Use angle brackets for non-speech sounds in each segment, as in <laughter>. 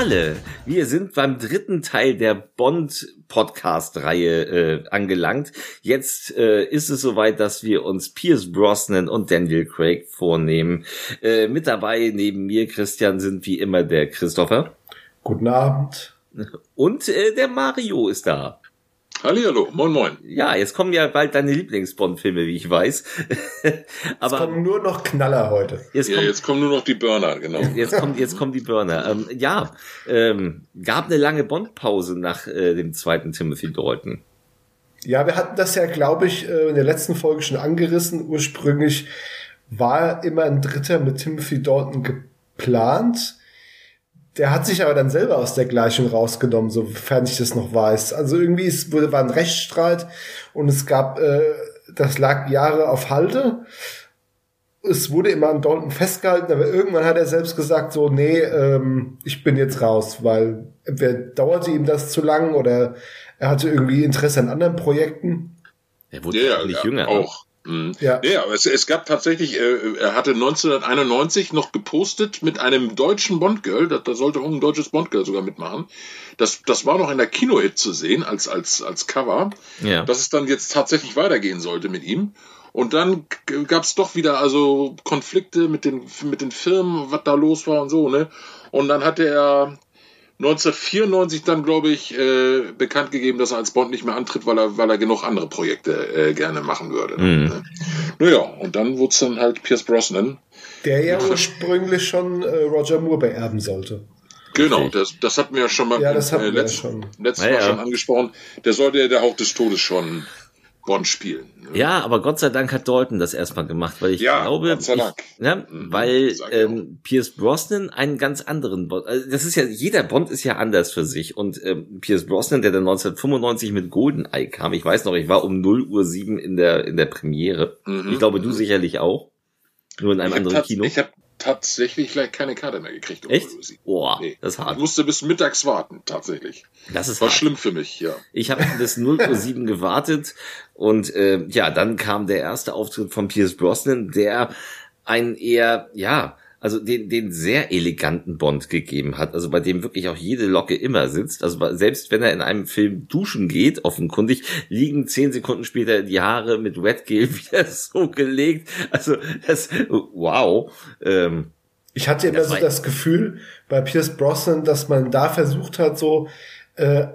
Finale. Wir sind beim dritten Teil der Bond-Podcast-Reihe äh, angelangt. Jetzt äh, ist es soweit, dass wir uns Pierce Brosnan und Daniel Craig vornehmen. Äh, mit dabei neben mir, Christian, sind wie immer der Christopher. Guten Abend. Und äh, der Mario ist da. Hallihallo, moin moin. Ja, jetzt kommen ja bald deine Lieblings-Bond-Filme, wie ich weiß. <laughs> Aber jetzt kommen nur noch Knaller heute. Jetzt, ja, kommen, jetzt kommen nur noch die Burner, genau. <laughs> Jetzt kommen, jetzt kommen die Burner. Ähm, ja, ähm, gab eine lange Bond-Pause nach äh, dem zweiten Timothy Dalton. Ja, wir hatten das ja, glaube ich, äh, in der letzten Folge schon angerissen. Ursprünglich war immer ein Dritter mit Timothy Dalton geplant der hat sich aber dann selber aus der Gleichung rausgenommen, sofern ich das noch weiß. Also irgendwie es wurde, war ein Rechtsstreit und es gab, äh, das lag Jahre auf Halte. Es wurde immer an Dalton festgehalten, aber irgendwann hat er selbst gesagt, so, nee, ähm, ich bin jetzt raus, weil entweder dauerte ihm das zu lang oder er hatte irgendwie Interesse an anderen Projekten. Er wurde ja, nicht ja, jünger. Ne? Auch. Mhm. Ja. ja, aber es, es gab tatsächlich, äh, er hatte 1991 noch gepostet mit einem deutschen Bondgirl, da, da sollte auch ein deutsches Bondgirl sogar mitmachen. Das, das war noch in der Kinohit zu sehen als, als, als Cover, ja. dass es dann jetzt tatsächlich weitergehen sollte mit ihm. Und dann gab es doch wieder also Konflikte mit den, mit den Firmen, was da los war und so, ne? Und dann hatte er 1994 dann, glaube ich, äh, bekannt gegeben, dass er als Bond nicht mehr antritt, weil er, weil er genug andere Projekte äh, gerne machen würde. Mhm. Ne? Naja, und dann wurde es dann halt Pierce Brosnan. Der ja ursprünglich schon äh, Roger Moore beerben sollte. Genau, das, das hatten wir ja schon mal ja, das hatten äh, letzt, schon. letztes Mal ja. schon angesprochen. Der sollte ja der Hauch des Todes schon Bond spielen. Ne? Ja, aber Gott sei Dank hat Dalton das erstmal gemacht, weil ich ja, glaube. Ich, ja, mhm, weil ähm, Pierce Brosnan einen ganz anderen Bond, also das ist ja, jeder Bond ist ja anders für sich und ähm, Pierce Brosnan, der dann 1995 mit Goldeneye kam, ich weiß noch, ich war um 0 Uhr 7 in der, in der Premiere. Mhm. Ich glaube, du mhm. sicherlich auch. Nur in einem anderen Kino. Ich habe tatsächlich vielleicht keine Karte mehr gekriegt. Um Echt? Boah, nee. das ist hart. Ich musste bis mittags warten, tatsächlich. Das ist War hart. schlimm für mich, ja. Ich habe bis 0.07 Uhr <laughs> gewartet und äh, ja, dann kam der erste Auftritt von Pierce Brosnan, der ein eher, ja, also den, den sehr eleganten Bond gegeben hat, also bei dem wirklich auch jede Locke immer sitzt. Also selbst wenn er in einem Film duschen geht, offenkundig, liegen zehn Sekunden später die Haare mit Wetgel <laughs> wieder so gelegt. Also das, wow. Ähm, ich hatte immer so das Gefühl bei Pierce Brosnan, dass man da versucht hat, so äh,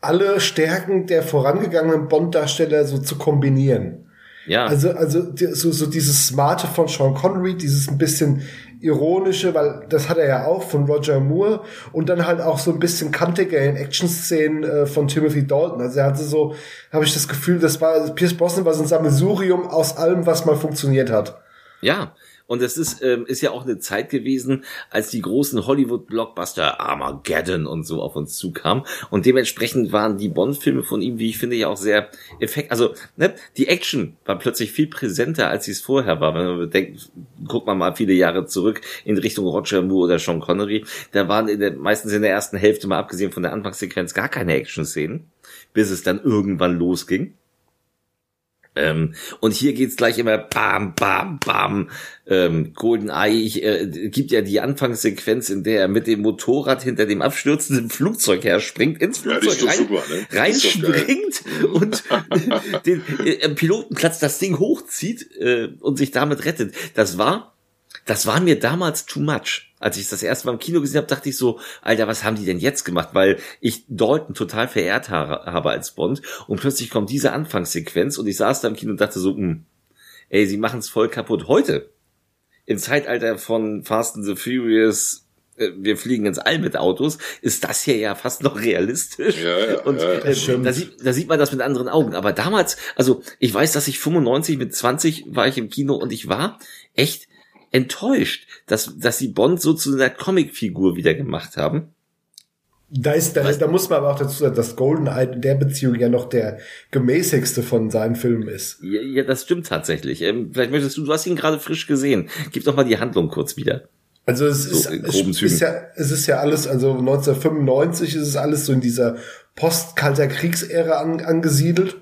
alle Stärken der vorangegangenen Bond-Darsteller so zu kombinieren. Ja. Also, also so, so dieses Smarte von Sean Connery, dieses ein bisschen ironische, weil das hat er ja auch von Roger Moore und dann halt auch so ein bisschen kantiger in Action-Szenen äh, von Timothy Dalton. Also er hatte so, habe ich das Gefühl, das war Pierce Brosnan war so ein Sammelsurium aus allem, was mal funktioniert hat. Ja, und es ist, ähm, ist ja auch eine Zeit gewesen, als die großen Hollywood-Blockbuster Armageddon und so auf uns zukamen. Und dementsprechend waren die Bond-Filme von ihm, wie ich finde, ja auch sehr effekt. Also, ne, die Action war plötzlich viel präsenter, als sie es vorher war. Wenn man bedenkt, guckt man mal viele Jahre zurück in Richtung Roger Moore oder Sean Connery. Da waren in der, meistens in der ersten Hälfte, mal abgesehen von der Anfangssequenz, gar keine Action-Szenen, bis es dann irgendwann losging. Ähm, und hier geht's gleich immer bam, bam, bam. Ähm, GoldenEye ich, äh, gibt ja die Anfangssequenz, in der er mit dem Motorrad hinter dem abstürzenden Flugzeug herspringt, ins Flugzeug ja, rein, super, ne? reinspringt und <laughs> den äh, Pilotenplatz das Ding hochzieht äh, und sich damit rettet. Das war das war mir damals too much. Als ich das erste Mal im Kino gesehen habe, dachte ich so, Alter, was haben die denn jetzt gemacht? Weil ich Dalton total verehrt habe als Bond und plötzlich kommt diese Anfangssequenz und ich saß da im Kino und dachte so, mh, hm, ey, sie machen es voll kaputt. Heute, im Zeitalter von Fast and the Furious, äh, wir fliegen ins All mit Autos, ist das hier ja fast noch realistisch. Ja, ja, und ja, äh, da, sieht, da sieht man das mit anderen Augen. Aber damals, also ich weiß, dass ich 95 mit 20 war ich im Kino und ich war echt enttäuscht, dass, dass sie Bond so zu einer Comicfigur wieder gemacht haben. Da ist, da, da muss man aber auch dazu sagen, dass GoldenEye in der Beziehung ja noch der gemäßigste von seinen Filmen ist. Ja, ja das stimmt tatsächlich. Ähm, vielleicht möchtest du, du hast ihn gerade frisch gesehen. Gib doch mal die Handlung kurz wieder. Also es so, ist, es ist ja, es ist ja alles, also 1995 ist es alles so in dieser post-kalter Kriegsära an, angesiedelt.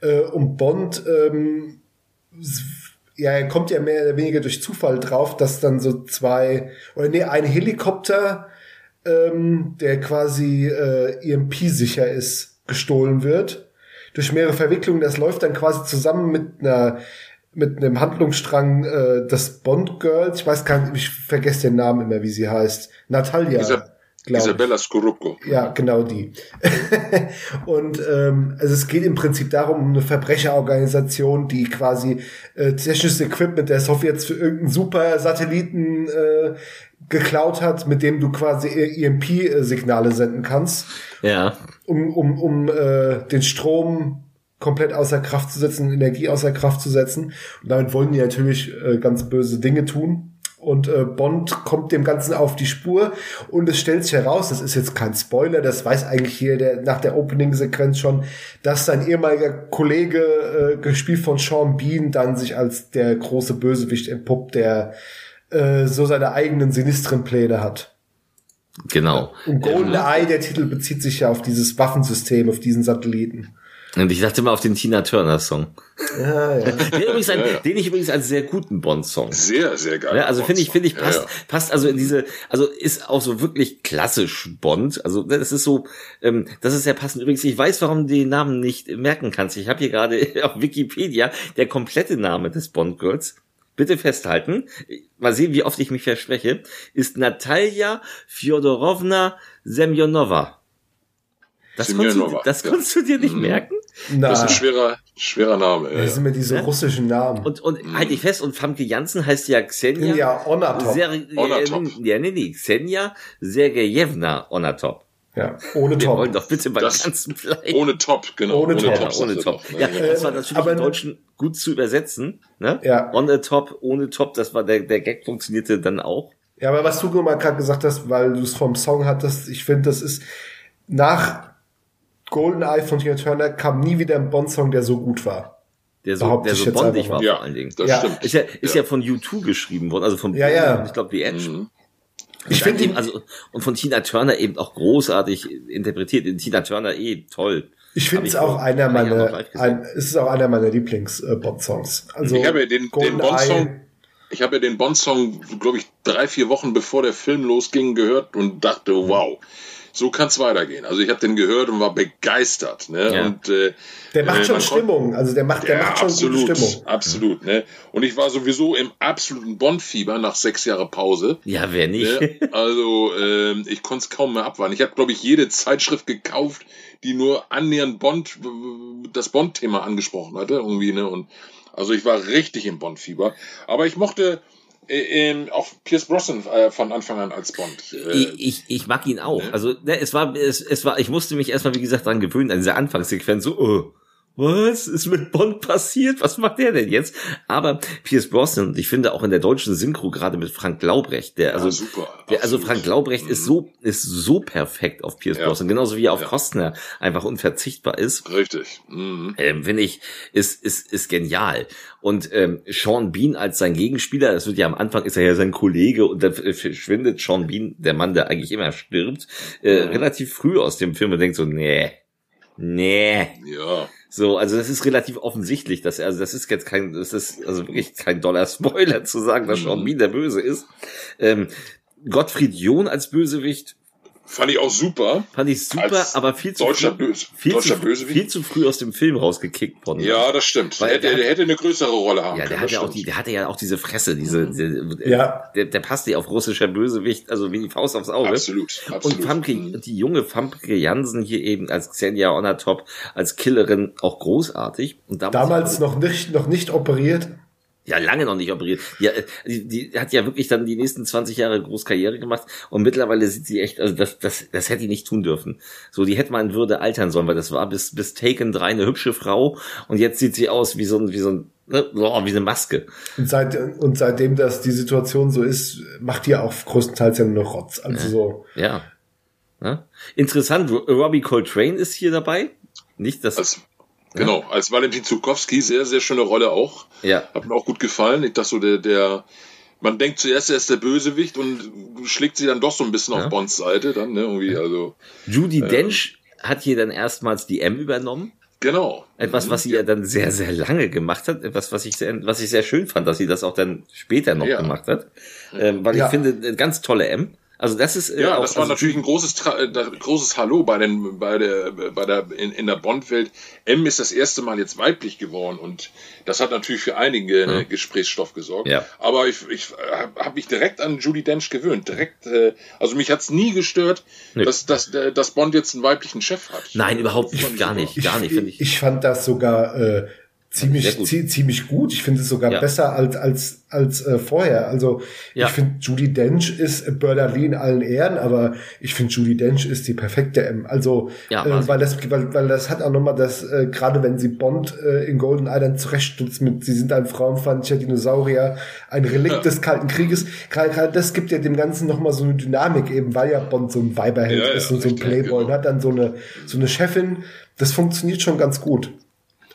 Äh, und Bond ähm, ja, er kommt ja mehr oder weniger durch Zufall drauf, dass dann so zwei, oder nee, ein Helikopter ähm, der quasi äh, EMP-sicher ist, gestohlen wird. Durch mehrere Verwicklungen, das läuft dann quasi zusammen mit einer mit einem Handlungsstrang äh, des Bond Girls, ich weiß gar nicht, ich vergesse den Namen immer, wie sie heißt. Natalia. Isa Isabella Scorupco. Ja, genau die. <laughs> und ähm, also es geht im Prinzip darum, um eine Verbrecherorganisation, die quasi äh, technisches Equipment der Sowjets für irgendeinen super Satelliten äh, geklaut hat, mit dem du quasi EMP-Signale senden kannst. Ja. Um, um, um äh, den Strom komplett außer Kraft zu setzen, Energie außer Kraft zu setzen. Und damit wollen die natürlich äh, ganz böse Dinge tun. Und äh, Bond kommt dem Ganzen auf die Spur und es stellt sich heraus, das ist jetzt kein Spoiler, das weiß eigentlich hier der, nach der Opening-Sequenz schon, dass sein ehemaliger Kollege, äh, gespielt von Sean Bean, dann sich als der große Bösewicht entpuppt, der äh, so seine eigenen sinistren Pläne hat. Genau. Und GoldenEye, der Titel bezieht sich ja auf dieses Waffensystem, auf diesen Satelliten. Und ich dachte mal auf den Tina Turner Song. Ja, ja. Den, übrigens ein, Ja, ja. den ich übrigens als sehr guten Bond-Song. Sehr, sehr geil. Ja, also finde ich, finde ich, passt, Ja, ja. passt also in diese, also ist auch so wirklich klassisch Bond. Also das ist so, ähm, das ist sehr passend. Übrigens, ich weiß, warum du den Namen nicht merken kannst. Ich habe hier gerade <laughs> auf Wikipedia der komplette Name des Bond-Girls. Bitte festhalten. Mal sehen, wie oft ich mich verspreche. Ist Natalia Fjodorovna Semyonova. Das, konntest du, Semyonova, das ja. konntest du dir nicht Mhm. merken? Na, Das ist ein schwerer, schwerer Name. Ja, das sind mir diese Ja? russischen Namen. Und, und halt dich fest, und Famke Janssen heißt ja Xenia. ja, Onatop. Ser Onatop. äh, ja, nee, nee, Xenia Sergejewna Onatop. Ja, ohne Wir wollen Top. doch bitte beim Das- Ganzen bleiben. Ohne Top, genau. Ohne Top. ja, ohne er Top. doch, ne? Ja, Ja. das war natürlich aber- im Deutschen gut zu übersetzen. Ne? Ja. On the top, ohne Top, das war der, der Gag funktionierte dann auch. Ja, aber was du mal gerade gesagt hast, weil du es vom Song hattest, ich finde, das ist nach GoldenEye von Tina Turner kam nie wieder ein Bond-Song, der so gut war. Der so, der so bondig war. Ja, vor allen Dingen. das Ja. stimmt. Ist ja, ist ja. von U2 geschrieben worden, also von Ja, ja. ich glaube, The Edge. Mhm. Ich finde ihn, also und von Tina Turner eben auch großartig interpretiert. Tina Turner eh toll. ich finde es auch einer meiner, ein, es ist auch einer meiner Lieblings-Bond-Songs. Also, Ich habe ja den, den GoldenEye- Bond-Song, ich habe ja den Bond-Song, glaube ich, drei, vier Wochen bevor der Film losging, gehört und dachte, wow, so kann's weitergehen. Also ich habe den gehört und war begeistert. Ne? Ja. Und, äh, Der macht äh, schon Stimmung, also der macht, der Ja, macht schon absolut, gute Stimmung. absolut. Ne? Und ich war sowieso im absoluten Bond-Fieber nach sechs Jahre Pause. Ja, wer nicht? Ne? Also ähm, ich konnte es kaum mehr abwarten. Ich habe, glaube ich, jede Zeitschrift gekauft, die nur annähernd Bond, das Bond-Thema angesprochen hatte. Irgendwie, ne? Und also ich war richtig im Bond-Fieber. Aber ich mochte äh, ähm, auch Pierce Brosnan äh, von Anfang an als Bond. Äh, ich, ich, mag ihn auch. Also, ne, es war, es, es war, ich musste mich erstmal, wie gesagt, dran gewöhnen, an diese Anfangssequenz, so, oh, was ist mit Bond passiert? Was macht der denn jetzt? Aber Pierce Brosnan, ich finde auch in der deutschen Synchro, gerade mit Frank Laubrecht, der, also, ja, super. der, also. Frank Laubrecht ist so, ist so perfekt auf Pierce Ja. Brosnan, genauso wie er auf Ja. Kostner einfach unverzichtbar ist. Richtig. Mhm. Ähm, finde ich, ist, ist, ist genial. Und ähm, Sean Bean als sein Gegenspieler, das wird ja am Anfang, ist er ja sein Kollege und dann verschwindet Sean Bean, der Mann, der eigentlich immer stirbt, äh, Mhm. relativ früh aus dem Film und denkt so, nee, nee. Ja. So, also das ist relativ offensichtlich, dass er, also das ist jetzt kein, das ist also wirklich kein doller Spoiler zu sagen, dass Mhm. Sean Bean der Böse ist. Ähm, Gottfried John als Bösewicht Fand ich auch super. fand ich super, Als aber viel zu Deutscher, früh, Böse, viel, deutscher zu, Bösewicht. viel zu früh aus dem Film rausgekickt worden. Ja, das stimmt. Weil Der, der der hätte eine größere Rolle haben Ja, der können. hat ja auch die, der hatte ja auch diese Fresse, diese, diese Ja. der, der passt ja auf russischer Bösewicht, also wie die Faust aufs Auge. Absolut, Und absolut. Famke, Mhm. die junge Famke Jansen hier eben als Xenia Onatop, als Killerin auch großartig. Und damals, Damals noch nicht, noch nicht operiert. Ja lange noch nicht operiert. Ja, äh, die, die hat ja wirklich dann die nächsten 20 Jahre groß Karriere gemacht und mittlerweile sieht sie echt, also das, das, das hätte die nicht tun dürfen. So, die hätte mal in Würde altern sollen, weil das war bis, bis Taken 3 eine hübsche Frau und jetzt sieht sie aus wie so ein, wie so ein, ne, boah, wie eine Maske. Und, seit, und seitdem das die Situation so ist, macht die auch größtenteils ja nur noch Rotz. Also so. Ja. ja. Interessant, Ro- Robbie Coltrane ist hier dabei. Nicht, dass. Als, Genau, als Valentin Zukowski, sehr, sehr schöne Rolle auch. ja. Hat mir auch gut gefallen. Ich dachte so, der, der, man denkt zuerst, er ist der Bösewicht und schlägt sie dann doch so ein bisschen Ja. auf Bonds Seite, dann, ne, irgendwie, also, Judy Dench hat hier dann erstmals die M übernommen. genau. Etwas, was sie ja dann sehr, sehr lange gemacht hat. Etwas, was ich sehr, was ich sehr schön fand, dass sie das auch dann später noch Ja. gemacht hat. Ähm, weil Ja. ich finde, eine ganz tolle M. Also das ist äh, ja, auch, das war also natürlich ein großes äh, großes Hallo bei den bei der bei der in, in der Bond-Welt. M ist das erste Mal jetzt weiblich geworden und das hat natürlich für einige ja. Gesprächsstoff gesorgt. Ja. Aber ich, ich habe mich direkt an Judy Dench gewöhnt. Direkt, äh, also mich hat's nie gestört, nee. dass, dass, dass Bond jetzt einen weiblichen Chef hat. Nein, überhaupt nicht, gar nicht, gar nicht. Finde ich. Ich fand das sogar äh, ziemlich gut. ziemlich gut. Ich finde es sogar ja. besser als als als äh, vorher. Also ja. ich finde Judy Dench ist Börder Lee in allen Ehren, aber ich finde Judy Dench ist die perfekte M. Also ja, äh, weil das weil, weil das hat auch nochmal das äh, gerade wenn sie Bond äh, in Golden Eye zurechtstutzt mit sie sind ein frauenfeindlicher Dinosaurier, ein Relikt des Kalten Krieges. Gerade gerade das gibt ja dem Ganzen nochmal so eine Dynamik eben, weil ja Bond so ein Weiberheld ist und so ein Playboy genau. und hat dann so eine so eine Chefin. Das funktioniert schon ganz gut.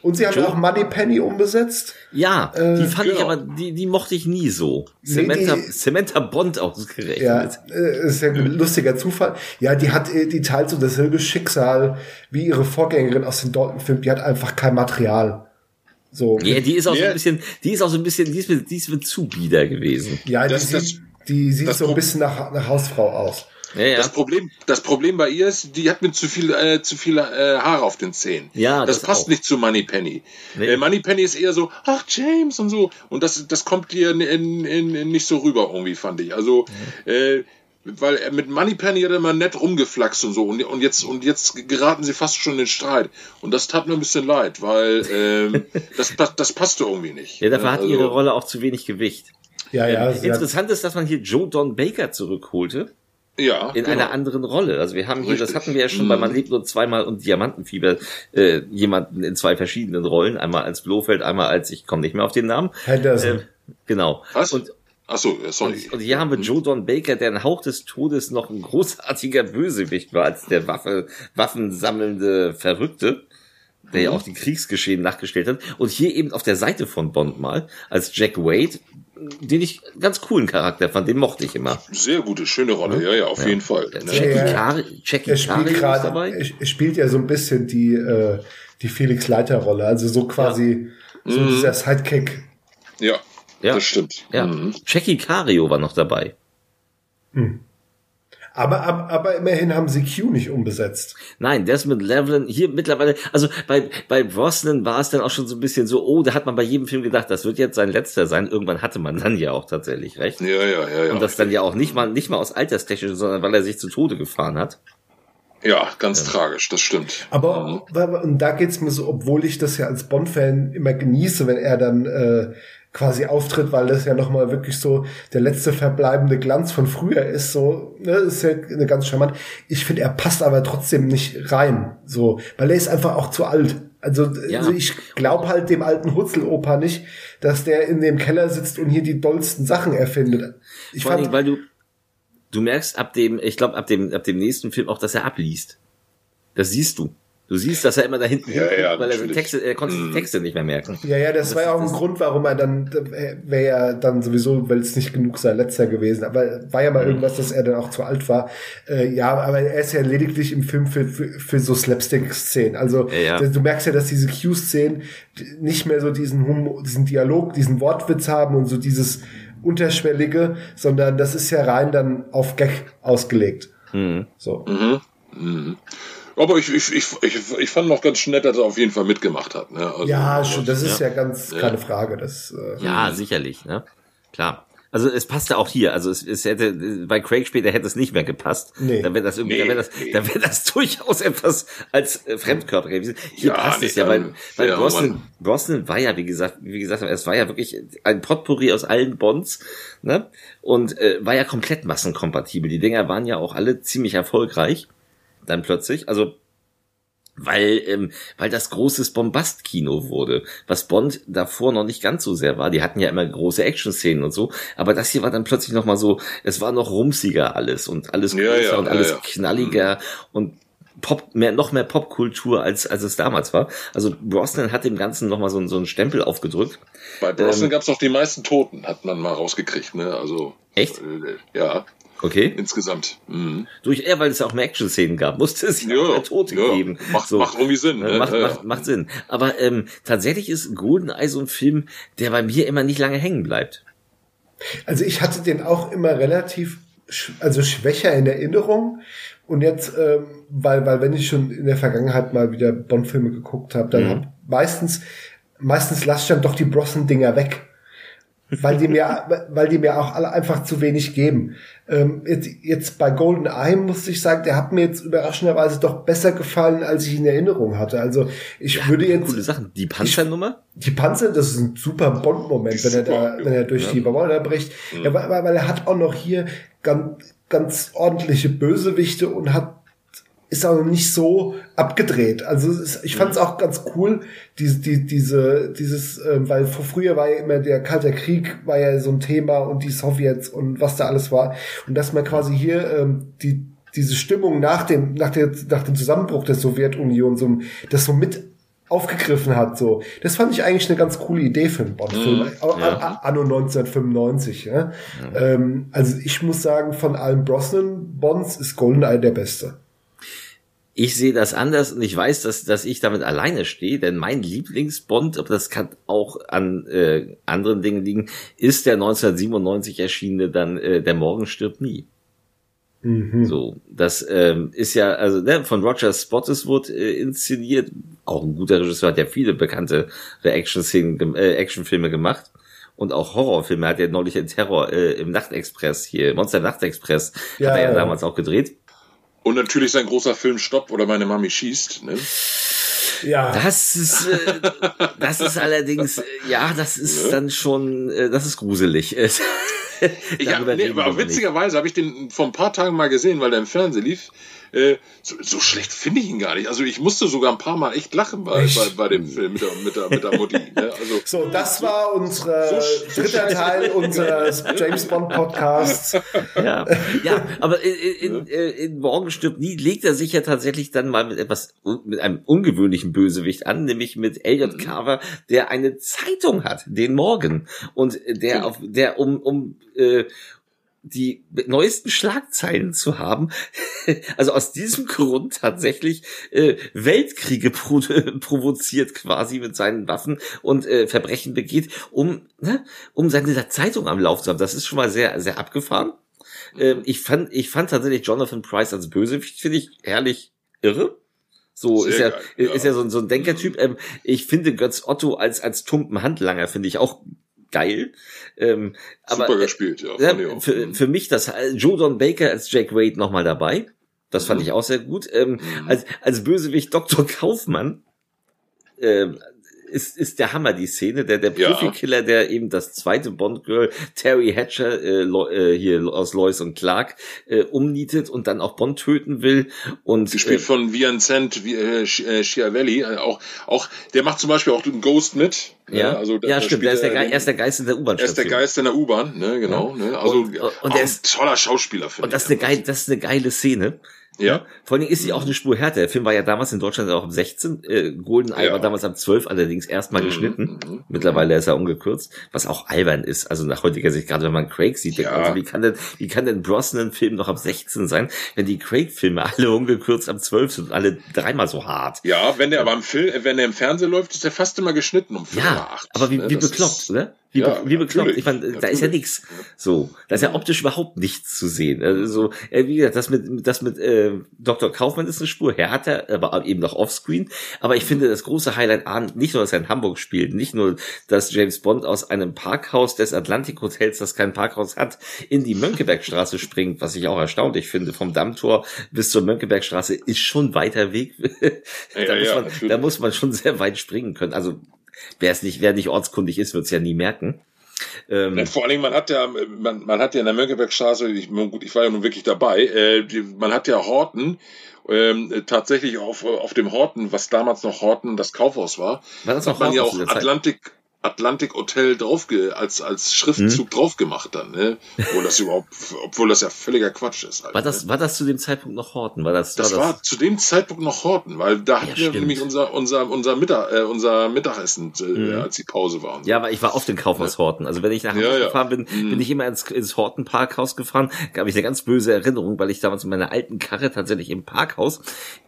Und sie haben Joe? auch Money Penny umbesetzt. Ja, äh, die fand genau. ich aber, die, die mochte ich nie so. Samantha, nee, Samantha Bond ausgerechnet. Ja, äh, ist ja ein lustiger Zufall. Ja, die hat, äh, die teilt so dasselbe Schicksal wie ihre Vorgängerin aus den Dalton-Filmen. Die hat einfach kein Material. So. Ja, die ist auch yeah. so ein bisschen, die ist auch so ein bisschen, die ist mit, die ist mit zu bieder gewesen. Ja, das, die, das, die sieht so ein bisschen nach, nach Hausfrau aus. Ja, ja. Das Problem, das Problem bei ihr ist, die hat mir zu viel, äh, zu viel äh, Haare auf den Zähnen. Ja, das, das passt auch. nicht zu Money Penny. Nee. Äh, Money Penny ist eher so, ach James und so, und das, das kommt ihr in, in, in, nicht so rüber irgendwie, fand ich. Also, mhm. äh, weil er mit Money Penny hat er immer nett rumgeflaxt und so und, und jetzt und jetzt geraten sie fast schon in den Streit und das tat mir ein bisschen leid, weil ähm, <laughs> das, das, das passte irgendwie nicht. Ja, dafür also, hat ihre Rolle auch zu wenig Gewicht. Ja, ja. Ähm, interessant ist, dass man hier Joe Don Baker zurückholte. Ja. In genau. einer anderen Rolle. Also wir haben hier, Richtig. das hatten wir ja schon bei Man lebt nur zweimal und Diamantenfieber, äh, jemanden in zwei verschiedenen Rollen. Einmal als Blofeld, einmal als, ich komme nicht mehr auf den Namen. Henderson. Äh, genau. Was? Und, Ach so, sorry. Und, und hier haben wir Joe Don Baker, der ein Hauch des Todes noch ein großartiger Bösewicht war, als der Waffe, waffensammelnde Verrückte der ja mhm. auch die Kriegsgeschehen nachgestellt hat. Und hier eben auf der Seite von Bond mal, als Jack Wade, den ich ganz coolen Charakter fand, den mochte ich immer. Sehr gute, schöne Rolle, ja, ja, auf ja. jeden Fall. Ja, Jackie, ja, Kari, Jackie er spielt grad, dabei. Er spielt ja so ein bisschen die, äh, die Felix Leiter Rolle, also so quasi so mhm. dieser Sidekick. Ja, ja, das stimmt. Ja. Mhm. Jackie Cario war noch dabei. Mhm. Aber, aber, aber immerhin haben sie Q nicht umbesetzt. Nein, Desmond Levelin hier mittlerweile, also bei, bei Brosnan war es dann auch schon so ein bisschen so, oh, da hat man bei jedem Film gedacht, das wird jetzt sein letzter sein. Irgendwann hatte man dann ja auch tatsächlich recht. Ja, ja, ja. ja. Und das dann ja auch nicht mal, nicht mal aus alterstechnisch, sondern weil er sich zu Tode gefahren hat. Ja, ganz ja. tragisch, das stimmt. Aber und da geht's mir so, obwohl ich das ja als Bond-Fan immer genieße, wenn er dann äh, quasi auftritt, weil das ja nochmal wirklich so der letzte verbleibende Glanz von früher ist, so, ne, ist ja ganz charmant. Ich finde, er passt aber trotzdem nicht rein, so, weil er ist einfach auch zu alt. Also, ja. also ich glaube halt dem alten Hutzeloper nicht, dass der in dem Keller sitzt und hier die dollsten Sachen erfindet. Ich Vor allem, weil du, du merkst ab dem, ich glaube, ab dem, ab dem nächsten Film auch, dass er abliest. Das siehst du. Du siehst, dass er immer da hinten ja, ja, weil er die Texte, er konnte die mhm. Texte nicht mehr merken. Ja, ja, das, das war ja auch ein Grund, warum er dann, wäre ja dann sowieso, weil es nicht genug sei, letzter gewesen. Aber war ja mal mhm. irgendwas, dass er dann auch zu alt war. Äh, ja, aber er ist ja lediglich im Film für, für, für so Slapstick-Szenen. Also ja, du merkst ja, dass diese Q-Szenen nicht mehr so diesen Humor, diesen Dialog, diesen Wortwitz haben und so dieses unterschwellige, sondern das ist ja rein dann auf Gag ausgelegt. Mhm. So. Mhm. Mhm. Aber ich, ich, ich, ich, ich fand noch ganz nett, dass er auf jeden Fall mitgemacht hat. Ne? Also, ja, schon, das ist ja, ja ganz ja. keine Frage. Das, äh, ja, sicherlich, ne? Klar. Also es passte auch hier. Also es, es hätte bei Craig später hätte es nicht mehr gepasst. Nee. Da wäre das irgendwie, nee, da wäre das, nee. da wäre das <laughs> durchaus etwas als äh, Fremdkörper gewesen. Hier ja, passt es ja, weil, weil ja, Brosnan, Brosnan war ja, wie gesagt, wie gesagt, es war ja wirklich ein Potpourri aus allen Bonds, ne? Und äh, war ja komplett massenkompatibel. Die Dinger waren ja auch alle ziemlich erfolgreich dann plötzlich. Also weil ähm, weil das großes Bombast-Kino wurde, was Bond davor noch nicht ganz so sehr war. Die hatten ja immer große Action-Szenen und so, aber das hier war dann plötzlich noch mal so, es war noch rumsiger alles und alles größer ja, ja, und alles ja, knalliger mhm. und Pop, mehr, noch mehr Popkultur als, als es damals war. Also Brosnan hat dem Ganzen nochmal so, so einen Stempel aufgedrückt. Bei Brosnan ähm, gab es noch die meisten Toten, hat man mal rausgekriegt, ne? Also. Echt? Äh, ja. Okay. Insgesamt. Mhm. Durch eher, weil es auch mehr Action-Szenen gab, <laughs> musste es ja, mehr Tote ja. geben. Macht, so. macht irgendwie Sinn. Ne? Macht, ja, macht, macht Sinn. Aber ähm, tatsächlich ist GoldenEye so ein Film, der bei mir immer nicht lange hängen bleibt. Also ich hatte den auch immer relativ also schwächer in Erinnerung. Und jetzt, ähm, weil, weil wenn ich schon in der Vergangenheit mal wieder Bond-Filme geguckt habe, dann mhm. hab meistens, meistens lasse ich dann doch die Brossen-Dinger weg weil die mir, <laughs> weil die mir auch alle einfach zu wenig geben. Ähm, jetzt, jetzt bei Golden Eye musste ich sagen, der hat mir jetzt überraschenderweise doch besser gefallen, als ich in Erinnerung hatte. Also ich ja, würde jetzt coole Sachen. Die Panzernummer? Die Panzer, das ist ein super Bond-Moment, wenn er da, wenn er durch ja. die Mauer bricht. Mhm. Ja, weil, weil er hat auch noch hier ganz, ganz ordentliche Bösewichte und hat ist auch nicht so abgedreht. Also ist, ich fand es auch ganz cool, diese, die, diese, dieses, äh, weil vor früher war ja immer der Kalte Krieg war ja so ein Thema und die Sowjets und was da alles war und dass man quasi hier ähm, die diese Stimmung nach dem nach der nach dem Zusammenbruch der Sowjetunion so das so mit aufgegriffen hat. So, das fand ich eigentlich eine ganz coole Idee für einen Bond-Film. Mm, ja. Anno 1995. Ja? Mm. Ähm, also ich muss sagen, von allen Brosnan-Bonds ist Goldeneye der beste. Ich sehe das anders und ich weiß, dass, dass ich damit alleine stehe, denn mein Lieblingsbond, aber das kann auch an äh, anderen Dingen liegen, ist der 1997 erschienene dann äh, Der Morgen stirbt nie. Mhm. So, das ähm, ist ja also ne, von Roger Spottiswood äh, inszeniert, auch ein guter Regisseur, hat ja viele bekannte Action-Szenen, äh, Actionfilme gemacht und auch Horrorfilme. hat ja neulich in Terror äh, im Nachtexpress hier, Monster Nachtexpress, ja, hat er ja, ja damals auch gedreht. Und natürlich sein großer Film Stopp oder meine Mami schießt. Ne? Ja. Das ist, äh, das ist allerdings, äh, ja, das ist ne? dann schon, äh, das ist gruselig. <laughs> ja, nee, aber witzigerweise habe ich den vor ein paar Tagen mal gesehen, weil der im Fernsehen lief. Äh, so, so, schlecht finde ich ihn gar nicht. Also ich musste sogar ein paar Mal echt lachen bei, bei, bei dem Film mit der, mit der, mit der Mutti. <laughs> Ne? Also, so, das war unser so, dritter so Teil unseres <laughs> James Bond Podcasts. Ja, ja aber in, in, in Morgen stirbt nie legt er sich ja tatsächlich dann mal mit etwas, mit einem ungewöhnlichen Bösewicht an, nämlich mit Elliot mhm. Carver, der eine Zeitung hat, den Morgen. Und der auf, der um, um, äh, die neuesten Schlagzeilen zu haben. <laughs> Also aus diesem Grund tatsächlich äh, Weltkriege pro <laughs> provoziert quasi mit seinen Waffen und äh, Verbrechen begeht, um, ne, um seine Zeitung am Lauf zu haben. Das ist schon mal sehr, sehr abgefahren. Ähm, ich fand, ich fand tatsächlich Jonathan Price als Bösewicht, finde ich herrlich irre. So ist ja, geil, ja, ist ja so, so ein Denkertyp. Ähm, ich finde Götz Otto als als tumpen Handlanger finde ich auch geil. Ähm, Super aber, gespielt, ja. Äh, für, mhm. für mich das äh, Joe Don Baker als Jack Wade nochmal dabei. Das fand mhm. ich auch sehr gut. Ähm, mhm. als, als Bösewicht Dr. Kaufmann ähm, ist, ist der Hammer, die Szene. Der, der Profikiller, der eben das zweite Bond-Girl, Terry Hatcher, äh, äh, hier aus Lois und Clark, äh, umnietet und dann auch Bond töten will. Und, Gespielt äh, von Vincent äh, äh, Schiavelli. Äh, auch, auch, der macht zum Beispiel auch den Ghost mit. Ne? Ja, also, ja stimmt. Der ist der, Ge er ist der Geist in der U-Bahn. Er ist der Geist in der U-Bahn, ne, genau. Ne? Also, und, und er ist ein toller Schauspieler, finde ich. Und das ist, eine geile, das ist eine geile Szene. Ja. Vor Dingen ist sie auch eine Spur härter. Der Film war ja damals in Deutschland auch ab 16. Äh, Goldeneye ja. war damals ab 12, allerdings erstmal mhm. geschnitten. Mhm. Mittlerweile ist er ungekürzt, was auch albern ist. Also nach heutiger Sicht, gerade wenn man Craig sieht, ja. also wie kann denn, wie kann denn Brosnan-Film noch ab 16 sein, wenn die Craig-Filme alle ungekürzt ab 12 sind und alle dreimal so hart? Ja, wenn der aber im Film, wenn der im Fernsehen läuft, ist der fast immer geschnitten um 5 ja, 8. Aber wie, ne? wie bekloppt, ist, oder? Wie, ja, wie bekloppt. Ich meine, da ist ja nichts. So, da ist ja optisch überhaupt nichts zu sehen. Also, äh, wie gesagt, das mit, das mit äh, Dr. Kaufmann ist eine Spur härter, aber eben noch offscreen. Aber ich finde das große Highlight an, nicht nur, dass er in Hamburg spielt, nicht nur, dass James Bond aus einem Parkhaus des Atlantic Hotels, das kein Parkhaus hat, in die Mönckebergstraße <laughs> springt, was ich auch erstaunlich finde. Vom Dammtor bis zur Mönckebergstraße ist schon weiter Weg. <laughs> da, ja, muss man, ja, da muss man schon sehr weit springen können. Also Wer es nicht, wer nicht ortskundig ist, wird es ja nie merken. Ähm, ja, vor allen Dingen, man hat ja, man, man hat ja in der Mönckebergstraße, ich, gut, ich war ja nun wirklich dabei, äh, die, man hat ja Horten, ähm, tatsächlich auf, auf dem Horten, was damals noch Horten das Kaufhaus war, war das noch hat man ja auch Atlantik, Atlantic Hotel draufge als als Schriftzug hm? drauf gemacht dann, ne? Obwohl das überhaupt, obwohl das ja völliger Quatsch ist. Halt, war das ne? war das zu dem Zeitpunkt noch Horten? War das? Das war, das war zu dem Zeitpunkt noch Horten, weil da hatten ja, wir nämlich unser unser unser Mittag äh, unser Mittagessen, äh, mhm. als die Pause war. Ja, aber ich war auf den Kaufhaus. Horten. Also wenn ich nach Hause ja, ja. gefahren bin, mhm. bin ich immer ins, ins Horten Parkhaus gefahren. Gab ich eine ganz böse Erinnerung, weil ich damals in meiner alten Karre tatsächlich im Parkhaus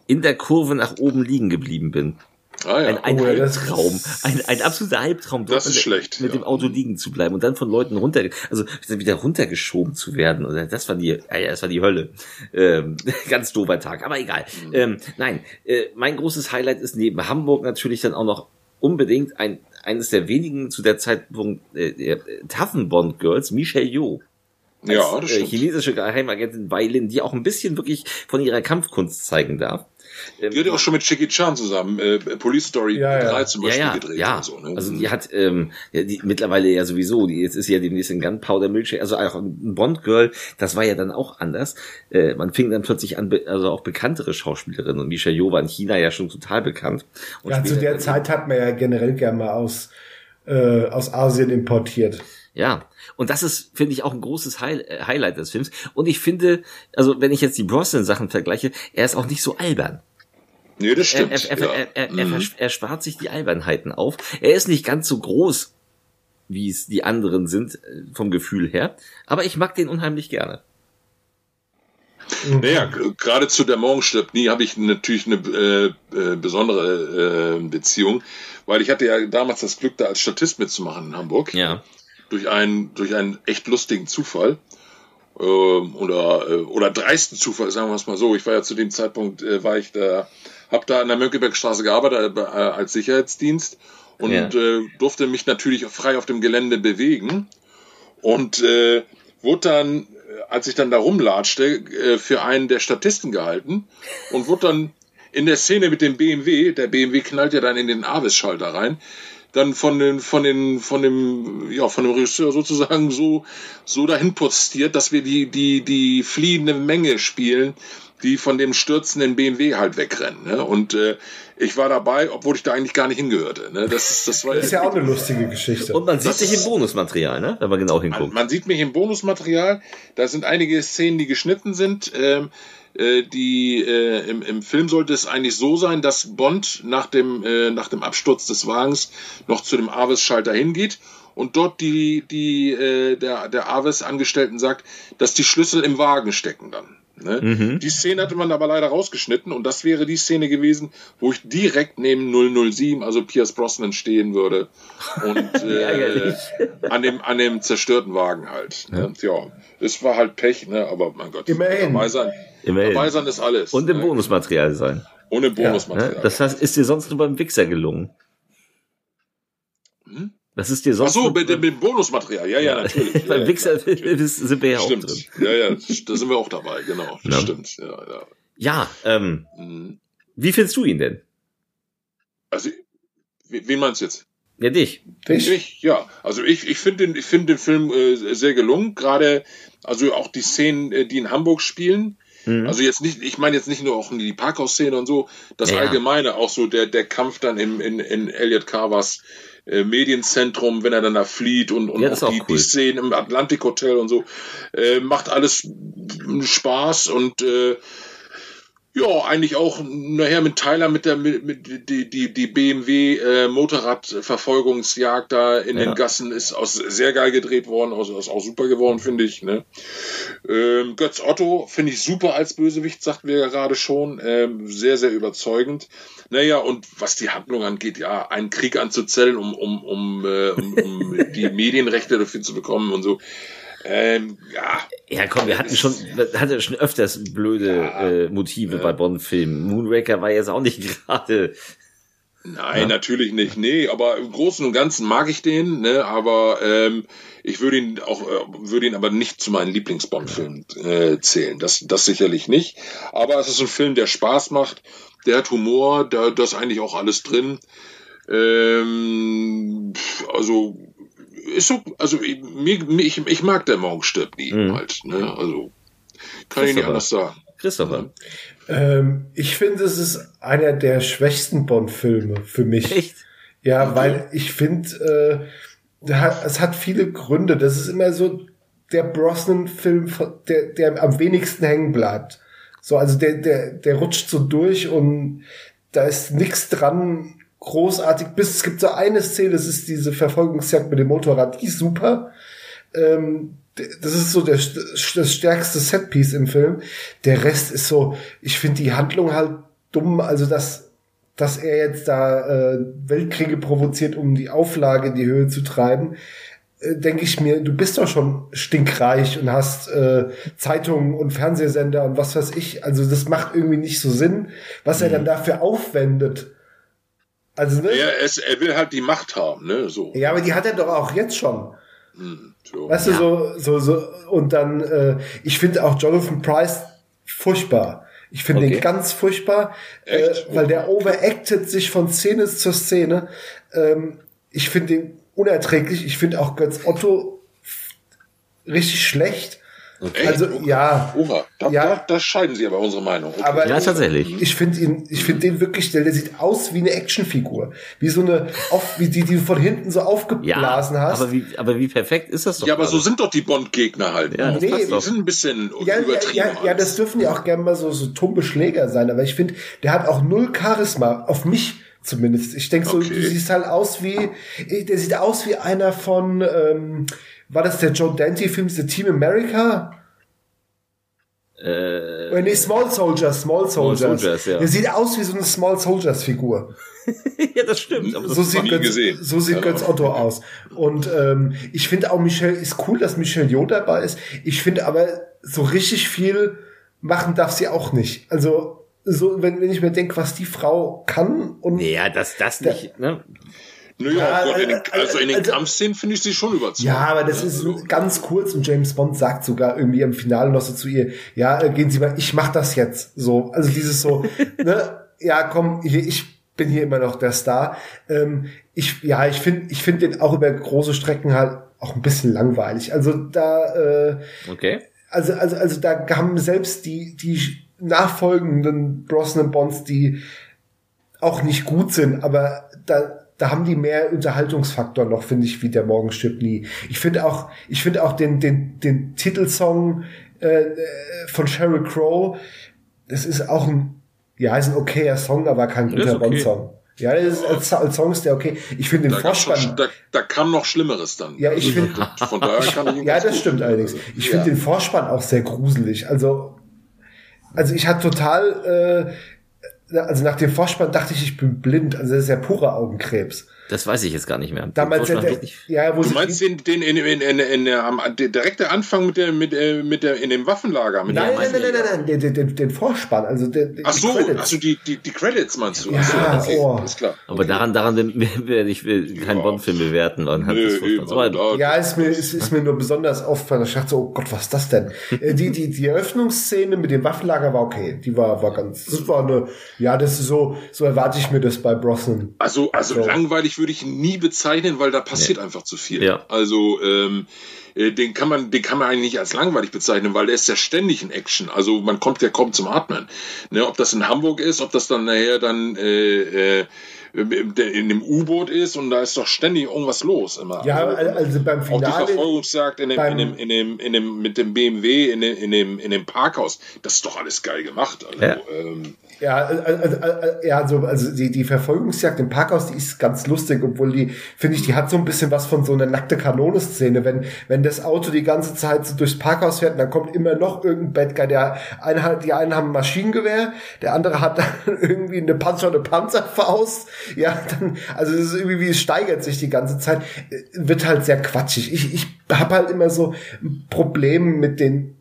in der Kurve nach oben liegen geblieben bin. Ah, ja. Ein, ein oh, Albtraum, ein, ein absoluter Albtraum, dort das ist mit, schlecht, mit ja. dem Auto liegen zu bleiben und dann von Leuten runter, also wieder runtergeschoben zu werden. Oder das war die, das war die Hölle. Ähm, <laughs> ganz doofer Tag, aber egal. Mhm. Ähm, nein, äh, mein großes Highlight ist neben Hamburg natürlich dann auch noch unbedingt ein eines der wenigen zu der Zeitpunkt äh, äh, taffen Bond Girls, Michelle Yeoh. ja, das äh, chinesische Geheimagentin Weilin, die auch ein bisschen wirklich von ihrer Kampfkunst zeigen darf. Ähm, die hat ja auch schon mit Jackie Chan zusammen äh, Police Story ja, 3 zum Beispiel ja, ja, gedreht. Ja, so, ne? also die hat ähm, ja, die, mittlerweile ja sowieso, die, jetzt ist ja demnächst in Gunpowder Milkshake, also auch ein Bond-Girl, das war ja dann auch anders. Äh, man fing dann plötzlich an, also auch bekanntere Schauspielerinnen und Misha Yeoh war in China ja schon total bekannt. Und ja, zu der Zeit hat man ja generell gerne mal aus, äh, aus Asien importiert. Ja, und das ist, finde ich, auch ein großes High Highlight des Films. Und ich finde, also wenn ich jetzt die Brosnan-Sachen vergleiche, er ist auch nicht so albern. Nee, das stimmt. Er, er, er, er, er, mhm. er spart sich die Albernheiten auf. Er ist nicht ganz so groß, wie es die anderen sind, äh, vom Gefühl her. Aber ich mag den unheimlich gerne. Mhm. Naja, gerade zu der Morgen stirbt nie habe ich natürlich eine äh, äh, besondere äh, Beziehung, weil ich hatte ja damals das Glück, da als Statist mitzumachen in Hamburg. Ja. Durch einen, durch einen echt lustigen Zufall äh, oder, äh, oder dreisten Zufall, sagen wir es mal so. Ich war ja zu dem Zeitpunkt, äh, war ich da habe da an der Mönckebergstraße gearbeitet äh, als Sicherheitsdienst und ja. äh, durfte mich natürlich frei auf dem Gelände bewegen und äh, wurde dann, äh, als ich dann da rumlatschte, äh, für einen der Statisten gehalten und wurde dann in der Szene mit dem BMW, der BMW knallt ja dann in den Avis-Schalter rein, dann von den, von den, von dem, ja, von dem Regisseur sozusagen so, so dahin postiert, dass wir die, die, die fliehende Menge spielen, die von dem stürzenden BMW halt wegrennen. Ne? Und äh, ich war dabei, obwohl ich da eigentlich gar nicht hingehörte. Ne? Das, ist, das, war das ist ja auch eine <laughs> lustige Geschichte. Und man sieht sich im Bonusmaterial, ne? wenn man genau hinguckt. Man, man, sieht mich im Bonusmaterial. Da sind einige Szenen, die geschnitten sind. Ähm, äh, die äh, im, im Film sollte es eigentlich so sein, dass Bond nach dem äh, nach dem Absturz des Wagens noch zu dem Avis-Schalter hingeht und dort die die äh, der der Avis-Angestellten sagt, dass die Schlüssel im Wagen stecken dann. Ne? Mhm. Die Szene hatte man aber leider rausgeschnitten und das wäre die Szene gewesen, wo ich direkt neben 007, also Pierce Brosnan, stehen würde und <laughs> äh, an dem an dem zerstörten Wagen halt. Ne? Ja, ja es war halt Pech, ne? aber mein Gott, Immerhin. dabei sein, Immerhin. dabei sein ist alles. Und im ne? Bonusmaterial sein. Ohne Bonusmaterial. Ja, ne? Das heißt, ist dir sonst nur beim Wichser gelungen? Hm? Das ist dir sonst. Ach so, mit, mit dem Bonusmaterial. Ja, ja, natürlich. Beim ja, Wichser natürlich. <laughs> sind wir ja stimmt. auch drin. Ja, ja, da sind wir auch dabei, genau. Das ja. stimmt. Ja, ja. ja ähm, mhm. wie findest du ihn denn? Also, wen meinst du jetzt? Ja, dich. Dich? Ich, ja. Also ich, ich finde den, ich finde den Film äh, sehr gelungen. Gerade, also auch die Szenen, äh, die in Hamburg spielen. Mhm. Also jetzt nicht, ich meine jetzt nicht nur auch die Parkhaus-Szene und so, das ja. Allgemeine, auch so der, der Kampf dann im, in, in Elliot Carvers äh, Medienzentrum, wenn er dann da flieht und, und ja, auch, auch die, cool. die Szenen im Atlantik Hotel und so. Äh, macht alles Spaß und äh, ja, eigentlich auch nachher mit Tyler mit der mit, mit die die die BMW äh, Motorradverfolgungsjagd da in ja. den Gassen ist auch sehr geil gedreht worden, also ist auch super geworden finde ich. Ne? Ähm, Götz Otto finde ich super als Bösewicht, sagten wir ja gerade schon, ähm, sehr sehr überzeugend. Naja und was die Handlung angeht, ja, einen Krieg anzuzählen, um um um, äh, um, um <laughs> die Medienrechte dafür zu bekommen und so. Ähm, ja. Ja, komm, wir hatten schon, hatte schon öfters blöde ja, äh, Motive ja. bei Bond-Filmen. Moonraker war jetzt auch nicht <laughs> gerade. Nein, ja. natürlich nicht. Nee, aber im Großen und Ganzen mag ich den, ne, aber ähm, ich würde ihn auch, äh, würde ihn aber nicht zu meinen Lieblings-Bond-Filmen äh, zählen. Das, das sicherlich nicht. Aber es ist ein Film, der Spaß macht, der hat Humor, da, da ist eigentlich auch alles drin. Ähm, also ist so, also ich, ich, ich mag der Morgen stirbt nie mhm. halt. Ne? Also kann ich nicht anders sagen. Christopher. Ähm, ich finde, es ist einer der schwächsten Bond-Filme für mich. Echt? Ja, okay. weil ich finde, äh, es hat viele Gründe. Das ist immer so der Brosnan-Film, der, der am wenigsten hängen bleibt. So, also der, der, der rutscht so durch und da ist nichts dran, großartig bis es gibt so eine Szene, das ist diese Verfolgungsjagd mit dem Motorrad, die ist super. Ähm, das ist so der, das stärkste Setpiece im Film. Der Rest ist so, ich finde die Handlung halt dumm, also das dass er jetzt da äh, Weltkriege provoziert, um die Auflage in die Höhe zu treiben, äh, denke ich mir, du bist doch schon stinkreich und hast äh, Zeitungen und Fernsehsender und was weiß ich. Also das macht irgendwie nicht so Sinn, was er dann mhm. dafür aufwendet. Also ne? Er, es, er will halt die Macht haben, ne? So. Ja, aber die hat er doch auch jetzt schon. Hm, so. Weißt du, ja. so, so, so, und dann, äh, ich finde auch Jonathan Price furchtbar. Ich finde okay. den ganz furchtbar, äh, weil der overacted sich von Szene zu Szene. Ähm, ich finde den unerträglich. Ich finde auch Götz Otto richtig schlecht. Okay. Also ja, Oha, da, ja, da, da scheiden sie aber unsere Meinung. Okay. Aber ja, tatsächlich. Ich finde ihn, ich finde den wirklich, der, der sieht aus wie eine Actionfigur, wie so eine, auf, wie die, die du von hinten so aufgeblasen ja, hast. Aber wie, aber wie perfekt ist das doch? Ja, aber so sind doch die Bond-Gegner halt. Ja, nee, die sind ein bisschen ja, übertrieben. Ja, ja, das dürfen ja auch gerne mal so, so tumbe Schläger sein, aber ich finde, der hat auch null Charisma auf mich zumindest. Ich denke so, okay. du siehst halt aus wie, der sieht aus wie einer von, ähm, war das der Joe Dante-Film, The Team America? Äh, nee, Small Soldiers, Small Soldiers. Small Soldiers ja. Der sieht aus wie so eine Small Soldiers Figur. <laughs> ja, das stimmt. Aber so, sieht Götz, gesehen. so sieht Götz Otto aus. Und ähm, ich finde auch Michelle ist cool, dass Michelle Jo dabei ist. Ich finde aber so richtig viel machen darf sie auch nicht. Also so, wenn, wenn ich mir denke, was die Frau kann und. Ja, das, das nicht, ne? Naja, ja, in den, also in den also, Kampfszenen finde ich sie schon überzeugend. Ja, aber das ist also, ganz kurz und James Bond sagt sogar irgendwie im Finale noch so zu ihr, ja, äh, gehen Sie mal, ich mach das jetzt. So, also dieses so, <laughs> ne, ja, komm, ich, ich bin hier immer noch der Star. Ähm, ich, ja, ich finde, ich finde den auch über große Strecken halt auch ein bisschen langweilig. Also da, äh, okay. Also, also, also da haben selbst die, die nachfolgenden Brosnan Bonds, die auch nicht gut sind, aber da, da haben die mehr Unterhaltungsfaktor noch, finde ich, wie der Morgen stirbt nie. Ich finde auch, ich finde auch den, den, den Titelsong äh, von Sheryl Crow, das ist auch ein, ja, ist ein okayer Song, aber kein guter okay. Bond-Song. Ja, das ist als, als Song ist der okay. Ich finde den Vorspann. Da, da kam noch Schlimmeres dann. Ja, ich finde. Von daher kann ich <laughs> Ja, das stimmt allerdings. Ich finde den Vorspann auch sehr gruselig. Also also ich hatte total, äh, also nach dem Vorspann dachte ich, ich bin blind. Also das ist ja purer Augenkrebs. Das weiß ich jetzt gar nicht mehr. Damals der, der, ja, wo du meinst den, den in, in, in, in, am direkte Anfang mit der mit, äh, mit der in dem Waffenlager mit nein, nein, nein, nein, nein, nein, den, den, den Vorspann, also den, Ach so, also die die die Credits meinst du? Ja, so, okay, oh. ist klar. Aber daran daran werde ich will keinen ja. Bond-Film bewerten anhand des Vorspanns. Ja, ist mir ist, ist mir nur besonders aufgefallen. Ich dachte so, oh Gott, was ist das denn? <laughs> Äh, die die die Eröffnungsszene mit dem Waffenlager war okay, die war war ganz, das war eine, ja, das ist so so erwarte ich mir das bei Brosnan. Also also so. langweilig würde ich nie bezeichnen, weil da passiert nee. einfach zu viel. Ja. Also ähm, äh, den kann man, den kann man eigentlich nicht als langweilig bezeichnen, weil der ist ja ständig in Action. Also man kommt ja kaum zum Atmen. Ne, ob das in Hamburg ist, ob das dann nachher dann äh, äh, in dem U-Boot ist und da ist doch ständig irgendwas los immer. Ja, also, also beim Finale. Auch die Verfolgungsjagd in dem, in dem, in dem, in dem, mit dem BMW in dem, in dem, in dem Parkhaus, das ist doch alles geil gemacht. Also, ja. Ähm, ja, also, also, also, die, die Verfolgungsjagd im Parkhaus, die ist ganz lustig, obwohl die, finde ich, die hat so ein bisschen was von so einer nackte Kanone-Szene. Wenn, wenn das Auto die ganze Zeit so durchs Parkhaus fährt, dann kommt immer noch irgendein Badguy, der eine hat, die einen haben ein Maschinengewehr, der andere hat <laughs> dann irgendwie eine Panzer, eine Panzerfaust. Ja, dann, also es ist irgendwie, es steigert sich die ganze Zeit, wird halt sehr quatschig. Ich, ich habe halt immer so ein Problem mit den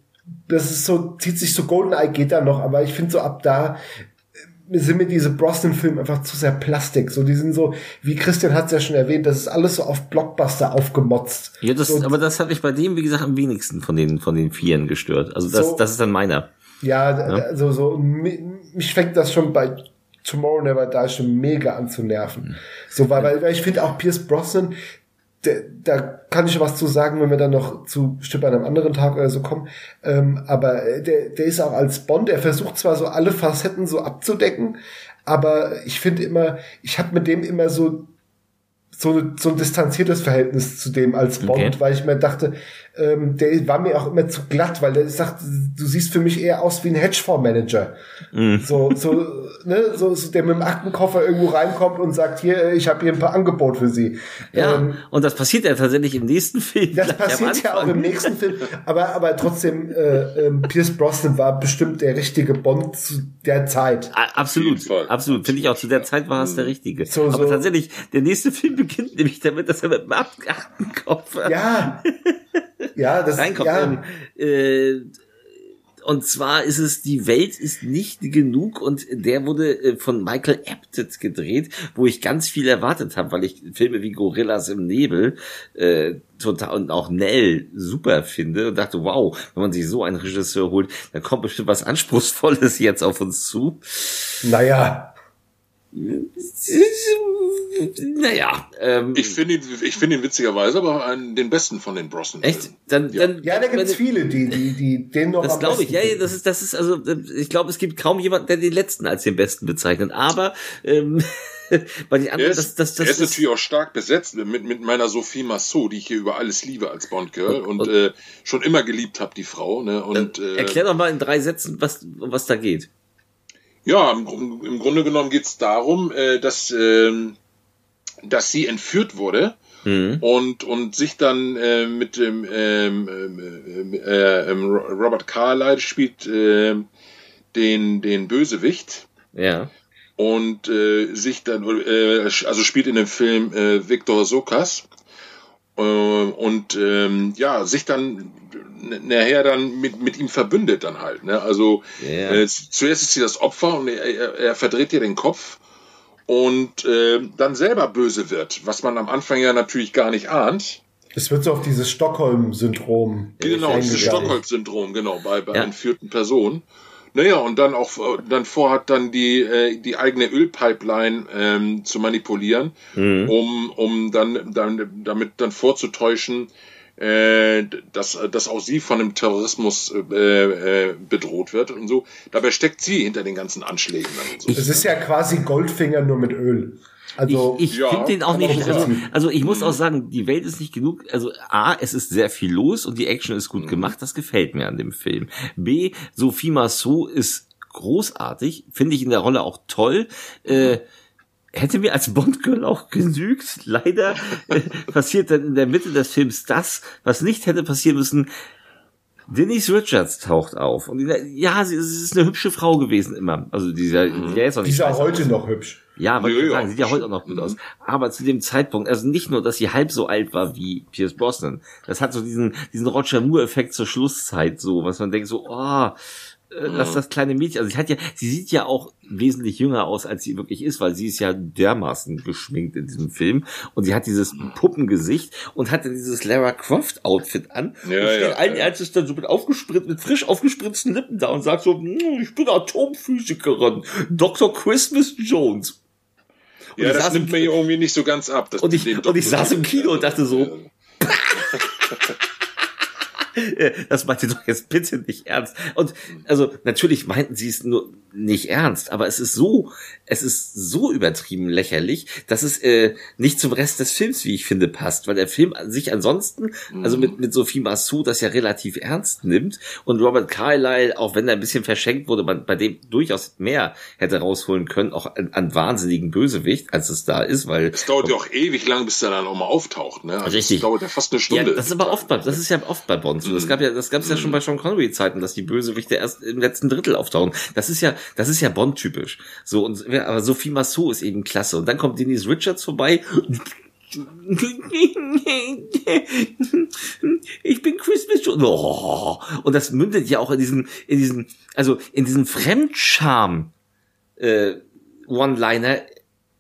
das ist so, zieht sich so GoldenEye geht da noch, aber ich finde so ab da äh, sind mir diese Brosnan-Filme einfach zu sehr Plastik. So, die sind so, wie Christian hat es ja schon erwähnt, das ist alles so auf Blockbuster aufgemotzt. Ja, das, so, aber das hat mich bei dem, wie gesagt, am wenigsten von den, von den Vieren gestört. Also das, so, das ist dann meiner. Ja, ja, also so, mich fängt das schon bei Tomorrow Never Die schon mega an zu nerven. Mhm. So, weil, weil ich finde auch Pierce Brosnan, da kann ich was zu sagen, wenn wir dann noch zu bestimmt an einem anderen Tag oder so kommen. Ähm, aber der, der ist auch als Bond, er versucht zwar so alle Facetten so abzudecken, aber ich finde immer, ich habe mit dem immer so so, so ein distanziertes Verhältnis zu dem als Bond, okay. weil ich mir dachte, ähm, der war mir auch immer zu glatt, weil er sagt, du siehst für mich eher aus wie ein Hedgefondsmanager. Mm. So, so, ne, so, so, der mit dem Aktenkoffer irgendwo reinkommt und sagt, hier, ich habe hier ein paar Angebote für Sie. Ja, ähm, und das passiert ja tatsächlich im nächsten Film. Das passiert ja auch im nächsten Film, aber, aber trotzdem, äh, äh, Pierce Brosnan war bestimmt der richtige Bond zu der Zeit. Absolut, absolut. Finde ich auch, zu der Zeit war es der richtige. So, aber so. tatsächlich, der nächste Film beginnt nämlich damit, dass er mit dem Aktenkoffer... Ja. ja, das reinkommt. Ja. Äh, und zwar ist es Die Welt ist nicht genug und der wurde äh, von Michael Apted gedreht, wo ich ganz viel erwartet habe, weil ich Filme wie Gorillas im Nebel äh, total und auch Nell super finde und dachte, wow, wenn man sich so einen Regisseur holt, dann kommt bestimmt was Anspruchsvolles jetzt auf uns zu. Naja. Naja. Ähm, ich finde ihn, ich finde ihn witzigerweise aber einen, den besten von den Brosnan. Echt? Dann, ja. dann, ja, da gibt es viele, die, die, die den noch Das glaube ich. Ja, das ist, das ist also, ich glaube, es gibt kaum jemanden, der den letzten als den besten bezeichnet. Aber ähm, <laughs> bei den anderen, ist, das, das, das, er ist natürlich auch stark besetzt mit, mit meiner Sophie Massot, die ich hier über alles liebe als Bond-Girl und, und, äh, schon immer geliebt habe, die Frau. Ne? Und, äh, erklär doch mal in drei Sätzen, was, um was da geht. Ja, im, im Grunde genommen geht es darum, äh, dass, äh, dass sie entführt wurde mhm. und, und sich dann äh, mit dem ähm, äh, äh, Robert Carlyle spielt äh, den, den Bösewicht. Ja. Und äh, sich dann, äh, also spielt in dem Film äh, Victor Sokas. Äh, und ähm, ja, sich dann nachher dann mit, mit ihm verbündet dann halt. Ne? Also yeah. äh, zuerst ist sie das Opfer und er, er, er verdreht ihr den Kopf und äh, dann selber böse wird, was man am Anfang ja natürlich gar nicht ahnt. Es wird so auf dieses Stockholm-Syndrom. Genau, dieses Stockholm-Syndrom, genau, bei, bei ja. entführten Personen. Naja, und dann auch dann vorhat, dann die, äh, die eigene Ölpipeline ähm, zu manipulieren, mhm. um, um dann, dann damit dann vorzutäuschen, äh, dass, dass auch sie von dem Terrorismus äh, äh, bedroht wird und so. Dabei steckt sie hinter den ganzen Anschlägen. So. Es ist ja quasi Goldfinger nur mit Öl. Also ich, ich ja, finde den auch nicht. Also, also ich muss auch sagen, die Welt ist nicht genug. Also a, es ist sehr viel los und die Action ist gut mhm. gemacht. Das gefällt mir an dem Film. B, Sophie Marceau ist großartig, finde ich in der Rolle auch toll. Äh, hätte mir als Bond-Girl auch genügt. Leider äh, passiert dann in der Mitte des Films das, was nicht hätte passieren müssen. Denise Richards taucht auf. Und ja, sie, sie ist eine hübsche Frau gewesen immer. Also dieser, mhm. der ist auch nicht. Die ist auch heute noch hübsch. Ja, aber ja, sagen, sieht ja heute auch noch gut mhm. aus. Aber zu dem Zeitpunkt, also nicht nur, dass sie halb so alt war wie Pierce Brosnan. Das hat so diesen, diesen Roger Moore-Effekt zur Schlusszeit so, was man denkt so, oh, dass das kleine Mädchen, also sie hat ja, sie sieht ja auch wesentlich jünger aus, als sie wirklich ist, weil sie ist ja dermaßen geschminkt in diesem Film und sie hat dieses Puppengesicht und hatte dieses Lara Croft Outfit an ja, und steht ja, allen ja. Ernstes dann so mit aufgespritzt, mit frisch aufgespritzten Lippen da und sagt so, hm, ich bin Atomphysikerin, Dr. Christmas Jones. Und ja, das nimmt mir irgendwie nicht so ganz ab. und ich, und ich saß im Kino und dachte so, <laughs> <laughs> das meint ihr doch jetzt bitte nicht ernst. Und also natürlich meinten sie es nur nicht ernst, aber es ist so, es ist so übertrieben lächerlich, dass es äh, nicht zum Rest des Films, wie ich finde, passt, weil der Film sich ansonsten, also mit mit Sophie Massou das ja relativ ernst nimmt und Robert Carlyle, auch wenn er ein bisschen verschenkt wurde, man bei dem durchaus mehr hätte rausholen können, auch an, an wahnsinnigen Bösewicht, als es da ist, weil es dauert ja auch ewig lang, bis er dann auch mal auftaucht, ne? Also richtig. Das dauert ja fast eine Stunde. Ja, das ist aber oft bei, das ist ja oft bei Bond so. Das gab ja, das gab es ja schon bei Sean Connery Zeiten, dass die Bösewichte erst im letzten Drittel auftauchen. Das ist ja, das ist ja Bond-typisch. So, und, aber Sophie Massot ist eben klasse. Und dann kommt Denise Richards vorbei. Ich bin Christmas Jones. Oh. Und das mündet ja auch in diesen, in diesen, also in diesen Fremdscham, äh, One-Liner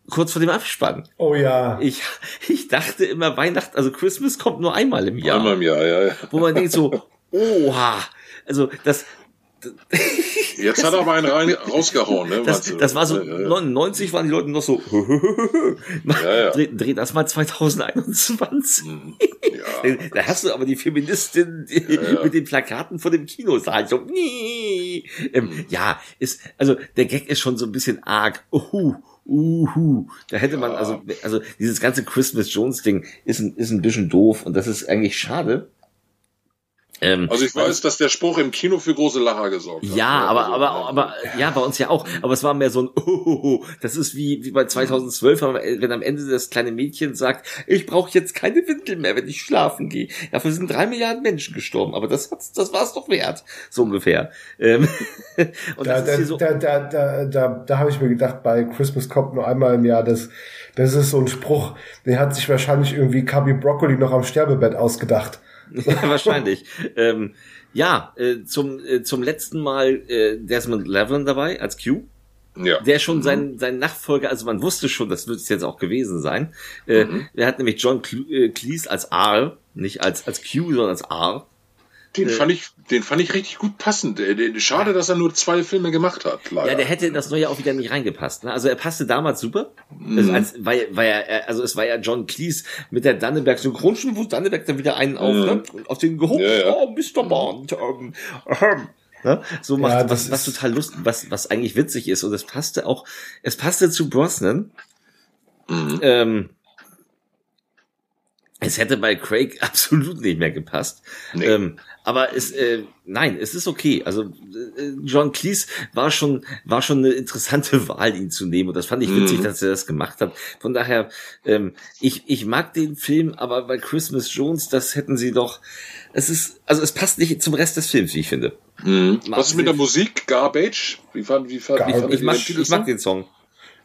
kurz vor dem Abspann. Oh ja. Ich, ich dachte immer Weihnachten, also Christmas kommt nur einmal im Jahr. Einmal im Jahr, ja, ja. Wo man denkt so, <laughs> oha. Also das, <laughs> Jetzt hat er aber einen rein, <laughs> rausgehauen, ne? Das, das war so, ja, ja. 99 waren die Leute noch so, <laughs> ja, ja. <laughs> Dreh, dreh das mal 2021. Mhm. Ja. da hast du aber die Feministin die, mit den Plakaten vor dem Kinosaal. So, ähm, ja, ist, also der Gag ist schon so ein bisschen arg. Uhu. Uhu, da hätte man also also dieses ganze Christmas Jones Ding ist ein, ist ein bisschen doof und das ist eigentlich schade, ähm, also ich weiß, dass der Spruch im Kino für große Lacher gesorgt hat. Ja, aber, aber, aber, ja, bei uns ja auch. Aber es war mehr so ein, oh, das ist wie, wie bei 2012, wenn am Ende das kleine Mädchen sagt, ich brauche jetzt keine Windel mehr, wenn ich schlafen gehe. Dafür sind drei Milliarden Menschen gestorben, aber das hat's, das war's doch wert, so ungefähr. Ähm, <laughs> und da, da, so da, da, da, da, da habe ich mir gedacht, bei Christmas kommt nur einmal im Jahr, das, das ist so ein Spruch, den hat sich wahrscheinlich irgendwie Cubby Broccoli noch am Sterbebett ausgedacht. Ja, <laughs> wahrscheinlich. ähm, ja, äh, zum, äh, zum letzten Mal äh, Desmond Levin dabei als Q. Ja. Der schon sein, mhm. sein Nachfolger, also man wusste schon, das wird es jetzt auch gewesen sein. Äh, mhm. Er hat nämlich John äh, Cleese als R, nicht als, als Q, sondern als R. Den, fand ich, den fand ich richtig gut passend. Schade, dass er nur zwei Filme gemacht hat. Leider. Ja, der hätte in das neue auch wieder nicht reingepasst. Ne? Also er passte damals super. Mhm. Also, als, weil, weil er, also es war ja John Cleese mit der Dannenberg Synchronschule, wo Dannenberg dann wieder einen auf, mhm. ne? auf den gehoben, ja, ja. oh, Mr. Bond. Ähm, ähm. Ne? So macht ja, was, was total lustig, was, was eigentlich witzig ist. Und es passte auch, es passte zu Brosnan. Mhm. Ähm, es hätte bei Craig <laughs> absolut nicht mehr gepasst. Nee. Ähm, aber es, äh, nein, es ist okay. Also äh, John Cleese war schon, war schon eine interessante <laughs> Wahl, ihn zu nehmen. Und das fand ich witzig, mhm. dass er das gemacht hat. Von daher, ähm, ich, ich mag den Film, aber bei Christmas Jones, das hätten sie doch. Es ist, also es passt nicht zum Rest des Films, wie ich finde. Mhm. Was ist mit der Musik? Garbage? Wie fand, wie fand, Garbage. wie fand ich, mag, ich mag den Song.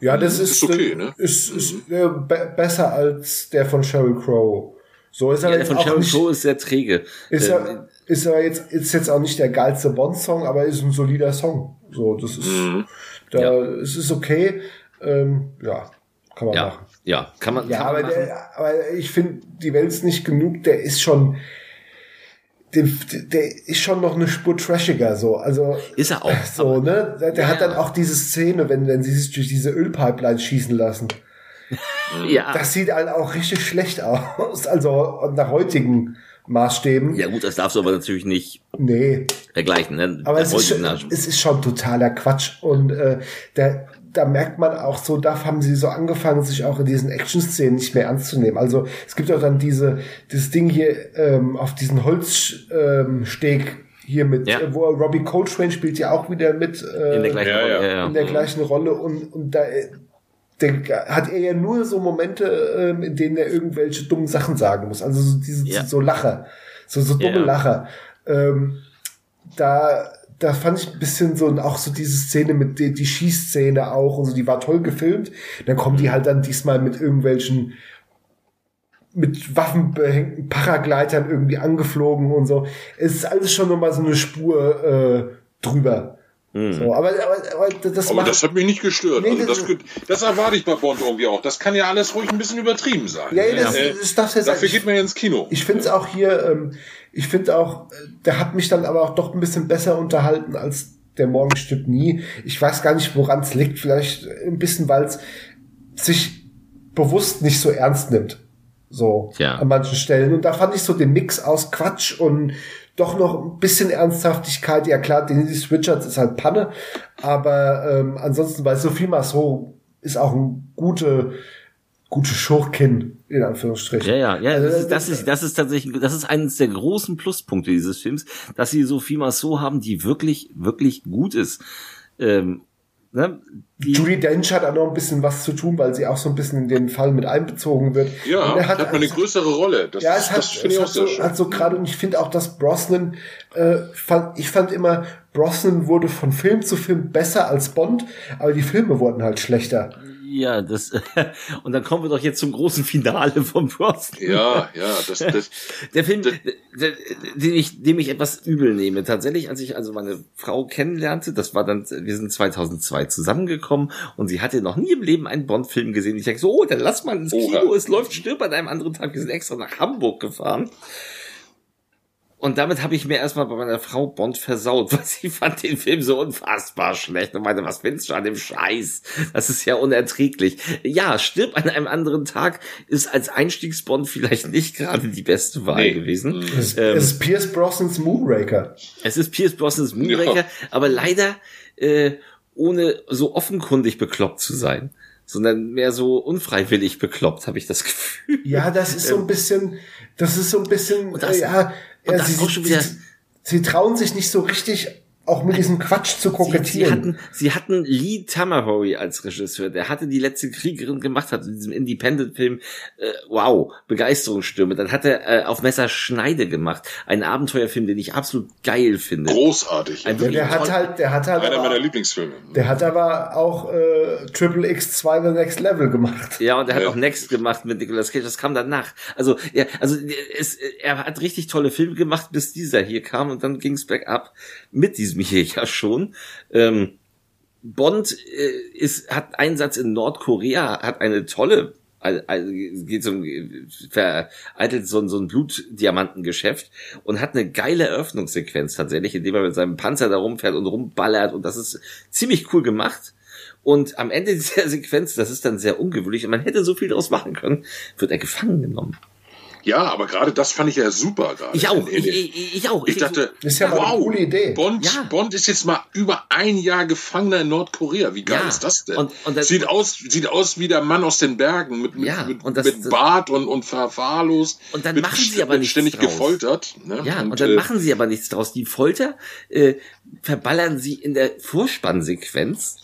Ja, das ist, ist okay, ne? Ist, ist äh, besser als der von Sheryl Crow. So ist er ja, der von Sheryl Crow ist sehr träge. Ist er, ähm, ist er jetzt, ist jetzt auch nicht der geilste Bond-Song, aber ist ein solider Song. So, das ist, mhm. da, ja. es ist okay. Ähm, ja, kann man ja. machen. Ja, kann man. Ja, kann aber, man der, aber ich finde, die Welt ist nicht genug. Der ist schon, der, der ist schon noch eine Spur trashiger, so. Also. Ist er auch. <laughs> So, ne? Der, der ja. hat dann auch diese Szene, wenn, wenn sie sich durch diese Ölpipeline schießen lassen. <laughs> ja. Das sieht halt auch richtig schlecht aus. Also, nach heutigen Maßstäben. Ja gut, das darfst du aber natürlich nicht nee. vergleichen. Ne? Aber es ist, schon, es ist schon totaler Quatsch. Und äh, der, da merkt man auch so, da haben sie so angefangen, sich auch in diesen Action-Szenen nicht mehr ernst zu nehmen. Also es gibt auch dann diese, dieses Ding hier ähm, auf diesen Holzsteg ähm, hier mit, ja. äh, wo Robbie Coltrane spielt ja auch wieder mit äh, in der gleichen, ja, Rolle, ja. In der gleichen Rolle und, und da der, hat er ja nur so Momente, ähm, in denen er irgendwelche dummen Sachen sagen muss. Also so diese ja. so Lacher, so so dumme ja. Lacher. Ähm, da da fand ich ein bisschen so auch so diese Szene mit die, die Schießszene auch und so, die war toll gefilmt. Dann kommen die halt dann diesmal mit irgendwelchen mit waffenbehängten Paragleitern irgendwie angeflogen und so. Es ist alles schon nochmal so eine Spur äh, drüber. Mhm. So, aber, aber, aber, das, aber das hat mich nicht gestört. Nee, also das, das, das, erwarte ich bei Bond irgendwie auch. Das kann ja alles ruhig ein bisschen übertrieben sein. Ja, das, äh, das, das jetzt dafür geht man ja ins Kino. Ich finde es auch hier, ähm, ich finde auch, der hat mich dann aber auch doch ein bisschen besser unterhalten als der Morgen stirbt nie. Ich weiß gar nicht, woran es liegt. Vielleicht ein bisschen, weil es sich bewusst nicht so ernst nimmt. So ja. an manchen Stellen. Und da fand ich so den Mix aus Quatsch und doch noch ein bisschen Ernsthaftigkeit. Ja klar, Dennis Richards ist halt Panne, aber ähm, ansonsten bei Sophie Massot ist auch ein gute gute Schurkin in Anführungsstrichen. Ja, ja, ja. Das ist, das ist, das ist tatsächlich, das ist eines der großen Pluspunkte dieses Films, dass sie Sophie Massot haben, die wirklich, wirklich gut ist. Ähm, Ne? Die Judy Dench hat auch noch ein bisschen was zu tun, weil sie auch so ein bisschen in den Fall mit einbezogen wird. Ja, und er hat, hat eine größere Rolle. Das, ja, es hat, das finde ich auch so, hat so gerade, und ich finde auch, dass Brosnan, äh, fand, ich fand immer, Brosnan wurde von Film zu Film besser als Bond, aber die Filme wurden halt schlechter. Ja, das <laughs> und dann kommen wir doch jetzt zum großen Finale vom Frost. Ja, ja, das, <laughs> das der Film, das, den ich, dem ich etwas übel nehme. Tatsächlich, als ich also meine Frau kennenlernte, das war dann, wir sind 2002 zusammengekommen und sie hatte noch nie im Leben einen Bond-Film gesehen. Ich denke so, oh, dann lass mal ins Kino, Oha. es läuft stirb an einem anderen Tag. Wir sind extra nach Hamburg gefahren. Und damit habe ich mir erstmal bei meiner Frau Bond versaut, <laughs> weil sie fand den Film so unfassbar schlecht und meinte, was findest du an dem Scheiß? Das ist ja unerträglich. Ja, stirb an einem anderen Tag ist als Einstiegsbond vielleicht nicht gerade die beste Wahl nee. gewesen. Es, ähm, es, ist Pierce Brosnans Moonraker. Es ist Pierce Brosnans Moonraker, ja. aber leider äh, ohne so offenkundig bekloppt zu sein sondern mehr so unfreiwillig bekloppt, habe ich das <laughs> Gefühl. Ja, das ist so ein bisschen, das ist so ein bisschen, das, äh, ja, ja sie, sie, sie trauen sich nicht so richtig auch mit diesem Quatsch zu kokettieren. Sie, sie, hatten, sie hatten Lee Tamahori als Regisseur, der hatte die letzte Kriegerin gemacht, hat in diesem Independent-Film, äh, wow, Begeisterungsstürme. Dann hat er äh, auf Messer Schneide gemacht, einen Abenteuerfilm, den ich absolut geil finde. Großartig. Ja, der hat halt, der hat halt einer aber, meiner Lieblingsfilme. Der hat aber auch äh, Triple X2 The Next Level gemacht. Ja, und er hat ja. auch Next gemacht mit Nicolas Cage. Das kam danach. Also, ja, also es, er hat richtig tolle Filme gemacht, bis dieser hier kam und dann ging's back up mit diesem hier ja schon. Ähm, Bond äh, ist, hat Einsatz in Nordkorea, hat eine tolle also geht so vereitelt so, so ein Blutdiamantengeschäft und hat eine geile Eröffnungssequenz tatsächlich, indem er mit seinem Panzer da rumfährt und rumballert und das ist ziemlich cool gemacht. Und am Ende dieser <laughs> Sequenz, das ist dann sehr ungewöhnlich und man hätte so viel daraus machen können, wird er gefangen genommen. Ja, aber gerade das fand ich ja super gerade. Ich auch, ich, ich, ich, auch. Ich, dachte, das ist ja wow, eine coole Idee. Bond, ja. Bond ist jetzt mal über ein Jahr Gefangener in Nordkorea. Wie geil ja. ist das denn? Und, und das, sieht aus, sieht aus wie der Mann aus den Bergen mit, ja, mit, und das, mit Bart und, und verwahrlost. Und dann machen sie aber nichts ständig draus. gefoltert. Ne? Ja, und, und dann äh, machen sie aber nichts draus. Die Folter äh, verballern sie in der Vorspannsequenz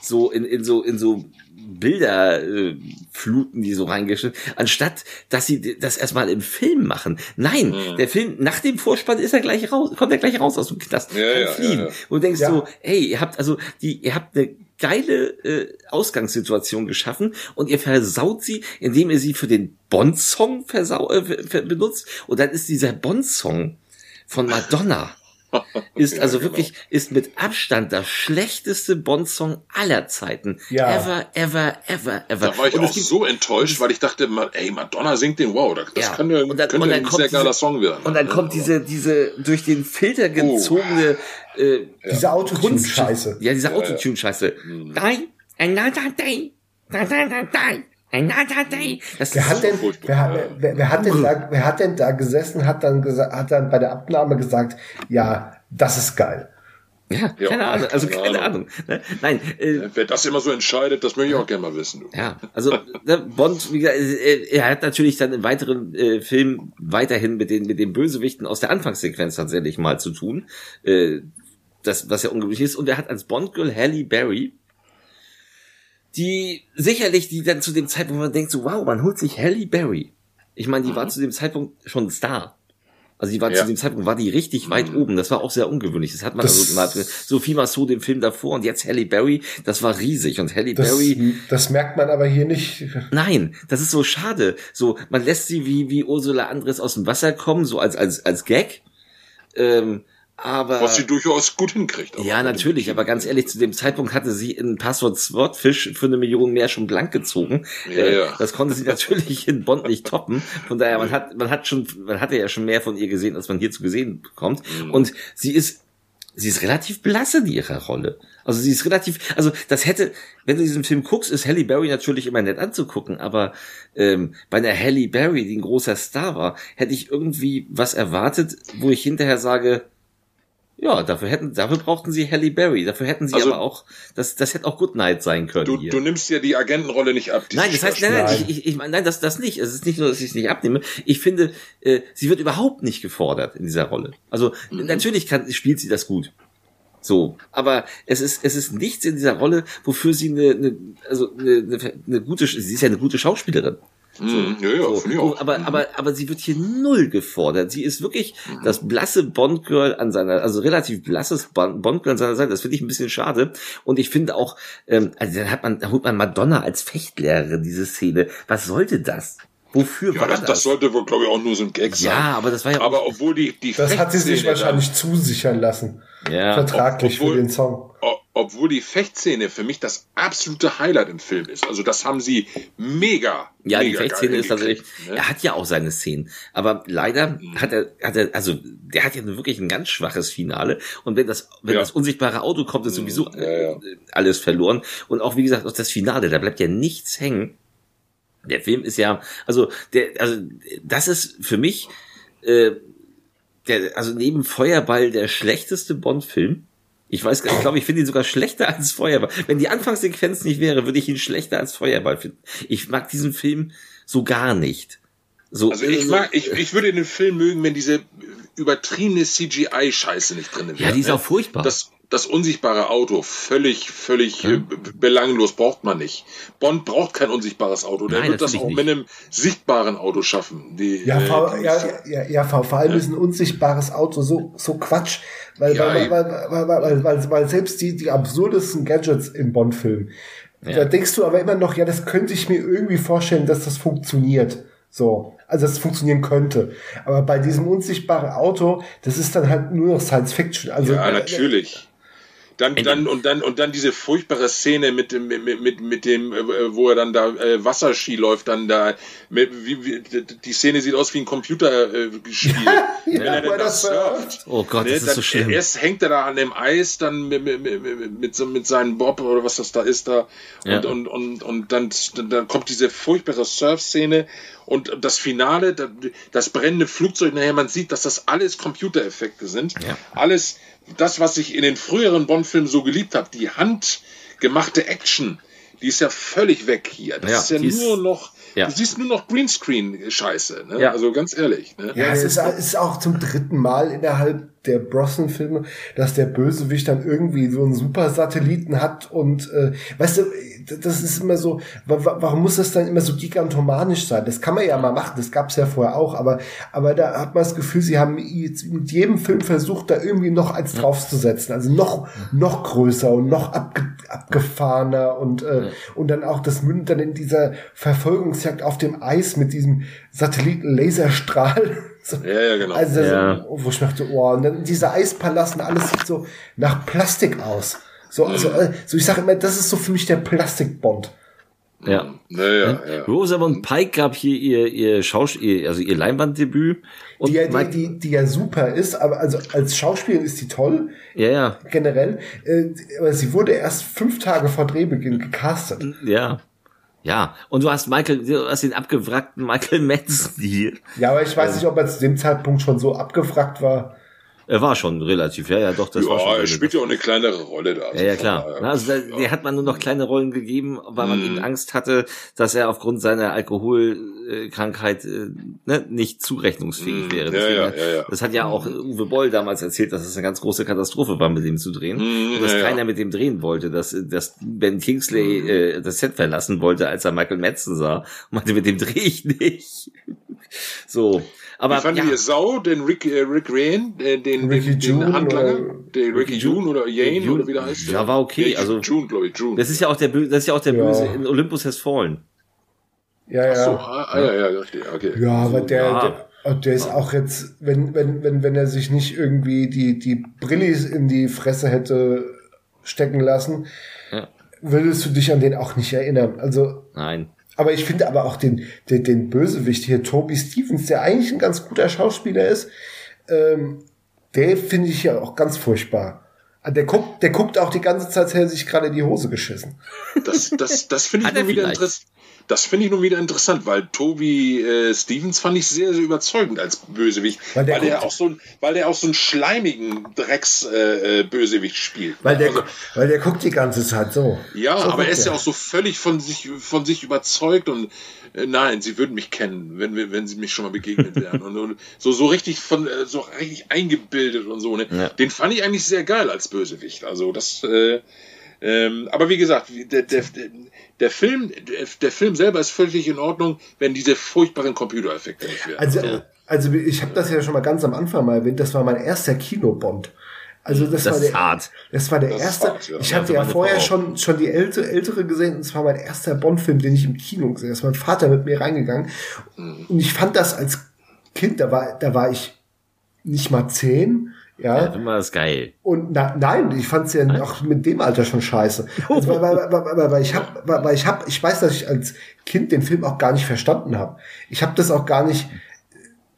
so in, in so in so Bilderfluten, äh, die so reingeschnitten, anstatt dass sie das erstmal im Film machen. Nein, mhm. der Film, nach dem Vorspann ist er gleich raus, kommt er gleich raus aus dem Knast, ja, kann ja, fliehen. Ja, ja. Und du denkst so, hey, ihr habt also die, ihr habt eine geile äh, Ausgangssituation geschaffen und ihr versaut sie, indem ihr sie für den Bond-Song versau äh, benutzt. Und dann ist dieser Bond-Song von Madonna <laughs> ist also genau. wirklich, ist mit Abstand das schlechteste Bond-Song aller Zeiten. Ja. Ever, ever, ever, ever. Da war ich und auch so enttäuscht, weil ich dachte, ey, Madonna singt den, wow, das ja. kann ja, und dann, könnte und dann ein sehr geiler Song werden. Und dann kommt diese, diese durch den Filter gezogene, oh. äh, ja. diese Autotune-Scheiße. Ja, diese Autotune-Scheiße. Nein, another day, another day. Das wer hat, denn, wer, wer, wer, hat denn da, wer hat denn da gesessen, hat dann gesagt, hat dann bei der Abnahme gesagt, ja, das ist geil. Ja, keine ja, Ahnung, also keine, keine Ahnung. Ahnung. Ne? Nein, äh, wer das immer so entscheidet, das möchte ich auch gerne mal wissen. Du. Ja, also ne, Bond, wie gesagt, äh, er hat natürlich dann im weiteren äh, Film weiterhin mit den mit den Bösewichten aus der Anfangssequenz tatsächlich mal zu tun, äh, das was ja ungewöhnlich ist. Und er hat als Bond Girl Halle Berry die sicherlich, die dann zu dem Zeitpunkt, wo man denkt so, wow, man holt sich Halle Berry. Ich meine, die mhm. war zu dem Zeitpunkt schon Star. Also die war ja. zu dem Zeitpunkt war die richtig weit mhm. oben. Das war auch sehr ungewöhnlich. Das hat man das, also man hat Sophie Massot den Film davor und jetzt Halle Berry. Das war riesig und Halle das, Berry. Das merkt man aber hier nicht. Nein, das ist so schade. So man lässt sie wie wie Ursula Andres aus dem Wasser kommen, so als als als Gag. Ähm, aber, Was sie durchaus gut hinkriegt. Ja, natürlich, aber ganz ehrlich, zu dem Zeitpunkt hatte sie in Passwort Swordfish für eine Million mehr schon blank gezogen. Ja, äh, ja. Das konnte sie <laughs> natürlich in Bond nicht toppen. Von daher, man hat, man hat schon, man hatte ja schon mehr von ihr gesehen, als man hierzu gesehen bekommt. Mhm. Und sie ist, sie ist relativ blasse in ihrer Rolle. Also sie ist relativ, also das hätte, wenn du diesen Film guckst, ist Halle Berry natürlich immer nett anzugucken, aber ähm, bei einer Halle Berry, die ein großer Star war, hätte ich irgendwie was erwartet, wo ich hinterher sage, ja, dafür hätten, dafür brauchten sie Halle Berry. Dafür hätten sie also, aber auch, das, das hätte auch Goodnight sein können. Du, hier. du nimmst ja die Agentenrolle nicht ab. Nein, das heißt, nein, nein, nein. Ich, ich, ich, nein, das, das nicht. Es ist nicht nur, dass ich es nicht abnehme. Ich finde, äh, sie wird überhaupt nicht gefordert in dieser Rolle. Also mhm. natürlich kann, spielt sie das gut. So, aber es ist es ist nichts in dieser Rolle, wofür sie eine, eine also eine, eine, eine gute, sie ist ja eine gute Schauspielerin. So, mm, ja, ja, so. ich auch. Aber, aber, aber sie wird hier null gefordert. Sie ist wirklich mhm. das blasse Bond-Girl an seiner, also relativ blasses Bond-Girl an seiner Seite. Das finde ich ein bisschen schade. Und ich finde auch, ähm, also dann hat man, da holt man Madonna als Fechtlehrerin, diese Szene. Was sollte das? Wofür ja, war das? Das sollte wohl, glaube ich, auch nur so ein Gag sein. Ja, aber das war ja Aber obwohl die, die Das hat sie sich wahrscheinlich zusichern lassen. Ja. Vertraglich obwohl, für den Song obwohl die Fechtszene für mich das absolute Highlight im Film ist. Also das haben sie mega. Ja, mega die Fechtszene ist tatsächlich, ne? er hat ja auch seine Szenen, aber leider mhm. hat er, hat er, also der hat ja wirklich ein ganz schwaches Finale und wenn das, wenn ja. das unsichtbare Auto kommt, ist sowieso ja, ja. alles verloren und auch wie gesagt, auch das Finale, da bleibt ja nichts hängen. Der Film ist ja, also der, also das ist für mich, äh, der, also neben Feuerball der schlechteste Bond-Film ich weiß gar nicht, ich glaube, ich finde ihn sogar schlechter <laughs> als Feuerball. Wenn die Anfangssequenz nicht wäre, würde ich ihn schlechter als Feuerball finden. Ich mag diesen Film so gar nicht. So, also ich mag, ich, ich würde den Film mögen, wenn diese übertriebene CGI-Scheiße nicht drin wäre. Ja, die ist auch furchtbar. Das, das unsichtbare Auto völlig, völlig ja. Äh, belanglos braucht man nicht. Bond braucht kein unsichtbares Auto. Der Nein, wird das auch nicht. mit einem sichtbaren Auto schaffen. Die, ja, äh, ja, ja, ja, vor, allem ja. ist ein unsichtbares Auto so, so Quatsch, weil, ja, weil, weil, weil, weil, weil, weil, selbst die, die absurdesten Gadgets im Bond-Film, da denkst du aber immer noch, ja, das könnte ich mir irgendwie vorstellen, dass das funktioniert. So. Also, dass es funktionieren könnte. Aber bei diesem unsichtbaren Auto, das ist dann halt nur noch Science Fiction. Also, ja, natürlich. Dann, dann, und dann, und dann diese furchtbare Szene mit dem, mit, mit, mit dem, äh, wo er dann da äh, Wasserski läuft, dann da, mit, wie, wie, die Szene sieht aus wie ein Computerspiel. <laughs> Ja, wenn ja, er dann das surft. Oh Gott, ne, das ist so schlimm. Erst hängt er da an dem Eis, dann mit, mit, mit, mit, so, mit seinem Bob oder was das da ist da. Und, ja. und, und, und dann, dann kommt diese furchtbare Surf-Szene und das Finale, das brennende Flugzeug, nachher man sieht, dass das alles Computereffekte sind. Ja. Alles, das, was ich in den früheren Bond-Filmen so geliebt habe, die handgemachte Action, die ist ja völlig weg hier. Das ja, ist ja nur noch, ja. du siehst nur noch Greenscreen-Scheiße. Ne? Ja. Also ganz ehrlich. Ne? Ja, es ist, ist auch zum dritten Mal innerhalb der Brosnan-Filme, dass der Bösewicht dann irgendwie so einen Super-Satelliten hat und äh, weißt du, das ist immer so, warum muss das dann immer so gigantomanisch sein? Das kann man ja mal machen, das gab es ja vorher auch, aber, aber da hat man das Gefühl, sie haben jetzt mit jedem Film versucht, da irgendwie noch eins draufzusetzen. Also noch, noch größer und noch abge, abgefahrener und, äh, und dann auch das mündet dann in dieser Verfolgungsjagd auf dem Eis mit diesem Satelliten-Laserstrahl. So. Ja, ja, genau. Also, ja. wo ich dachte, oh, und dann dieser Eispalast und alles sieht so nach Plastik aus. So, also, äh, so ich sage immer, das ist so für mich der Plastikbond. Ja. Naja, ja. Rosamund Pike gab hier ihr, ihr Schauspiel, also ihr Leinwanddebüt. Und die, ja, die, die, die ja super ist, aber also als Schauspielerin ist die toll. Ja, ja. Generell. Äh, aber sie wurde erst fünf Tage vor Drehbeginn gecastet. Ja. Ja, und du hast Michael, du hast den abgewrackten Michael Madsen hier. Ja, aber ich weiß nicht, ob er zu dem Zeitpunkt schon so abgewrackt war. Er war schon relativ, ja, ja, doch, das ja, war schon. er spielt ja auch eine kleinere Rolle da. Also ja, ja, klar. Da, also, da, ja. der hat man nur noch kleine Rollen gegeben, weil man mm. eben Angst hatte, dass er aufgrund seiner Alkoholkrankheit äh, ne, nicht zurechnungsfähig mm. wäre. Deswegen, ja, ja, ja, Das hat ja auch Uwe Boll damals erzählt, dass es eine ganz große Katastrophe war, mit dem zu drehen. Mm, und dass keiner mit dem drehen wollte, dass, dass Ben Kingsley mm. äh, das Set verlassen wollte, als er Michael Madsen sah. Und meinte, mit dem drehe ich nicht. <laughs> so. Aber, Wie fanden ja. ihr Sau, den Rick, äh, Rick Rain, äh, den, Ricky den, June, den Handlanger, den Ricky, Ricky June oder Yane June, oder wie der heißt? Ja, war okay. Ja, also, June, glaube ich, June. Das ist ja auch der, das ist ja auch der ja. Böse in Olympus has fallen. Ja, ja. Ach so, ah, ah, ja, ja, richtig, okay. Ja, aber der, ja. der, der ist auch jetzt, wenn, wenn, wenn, wenn er sich nicht irgendwie die, die Brillis in die Fresse hätte stecken lassen, ja. würdest du dich an den auch nicht erinnern. Also. Nein. Aber ich finde aber auch den, den, den Bösewicht hier, Toby Stevens, der eigentlich ein ganz guter Schauspieler ist, ähm, der finde ich ja auch ganz furchtbar. Ah, der guckt, der guckt auch die ganze Zeit, als hätte sich gerade in die Hose geschissen. Das, das, das finde ich nur wieder interessant. Das finde ich nun wieder interessant, weil Toby äh, Stevens fand ich sehr, sehr überzeugend als Bösewicht, weil der, weil der auch so ein, weil der auch so einen schleimigen Drecks äh, äh, Bösewicht spielt. Weil der, also, weil der guckt die ganze Zeit so. Ja, so aber er ist der. ja auch so völlig von sich, von sich überzeugt und äh, nein, sie würden mich kennen, wenn wir, wenn sie mich schon mal begegnet <laughs> wären und, und, so so richtig von äh, so richtig eingebildet und so. Ne? Ja. Den fand ich eigentlich sehr geil als Bösewicht. Also das. Äh, ähm, aber wie gesagt, der, der, der Film, der Film selber ist völlig in Ordnung, wenn diese furchtbaren Computereffekte nicht wären. Also, also ich habe das ja schon mal ganz am Anfang mal erwähnt, das war mein erster Kinobond. Also das, das war der, hart. das war der das erste. Hart, ja. Ich hatte ja vorher schon schon die ältere, ältere gesehen und es war mein erster Bond-Film, den ich im Kino gesehen. habe. Da ist mein Vater mit mir reingegangen mhm. und ich fand das als Kind, da war da war ich nicht mal zehn Ja, ja immer das geil. Und na, nein, ich fand's ja auch mit dem Alter schon scheiße. Also, weil, weil, weil, weil ich hab, weil ich hab, ich weiß, dass ich als Kind den Film auch gar nicht verstanden habe. Ich habe das auch gar nicht.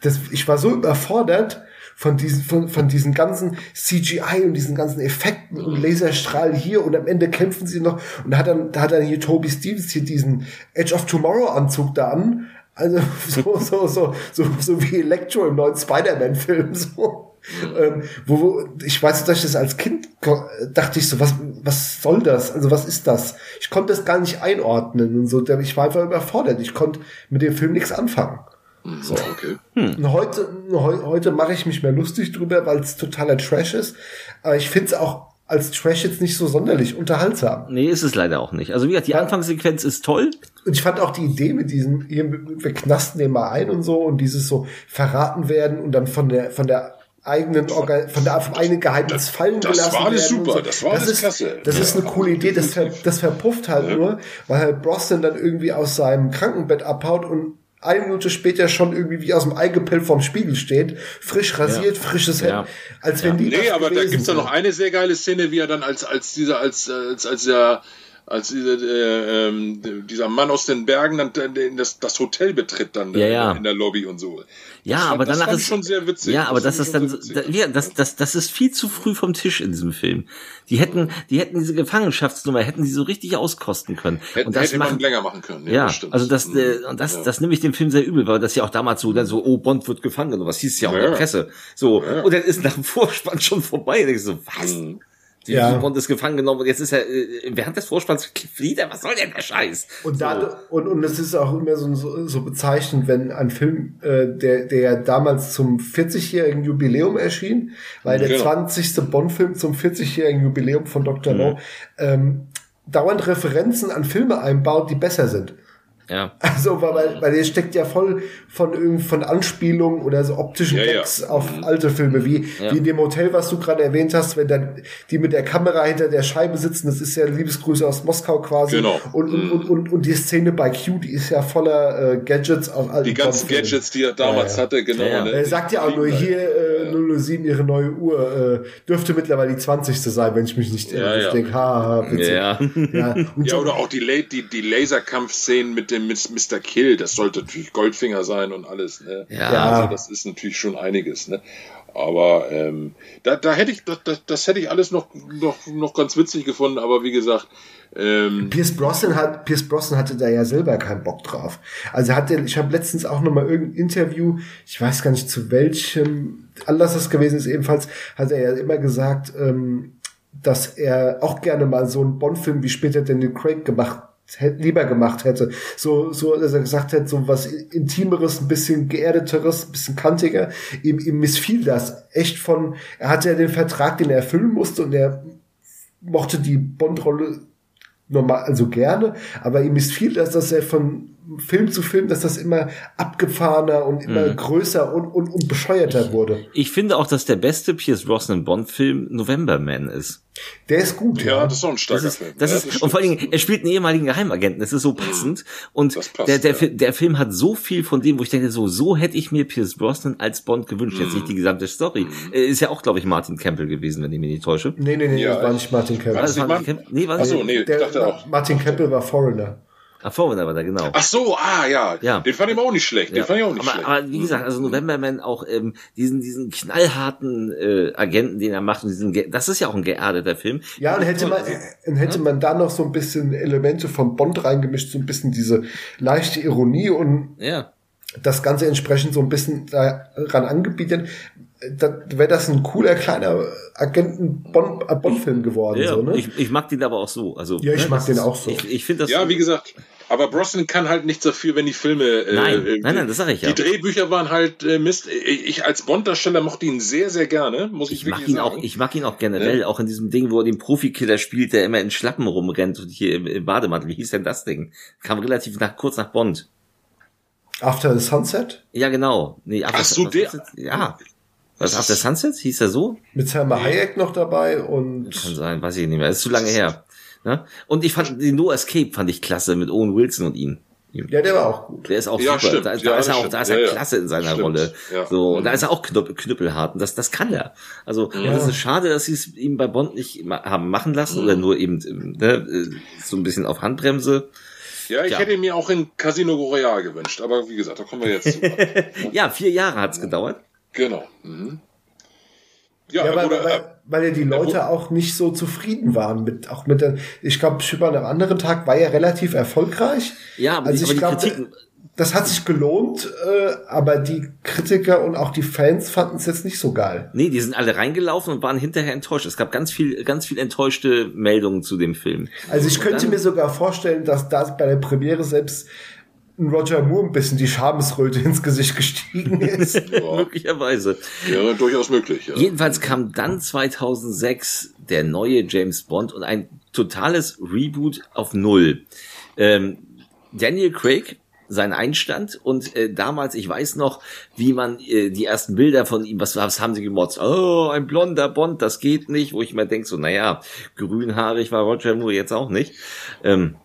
Das, ich war so überfordert von diesen, von, von diesen ganzen CGI und diesen ganzen Effekten und Laserstrahl hier und am Ende kämpfen sie noch und da hat dann, da hat dann hier Toby Stevens hier diesen Edge of Tomorrow Anzug da an. Also <laughs> so, so, so, so, so wie Electro im neuen Spider-Man-Film. So. Ähm, wo, wo, ich weiß, dass ich das als Kind dachte ich so, was, was soll das? Also was ist das? Ich konnte das gar nicht einordnen und so. Ich war einfach überfordert. Ich konnte mit dem Film nichts anfangen. Hm, so. Okay. Hm. Und heute, heute mache ich mich mehr lustig drüber, weil es totaler Trash ist. Aber ich finde es auch als Trash jetzt nicht so sonderlich unterhaltsam. Nee, ist es leider auch nicht. Also wie gesagt, die ja. Anfangssequenz ist toll. Und ich fand auch die Idee mit diesem, hier, wir knasten den mal ein und so und dieses so verraten werden und dann von der, von der eigenen Organ von der vom eigenen Geheimnis fallen das gelassen war alles werden. super, so. das war das alles ist, klasse. Das ist eine coole Idee, das, ver, das verpufft halt ja. nur, weil halt Brosnan dann irgendwie aus seinem Krankenbett abhaut und eine Minute später schon irgendwie wie aus dem Eigepell vorm Spiegel steht, frisch rasiert, ja. frisches Hemd, ja. als wenn die. Nee, aber da gibt's da noch eine sehr geile Szene, wie er dann als, als dieser, als, als, als der, als dieser, äh, äh, dieser Mann aus den Bergen dann das, das Hotel betritt dann ja, ja. in der Lobby und so. Ja, aber das danach ist schon sehr witzig. Ja, aber das, das ist dann, da, ja, das, das, das ist viel zu früh vom Tisch in diesem Film. Die hätten, die hätten diese Gefangenschaftsnummer, hätten sie so richtig auskosten können. Hätten, und das hätte machen, man länger machen können. Ja, ja also das, äh, und das, ja. das nehme ich dem Film sehr übel, weil das ja auch damals so, dann so, oh, Bond wird gefangen oder was hieß ja auch in der Presse. So, und dann ist nach dem Vorspann schon vorbei. Und ich so, was? Mhm. Die ja. Bond ist gefangen genommen und jetzt ist er äh, während des Vorspanns <laughs> flieht er. Was soll denn der Scheiß? Und da so. und und es ist auch immer so, so, so bezeichnend, wenn ein Film, äh, der der damals zum 40-jährigen Jubiläum erschien, weil der genau. 20. Bond-Film zum 40-jährigen Jubiläum von Dr. Mhm. No ähm, dauernd Referenzen an Filme einbaut, die besser sind. Ja. <laughs> Also, weil, weil der steckt ja voll von irgendwie von Anspielungen oder so optischen ja, Gags ja. auf mhm. alte Filme, wie, ja. wie in dem Hotel, was du gerade erwähnt hast, wenn dann die mit der Kamera hinter der Scheibe sitzen, das ist ja Liebesgrüße aus Moskau quasi. Genau. Und, und, und, und, und die Szene bei Q, die ist ja voller äh, Gadgets aus alten Die ganzen Gadgets, die er damals hatte, genau. Ne? Er sagt ja auch nur hier äh, 007, ihre neue Uhr, äh, dürfte mittlerweile die 20. sein, wenn ich mich nicht irre. Ja, ich denke, haha, witzig. Ja. Ja. ja, oder auch die, die, die Laserkampfszenen mit dem mit Mr. Kill, das sollte natürlich Goldfinger sein und alles. Ne? Ja. Also das ist natürlich schon einiges. Ne? Aber ähm, da, da hätte ich, das, das hätte ich alles noch, noch, noch ganz witzig gefunden. Aber wie gesagt, ähm, Pierce Brosnan hat, Pierce Brosnan hatte da ja selber keinen Bock drauf. Also hatte, ich habe letztens auch noch mal irgendein Interview, ich weiß gar nicht zu welchem Anlass das gewesen ist, ebenfalls hat er ja immer gesagt, ähm, dass er auch gerne mal so einen Bond-Film wie später Daniel Craig gemacht lieber gemacht hätte. So, so, dass er gesagt hat, so was Intimeres, ein bisschen geerdeteres, ein bisschen kantiger. Ihm, ihm missfiel das echt von, er hatte ja den Vertrag, den er erfüllen musste und er mochte die Bond-Rolle normal, also gerne, aber ihm missfiel das, dass er von Film zu Film, dass das immer abgefahrener und immer mhm. größer und, und, und bescheuerter ich, wurde. Ich finde auch, dass der beste Pierce Brosnan Bond-Film November Man ist. Der ist gut, ja. ja. das ist auch ein starker das ist, Film. Das ja, ist, das und vor allen Dingen, er spielt einen ehemaligen Geheimagenten. Das ist so passend. Und passt, der, der, ja. der Film hat so viel von dem, wo ich denke, so, so hätte ich mir Pierce Brosnan als Bond gewünscht. Mhm. Jetzt nicht die gesamte Story. Mhm. Ist ja auch, glaube ich, Martin Campbell gewesen, wenn ich mich nicht täusche. Nee, nee, nee, ja, das war nicht Martin Campbell. War das Martin Campbell? Nee, war Achso, nee, ich dachte auch. Martin Campbell war Foreigner. Ach, Foreigner war da, genau. Ach so, ah, ja. ja. Den fand ich auch nicht schlecht. Den ja. fand ich auch nicht aber, schlecht. Aber wie gesagt, also Novemberman auch ähm, diesen diesen knallharten äh, Agenten, den er macht, und diesen, das ist ja auch ein geerdeter Film. Ja, und hätte man, äh, hätte man da noch so ein bisschen Elemente von Bond reingemischt, so ein bisschen diese leichte Ironie und ja. das Ganze entsprechend so ein bisschen daran angebietet, da wäre das ein cooler kleiner Agenten-Bond-Film geworden. Ja, so, ne? ich, ich mag den aber auch so. Also, ja, ich ne, mag den auch so. Ich, ich finde das. Ja, wie gesagt, aber Brosnan kann halt nichts dafür, wenn die Filme. Äh, nein, äh, nein, nein, das sage ich ja. Die Drehbücher waren halt äh, Mist. Ich als Bond-Darsteller mochte ihn sehr, sehr gerne, muss ich, ich mag ihn sagen. Auch, ich mag ihn auch generell, ja. auch in diesem Ding, wo er den Profikiller spielt, der immer in Schlappen rumrennt und hier im, im Bademantel. Wie hieß denn das Ding? Kam relativ nach, kurz nach Bond. After the Sunset? Ja, genau. Nee, After, Ach so, der. Ja. Was, After Sunset? Hieß er so? Mit Selma Hayek noch dabei und. Kann sein, weiß ich nicht mehr. Das ist zu lange her. Ne? Und ich fand den No Escape fand ich klasse mit Owen Wilson und ihm. Ja, der war auch gut. Der ist auch ja, super. Stimmt. Da, ja, da ist er auch, da ist er ja, klasse in seiner stimmt. Rolle. Ja. So, und da Mhm. ist er auch knüpp, knüppelhart. Und das, das kann er. Also, Ja. das ist schade, dass sie es ihm bei Bond nicht haben machen lassen Mhm. oder nur eben, ne, so ein bisschen auf Handbremse. Ja, ich Ja. hätte ihn mir auch in Casino Royale gewünscht, aber wie gesagt, da kommen wir jetzt zu. <laughs> Ja, vier Jahre hat's gedauert. Genau. Mhm. Ja, Ja, weil, oder, weil, weil ja die Leute auch nicht so zufrieden waren mit, auch mit der, ich glaube, Schipper am anderen Tag war ja relativ erfolgreich. Ja, aber, Also die, ich aber die glaub, Kritiken, Das hat sich gelohnt, äh, aber die Kritiker und auch die Fans fanden es jetzt nicht so geil. nee, die sind alle reingelaufen und waren hinterher enttäuscht. Es gab ganz viel, ganz viel enttäuschte Meldungen zu dem Film. Also ich könnte dann- mir sogar vorstellen, dass da bei der Premiere selbst Roger Moore ein bisschen die Schamesröte ins Gesicht gestiegen <laughs> ist. Möglicherweise. ja, durchaus möglich. Ja. Jedenfalls kam dann 2006 der neue James Bond und ein totales Reboot auf Null. Ähm, Daniel Craig, sein Einstand und äh, damals, ich weiß noch, wie man äh, die ersten Bilder von ihm, was, was haben sie gemotzt? Oh, ein blonder Bond, das geht nicht, wo ich mir denke, so, naja, grünhaarig war Roger Moore jetzt auch nicht. Ähm,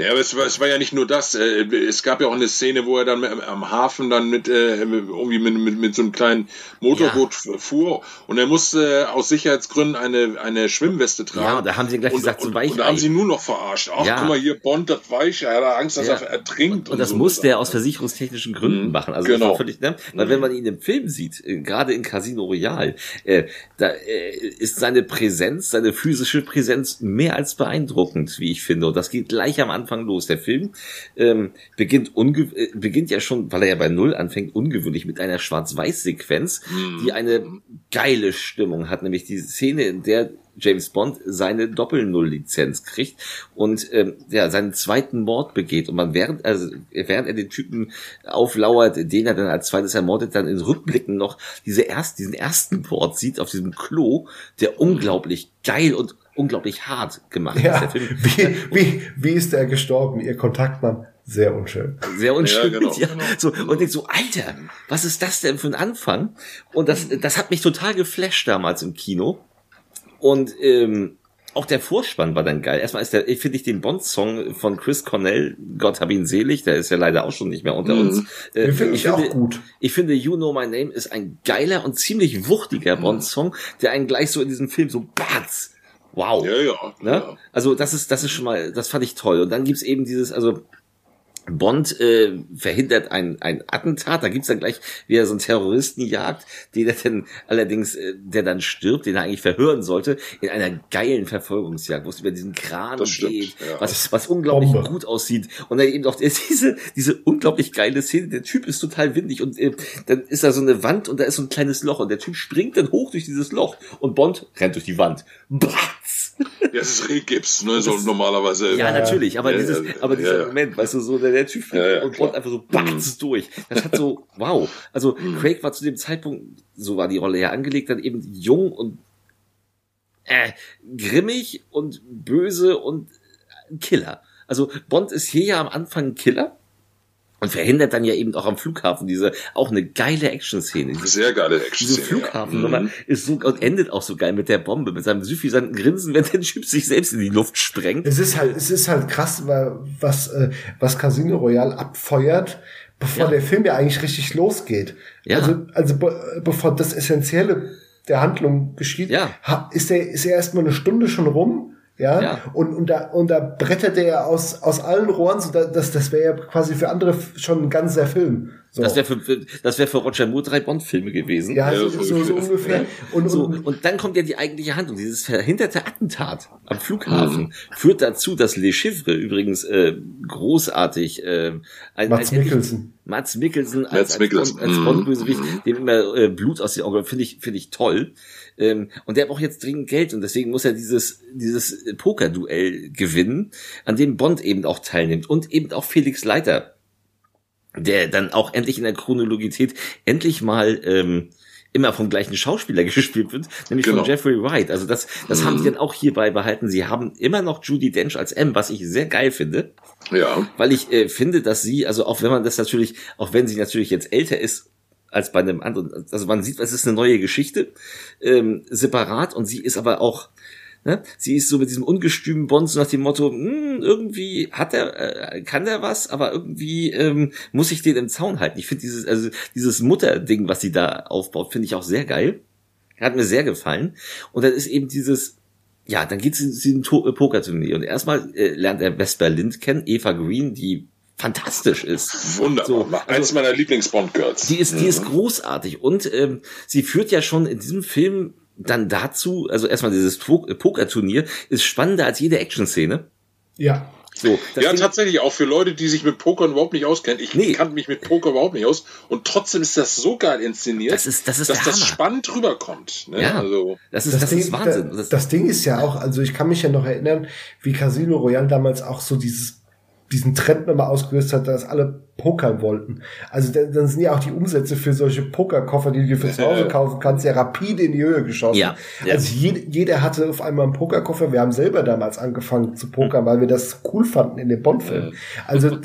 Ja, aber es war, es war ja nicht nur das. äh, Es gab ja auch eine Szene, wo er dann am Hafen dann mit äh, irgendwie mit, mit, mit so einem kleinen Motorboot fuhr und er musste aus Sicherheitsgründen eine, eine Schwimmweste tragen. Ja, da haben sie gleich und, gesagt, so und, Weichei. und da haben sie nur noch verarscht. Ach, Ja. guck mal hier, Bond, das Weiche, er hat Angst, dass Ja. er ertrinkt. Und das so musste er aus versicherungstechnischen Gründen Mhm. machen. Also das Genau. völlig, ne? Weil wenn man ihn im Film sieht, äh, gerade in Casino Royale, äh, da äh, ist seine Präsenz, seine physische Präsenz mehr als beeindruckend, wie ich finde. Und das geht gleich am Anfang los. Der Film ähm, beginnt unge äh, beginnt ja schon, weil er ja bei Null anfängt, ungewöhnlich mit einer Schwarz-Weiß-Sequenz, Mhm. die eine geile Stimmung hat, nämlich die Szene, in der James Bond seine Doppel-Null-Lizenz kriegt und ähm, ja, seinen zweiten Mord begeht. Und man während, also während er den Typen auflauert, den er dann als zweites ermordet, dann in Rückblicken noch diese erst, diesen ersten Mord sieht auf diesem Klo, der unglaublich geil und unglaublich hart gemacht ist. Ja, Der Film wie, wie, wie ist er gestorben? Ihr Kontaktmann? Sehr unschön. sehr unschön. <laughs> Ja, genau. ja, so, und denk so, Alter, was ist das denn für ein Anfang? Und das, das hat mich total geflasht damals im Kino. Und ähm, auch der Vorspann war dann geil. Erstmal ist der, finde ich den Bond-Song von Chris Cornell, Gott hab ihn selig, der ist ja leider auch schon nicht mehr unter Mhm. uns. Äh, Den finde ich auch gut. Ich finde You Know My Name ist ein geiler und ziemlich wuchtiger Bond-Song, der einen gleich so in diesem Film so batz. Wow. Ja, ja. Ne? ja. Also das ist, das ist schon mal, das fand ich toll. Und dann gibt's eben dieses, also Bond äh, verhindert ein, ein Attentat, da gibt's dann gleich wieder so einen Terroristen jagt, den er dann allerdings, äh, der dann stirbt, den er eigentlich verhören sollte, in einer geilen Verfolgungsjagd, wo es über diesen Kran Das stimmt, geht, ja. was, was unglaublich Bombe. gut aussieht. Und dann eben auch <laughs> diese, diese unglaublich geile Szene, der Typ ist total windig und äh, dann ist da so eine Wand und da ist so ein kleines Loch und der Typ springt dann hoch durch dieses Loch und Bond rennt durch die Wand. Batz! Ja, es ist Rehgips, ne, so normalerweise. Ja, natürlich, aber Ja, dieses, ja, aber dieser ja. Moment, weißt du, so der, der Typ fliegt und. Bond einfach so batz durch. Das hat so, <laughs> wow. Also Mhm. Craig war zu dem Zeitpunkt, so war die Rolle ja angelegt, dann eben jung und äh, grimmig und böse und ein Killer. Also Bond ist hier ja am Anfang ein Killer und verhindert dann ja eben auch am Flughafen diese auch eine geile Action-Szene. Diese Sehr geile diese Action-Szene. Flughafennummer Ja. Mhm. ist so und endet auch so geil mit der Bombe, mit seinem süffisanten Grinsen, <laughs> wenn der Typ sich selbst in die Luft sprengt. Es ist halt, es ist halt krass, weil was, äh, was Casino Royale abfeuert, bevor Ja. der Film ja eigentlich richtig losgeht. Ja. Also, also be bevor das Essentielle der Handlung geschieht, Ja. ha- ist er ist er erstmal eine Stunde schon rum. Ja, Ja. Und, und, da, und da brettert er ja aus, aus allen Rohren, so da, das, das wäre ja quasi für andere schon ein ganzer Film. So. Das wäre für, für, das wäre für Roger Moore drei Bond-Filme gewesen. ja, Ja, so, so so, ungefähr. Und, So, und, dann kommt ja die eigentliche Handlung. Dieses verhinderte Attentat am Flughafen führt dazu, dass Le Chiffre übrigens äh, großartig äh, ein, Mats ein- Mikkelsen. Mats Mikkelsen als, Mats als. Bond, als Mhm. Bond-Bösewicht, Mhm. dem immer äh, Blut aus den Augen, finde ich, finde ich toll. Ähm, und der braucht jetzt dringend Geld und deswegen muss er dieses, dieses Poker-Duell gewinnen, an dem Bond eben auch teilnimmt und eben auch Felix Leiter, der dann auch endlich in der Chronologität endlich mal ähm, immer vom gleichen Schauspieler <laughs> gespielt wird, nämlich Genau. von Jeffrey Wright. Also das, das haben die dann auch hierbei behalten. Sie haben immer noch Judy Dench als M, was ich sehr geil finde Ja. weil ich äh, finde, dass sie, also auch wenn man das natürlich, auch wenn sie natürlich jetzt älter ist als bei einem anderen, also man sieht, es ist eine neue Geschichte, ähm, separat und sie ist aber auch Ne? Sie ist so mit diesem ungestümen Bond so nach dem Motto, hm, irgendwie hat er, äh, kann der was, aber irgendwie ähm, muss ich den im Zaun halten. Ich finde dieses, also dieses Mutterding, was sie da aufbaut, finde ich auch sehr geil. Hat mir sehr gefallen. Und dann ist eben dieses, ja, dann geht sie in den äh, Pokerturnier und erstmal äh, lernt er Vesper Lind kennen, Eva Green, die fantastisch ist. Wunderbar. So, also, Eins meiner Lieblings-Bond-Girls. Die ist, die ist mhm. großartig und ähm, sie führt ja schon in diesem Film dann dazu, also erstmal dieses Pokerturnier ist spannender als jede Action-Szene. Ja. So, ja, tatsächlich auch für Leute, die sich mit Poker überhaupt nicht auskennen. Ich nee. kannte mich mit Poker überhaupt nicht aus und trotzdem ist das so geil inszeniert, das ist, das ist dass das spannend rüberkommt. Ne? Ja, also, das ist, das, das Ding, ist Wahnsinn. Das, das Ding ist ja auch, also ich kann mich ja noch erinnern, wie Casino Royale damals auch so dieses diesen Trend nochmal ausgelöst hat, dass alle pokern wollten. Also dann, dann sind ja auch die Umsätze für solche Pokerkoffer, die du dir für zu Hause kaufen kannst, ja rapide in die Höhe geschossen. Ja, ja. Also jede, jeder hatte auf einmal einen Pokerkoffer. Wir haben selber damals angefangen zu pokern, weil wir das cool fanden in den Bond-Filmen. Also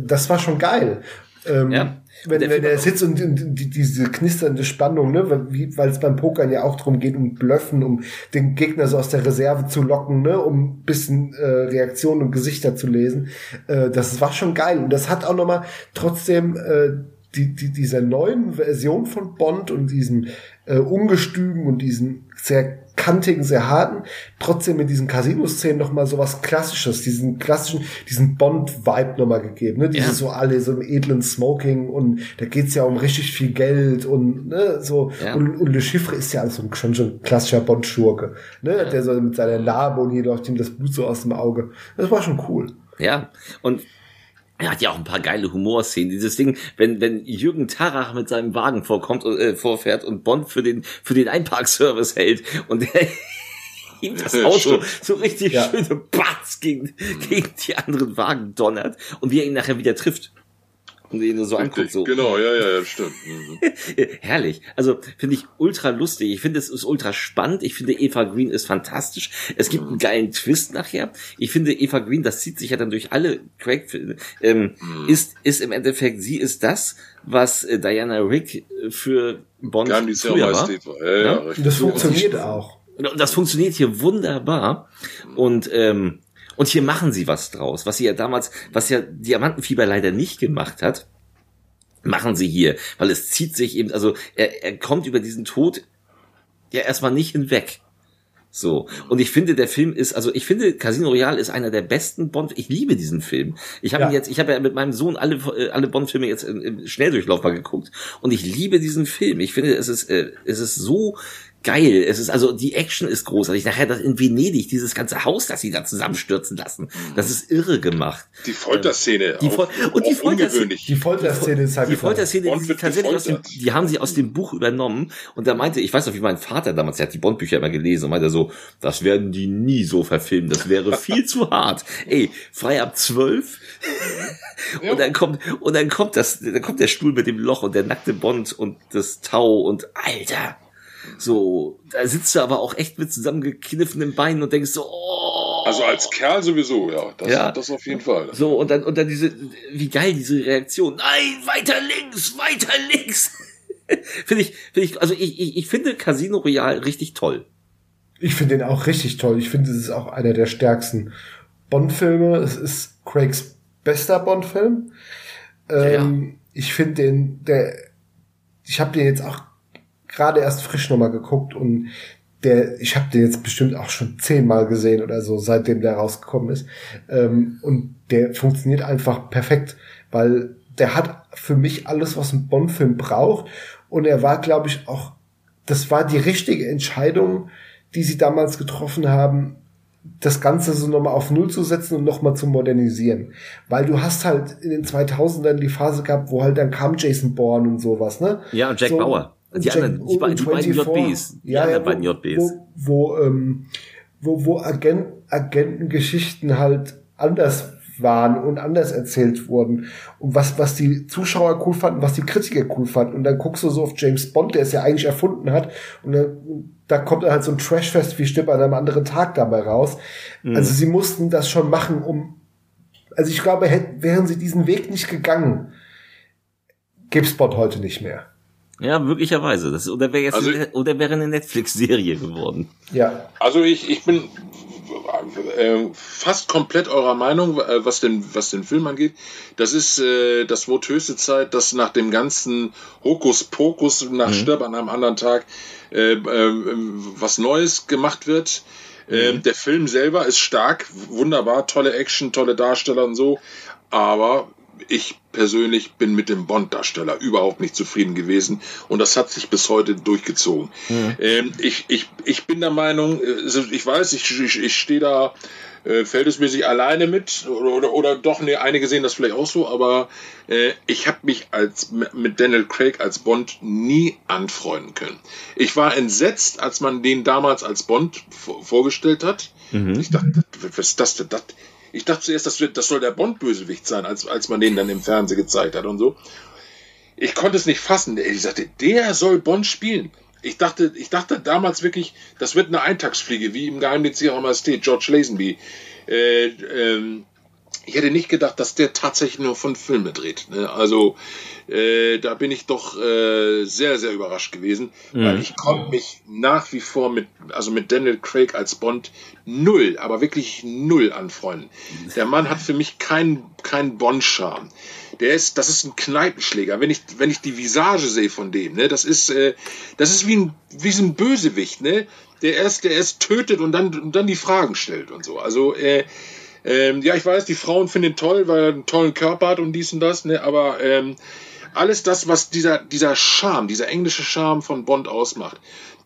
das war schon geil. Ähm, ja. Wenn, der, wenn der sitzt und, und die, diese knisternde Spannung, ne, weil es beim Pokern ja auch darum geht, um Blöffen, um den Gegner so aus der Reserve zu locken, ne, um bisschen äh, Reaktionen und Gesichter zu lesen. Äh, das war schon geil. Und das hat auch nochmal trotzdem äh, die, die, dieser neuen Version von Bond und diesem äh, ungestümen und diesen sehr kantigen, sehr harten, trotzdem in diesen Casino-Szenen nochmal so was Klassisches, diesen klassischen, diesen Bond-Vibe nochmal gegeben, ne? Diese ja. so alle so im edlen Smoking und da geht's ja um richtig viel Geld und, ne, so, ja. und, und Le Chiffre ist ja also schon schon klassischer Bond-Schurke, ne? Ja. Der so mit seiner Narbe und hier läuft ihm das Blut so aus dem Auge. Das war schon cool. Ja, und er hat ja auch ein paar geile Humorszenen. Dieses Ding, wenn, wenn Jürgen Tarach mit seinem Wagen vorkommt, äh, vorfährt und Bond für den, für den Einparkservice hält und der <laughs> ihm das Auto so richtig ja. schöne Batz gegen, gegen die anderen Wagen donnert und wie er ihn nachher wieder trifft und ihn so Richtig, anguckt. So. Genau, ja, ja, ja, stimmt. Mhm. <laughs> Herrlich. Also finde ich ultra lustig. Ich finde es ist ultra spannend. Ich finde Eva Green ist fantastisch. Es gibt mhm. einen geilen Twist nachher. Ich finde Eva Green, das zieht sich ja dann durch alle Craig-Filme, ähm, mhm. ist, ist im Endeffekt, sie ist das, was äh, Diana Rick für Bond nicht früher war. Ja, ja, ja, das funktioniert auch. Und das funktioniert hier wunderbar. Und ähm, und hier machen sie was draus, was sie ja damals, was ja Diamantenfieber leider nicht gemacht hat, machen sie hier, weil es zieht sich eben, also er, er kommt über diesen Tod ja erstmal nicht hinweg. So. Und ich finde, der Film ist, also ich finde, Casino Royale ist einer der besten Bond. Ich liebe diesen Film. Ich habe ja. jetzt, ich habe ja mit meinem Sohn alle, äh, alle Bond-Filme jetzt im, im Schnelldurchlauf mal geguckt. Und ich liebe diesen Film. Ich finde, es ist, äh, es ist so geil. Es ist also die Action ist großartig. Nachher das in Venedig dieses ganze Haus, das sie da zusammenstürzen lassen, das ist irre gemacht. Die Folterszene. Die Fol auch, und die Folterszene. Die Folterszene ist halt die Folterszene, die, tatsächlich aus dem, die haben sie aus dem Buch übernommen. Und da meinte, ich weiß noch, wie mein Vater damals, der hat die Bond-Bücher immer gelesen und meinte so, das werden die nie so verfilmen. Das wäre <laughs> viel zu hart. Ey, frei ab zwölf. und dann kommt, und dann kommt das, dann kommt der Stuhl mit dem Loch und der nackte Bond und das Tau und Alter so, da sitzt du aber auch echt mit zusammengekniffenen Beinen und denkst so, oh. Also als Kerl sowieso, ja. Das, ja. das auf jeden Fall. So, und dann, und dann diese, wie geil diese Reaktion. Nein, weiter links, weiter links. <laughs> finde ich, finde ich, also ich, ich, ich finde Casino Royale richtig toll. Ich finde den auch richtig toll. Ich finde, es ist auch einer der stärksten Bond-Filme. Es ist Craigs bester Bond-Film. Ähm, ja, ja. Ähm, ich finde den, der, ich habe den jetzt auch gerade erst frisch nochmal geguckt und der, ich habe den jetzt bestimmt auch schon zehnmal gesehen oder so, seitdem der rausgekommen ist. Ähm, und der funktioniert einfach perfekt, weil der hat für mich alles, was ein Bond-Film braucht. Und er war, glaube ich, auch, das war die richtige Entscheidung, die sie damals getroffen haben, das Ganze so nochmal auf Null zu setzen und nochmal zu modernisieren. Weil du hast halt in den 2000ern die Phase gehabt, wo halt dann kam Jason Bourne und sowas, ne? Ja, und Jack so, Bauer. Die Jack, anderen, die, beiden, die beiden JBs. Die ja, ja, beiden JBs. Wo, wo, ähm, wo, wo Agent, Agentengeschichten halt anders waren und anders erzählt wurden. Und was, was die Zuschauer cool fanden, was die Kritiker cool fanden. Und dann guckst du so auf James Bond, der es ja eigentlich erfunden hat. Und dann, da kommt dann halt so ein Trashfest wie Stipp an einem anderen Tag dabei raus. Mhm. Also sie mussten das schon machen, um, also ich glaube, hätten, wären sie diesen Weg nicht gegangen, gibt's Bond heute nicht mehr. Ja, möglicherweise. Das, oder wäre jetzt Also- eine, oder wäre eine Netflix-Serie geworden. Ja. Also ich, ich bin äh, fast komplett eurer Meinung, äh, was den, was den Film angeht. Das ist, äh, das wird höchste Zeit, dass nach dem ganzen Hokuspokus, nach Stirb an einem anderen Tag, äh, äh, was Neues gemacht wird. Ähm, der Film selber ist stark, wunderbar, tolle Action, tolle Darsteller und so. Aber ich persönlich bin mit dem Bond-Darsteller überhaupt nicht zufrieden gewesen und das hat sich bis heute durchgezogen. Ähm, ich, ich, ich bin der Meinung, äh, ich weiß, ich, ich, ich stehe da äh, verhältnismäßig alleine mit oder, oder, oder doch, ne, einige sehen das vielleicht auch so, aber äh, ich habe mich als mit Daniel Craig als Bond nie anfreunden können. Ich war entsetzt, als man den damals als Bond vor, vorgestellt hat. Ich dachte, was ist das denn? Das, ich dachte zuerst, das, wird, das soll der Bond-Bösewicht sein, als, als man den dann im Fernsehen gezeigt hat und so. Ich konnte es nicht fassen. Ich sagte, der soll Bond spielen. Ich dachte, ich dachte damals wirklich, das wird eine Eintagsfliege, wie im Geheimdienst ihrer Majestät, George Lazenby. Äh, ähm, ich hätte nicht gedacht, dass der tatsächlich nur von Filme dreht. Ne? Also äh, da bin ich doch äh, sehr, sehr überrascht gewesen, weil ich konnte mich nach wie vor mit, also mit Daniel Craig als Bond null, aber wirklich null anfreunden. Der Mann hat für mich keinen keinen Bond-Charme. Der ist, das ist ein Kneipenschläger. Wenn ich, wenn ich die Visage sehe von dem, ne, das ist, äh, das ist wie ein, wie so ein Bösewicht, ne, der erst, der erst tötet und dann, und dann die Fragen stellt und so. Also, äh, ähm, ja, ich weiß, die Frauen finden ihn toll, weil er einen tollen Körper hat und dies und das, ne, aber ähm, alles das, was dieser, dieser Charme, dieser englische Charme von Bond ausmacht,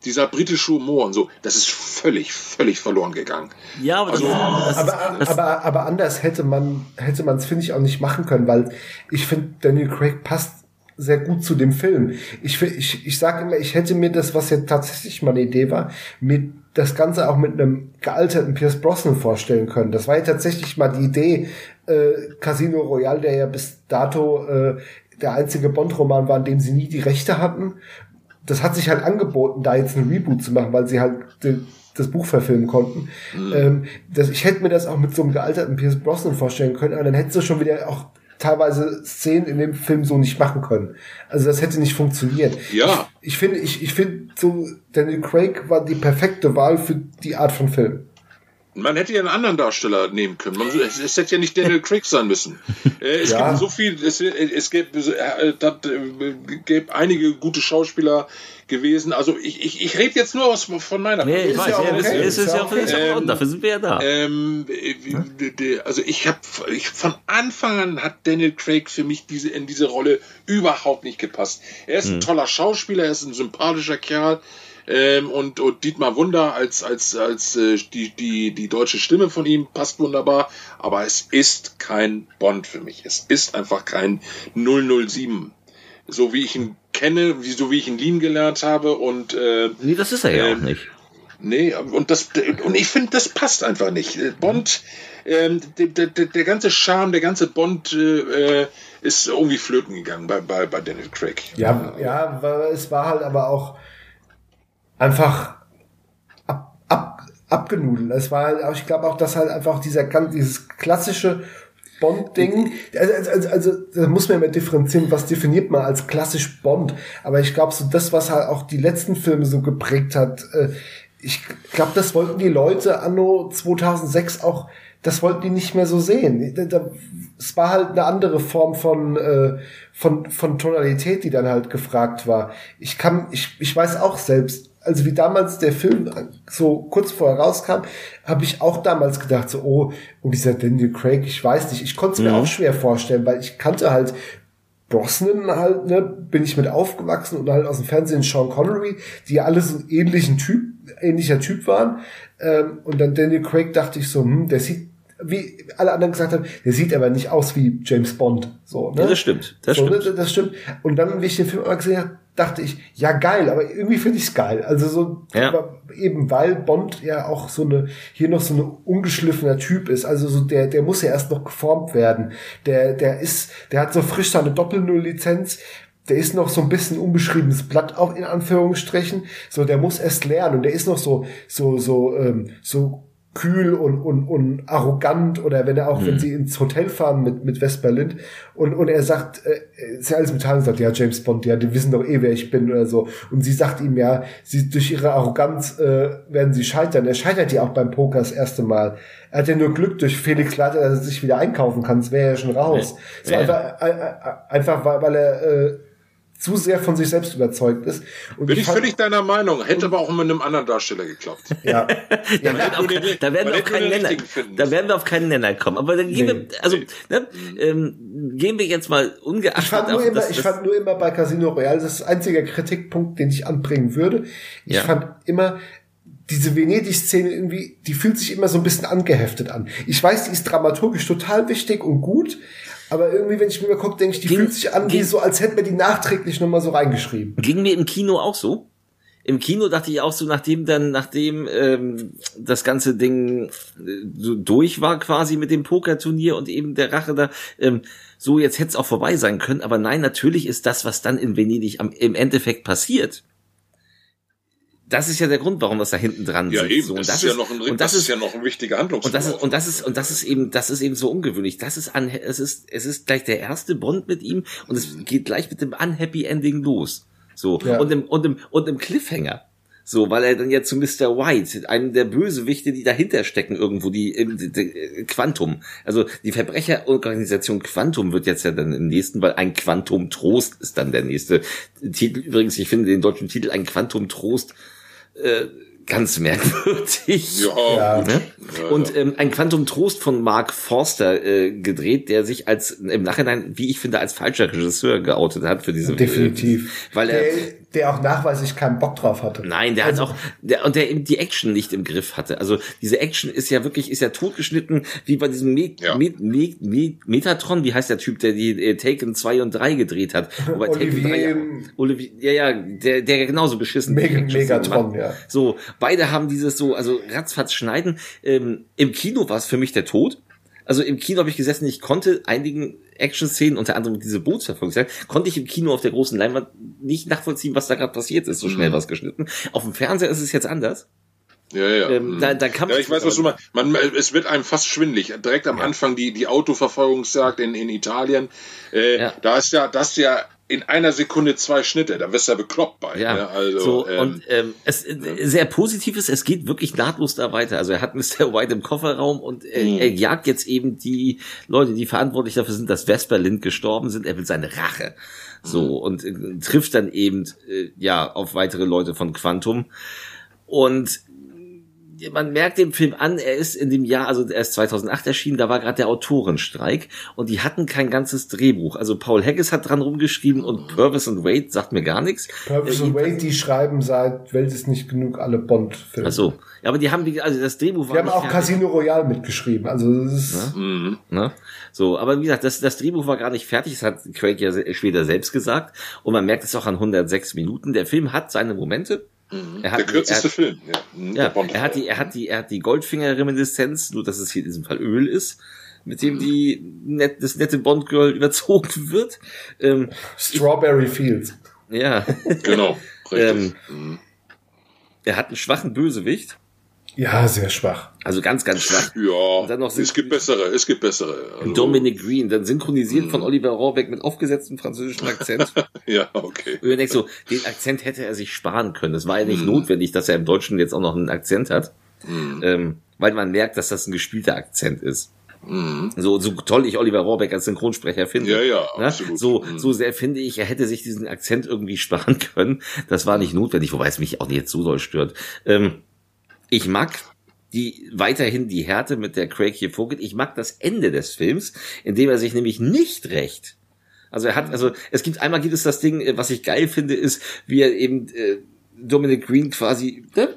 dieser britische Humor und so, das ist völlig, völlig verloren gegangen. Ja, aber das, Also, das, Aber, das, aber, aber anders hätte man hätte man es finde ich auch nicht machen können, weil ich finde Daniel Craig passt sehr gut zu dem Film. Ich ich ich sage immer, ich hätte mir das, was jetzt tatsächlich meine Idee war, mir das Ganze auch mit einem gealterten Pierce Brosnan vorstellen können. Das war ja tatsächlich mal die Idee äh, Casino Royale, der ja bis dato äh, der einzige Bond-Roman war, an dem sie nie die Rechte hatten. Das hat sich halt angeboten, da jetzt ein Reboot zu machen, weil sie halt das Buch verfilmen konnten. Ähm, das, ich hätte mir das auch mit so einem gealterten Pierce Brosnan vorstellen können, aber dann hättest du schon wieder auch teilweise Szenen in dem Film so nicht machen können. Also das hätte nicht funktioniert. Ja. Ich, ich finde, ich, ich finde so, Daniel Craig war die perfekte Wahl für die Art von Film. Man hätte ja einen anderen Darsteller nehmen können. Man, es, es hätte ja nicht Daniel Craig sein müssen. <laughs> Äh, es Ja. gibt so viel, es, es gäbe, äh, das, äh, gäbe einige gute Schauspieler gewesen. Also ich, ich, ich rede jetzt nur aus, von meiner nee, ich Ist weiß, ja okay, ist, ist ist ja auch, ist Ähm, dafür sind wir ja da. Ähm, äh, also ich habe ich, von Anfang an hat Daniel Craig für mich diese in diese Rolle überhaupt nicht gepasst. Er ist ein toller Schauspieler, er ist ein sympathischer Kerl. Ähm, und, und Dietmar Wunder als als als äh, die die die deutsche Stimme von ihm passt wunderbar, aber es ist kein Bond für mich. Es ist einfach kein 007, so wie ich ihn kenne, wie so wie ich ihn lieben gelernt habe und äh, nee, das ist er ja ähm, auch nicht. Nee, und das und ich finde, das passt einfach nicht. Äh, Bond, ähm, der, der, der ganze Charme, der ganze Bond äh, äh, ist irgendwie flöten gegangen bei, bei, bei Daniel Craig. Ja, ja, weil es war halt aber auch einfach ab, ab, abgenudelt. Es war halt, auch- ich glaube auch, dass halt einfach dieser dieses klassische Bond-Ding, also, also, also, also da muss man ja immer differenzieren, was definiert man als klassisch Bond. Aber ich glaube, so das, was halt auch die letzten Filme so geprägt hat, äh, ich glaube, das wollten die Leute anno 2006 auch, das wollten die nicht mehr so sehen. Es war halt eine andere Form von, äh, von, von Tonalität, die dann halt gefragt war. Ich kann, ich, ich weiß auch selbst, also wie damals der Film so kurz vorher rauskam, habe ich auch damals gedacht, so, oh, und dieser Daniel Craig, ich weiß nicht, ich konnte es mir auch schwer vorstellen, weil ich kannte halt Brosnan halt, ne, bin ich mit aufgewachsen und halt aus dem Fernsehen Sean Connery, die ja alle so einen ähnlichen Typ, ähnlicher Typ waren. Ähm, und dann Daniel Craig dachte ich so, hm, der sieht, wie alle anderen gesagt haben, der sieht aber nicht aus wie James Bond. So, ne? Ja, das stimmt, das so, stimmt. Ne, das stimmt. Und dann, wie ich den Film mal gesehen habe, dachte ich, ja geil, aber irgendwie finde ich es geil. Also so Ja. aber eben weil Bond ja auch so eine hier noch so ein ungeschliffener Typ ist. Also so der der muss ja erst noch geformt werden. Der der ist der hat so frisch seine Doppel-Null-Lizenz. Der ist noch so ein bisschen unbeschriebenes Blatt auch in Anführungsstrichen. So der muss erst lernen und der ist noch so so so ähm, so kühl und, und, und arrogant oder wenn er auch, mhm. wenn sie ins Hotel fahren mit, mit Vesperlind und, und er sagt, äh, ist ja alles Metall und sagt, ja, James Bond, ja, die wissen doch eh, wer ich bin oder so. Und sie sagt ihm ja, sie, durch ihre Arroganz äh, werden sie scheitern. Er scheitert ja auch beim Poker das erste Mal. Er hat ja nur Glück durch Felix Leiter, dass er sich wieder einkaufen kann, das wäre ja schon raus. Nee. So ja. einfach, äh, äh, einfach, weil, weil er äh, zu sehr von sich selbst überzeugt ist. Und Bin ich, ich völlig deiner Meinung, hätte aber auch mit einem anderen Darsteller geklappt. <laughs> Ja. ja <laughs> da, auch, da werden wir auf keinen Nenner, da werden wir auf keinen Nenner kommen. Aber dann gehen nee. wir, also, ne, ähm, gehen wir jetzt mal ungeachtet ich fand nur auf, immer, das, Ich fand nur immer bei Casino Royale, das ist der einzige Kritikpunkt, den ich anbringen würde. Ich ja. fand immer, diese Venedig-Szene irgendwie, die fühlt sich immer so ein bisschen angeheftet an. Ich weiß, die ist dramaturgisch total wichtig und gut, aber irgendwie, wenn ich mir mal gucke, denke ich, die ging, fühlt sich an, wie so, als hätten wir die nachträglich nochmal so reingeschrieben. Ging mir im Kino auch so. Im Kino dachte ich auch so, nachdem dann, nachdem ähm, das ganze Ding äh, so durch war quasi mit dem Pokerturnier und eben der Rache da, ähm, so jetzt hätte es auch vorbei sein können. Aber nein, natürlich ist das, was dann in Venedig am, im Endeffekt passiert, das ist ja der Grund, warum das da hinten dran ja, sitzt. Eben. So, und das, das ist ja noch ein, und das, ist, ja noch ein wichtiger Handlungsverlauf. Und das ist, und das ist, und das ist eben, das ist eben so ungewöhnlich. Das ist an, es ist, es ist gleich der erste Bond mit ihm und es geht gleich mit dem unhappy Ending los. So. Ja. Und im, und im, und im Cliffhanger. So, weil er dann ja zu Mr. White, einem der Bösewichte, die dahinter stecken irgendwo, die, die, die Quantum. Also die Verbrecherorganisation Quantum wird jetzt ja dann im nächsten, weil ein Quantum Trost ist dann der nächste Titel. Übrigens, ich finde den deutschen Titel ein Quantum Trost äh, ganz merkwürdig. Ja. <laughs> Ne? ja und ähm, ein Quantum Trost von Mark Forster äh, gedreht, der sich als im Nachhinein, wie ich finde, als falscher Regisseur geoutet hat für diese Definitiv. Äh, weil er der auch nachweislich keinen Bock drauf hatte. Nein, der also, hat auch der und der eben die Action nicht im Griff hatte. Also diese Action ist ja wirklich ist ja totgeschnitten wie bei diesem Me ja. Me Me Me Metatron, wie heißt der Typ, der die äh, Taken 2 und 3 gedreht hat? <laughs> Wobei Olivier, Taken 3 ja, Olivier, ja ja, der der genauso beschissen Meg Megatron, ja. So, beide haben dieses so also ratzfatz schneiden. Ähm, Im Kino war es für mich der Tod. Also im Kino habe ich gesessen, ich konnte einigen Action-Szenen, unter anderem diese Bootsverfolgung, konnte ich im Kino auf der großen Leinwand nicht nachvollziehen, was da gerade passiert ist, so schnell mhm. was geschnitten. Auf dem Fernseher ist es jetzt anders. Ja, ja. Ähm, mhm. da, da kann man ja, ich weiß, was du meinst. Man, es wird einem fast schwindlig. Direkt am ja. Anfang die, die Autoverfolgungsjagd in, in Italien. Äh, ja. Da ist ja, das ist ja in einer Sekunde zwei Schnitte, da wirst du ja bekloppt bei. Ja, ne? also, so, ähm, und ähm, es sehr positiv ist, es geht wirklich nahtlos da weiter. Also er hat Mr. <laughs> White im Kofferraum und äh, mhm. er jagt jetzt eben die Leute, die verantwortlich dafür sind, dass Vesper Lind gestorben sind. Er will seine Rache. So, mhm. und äh, trifft dann eben äh, ja auf weitere Leute von Quantum. Und man merkt dem Film an, er ist in dem Jahr, also er ist 2008 erschienen, da war gerade der Autorenstreik und die hatten kein ganzes Drehbuch. Also Paul Haggis hat dran rumgeschrieben und Purvis und Wade sagt mir gar nichts. Purvis äh, und Wade, die schreiben seit Welt ist nicht genug alle Bond-Filme. Ach so. Ja, aber die haben, die, also das Drehbuch war. Die haben auch fertig. Casino Royale mitgeschrieben, also das ist. Ne? Mhm. Ne? So, aber wie gesagt, das, das Drehbuch war gar nicht fertig, das hat Craig ja später selbst gesagt und man merkt es auch an 106 Minuten. Der Film hat seine Momente, Mhm. Er hat, der kürzeste er, Film. Ja, mhm, ja er hat die, er hat die, er hat die Goldfinger-Reminiszenz, nur dass es hier in diesem Fall Öl ist, mit dem mhm. die net, das nette Bond-Girl <laughs> überzogen wird. Ähm, Strawberry Fields. Ja. Genau. <laughs> ähm, mhm. Er hat einen schwachen Bösewicht. Ja, sehr schwach. Also ganz, ganz schwach. Ja, dann noch es gibt bessere, es gibt bessere. Also Dominic Green, dann synchronisiert mh. von Oliver Rohrbeck mit aufgesetztem französischen Akzent. <laughs> ja, okay. Und du denkst so, den Akzent hätte er sich sparen können. Es war ja nicht mh. notwendig, dass er im Deutschen jetzt auch noch einen Akzent hat. Ähm, weil man merkt, dass das ein gespielter Akzent ist. Mhm. So, so toll ich Oliver Rohrbeck als Synchronsprecher finde. Ja, ja, ne? absolut. So, mhm. so sehr finde ich, er hätte sich diesen Akzent irgendwie <laughs> sparen können. Das war nicht notwendig, wobei es mich auch nicht jetzt so doll stört. Ähm, ich mag die weiterhin die Härte, mit der Craig hier vorgeht. Ich mag das Ende des Films, in dem er sich nämlich nicht rächt. Also er hat, also es gibt einmal gibt es das Ding, äh, was ich geil finde, ist, wie er eben äh, Dominic Green quasi ne,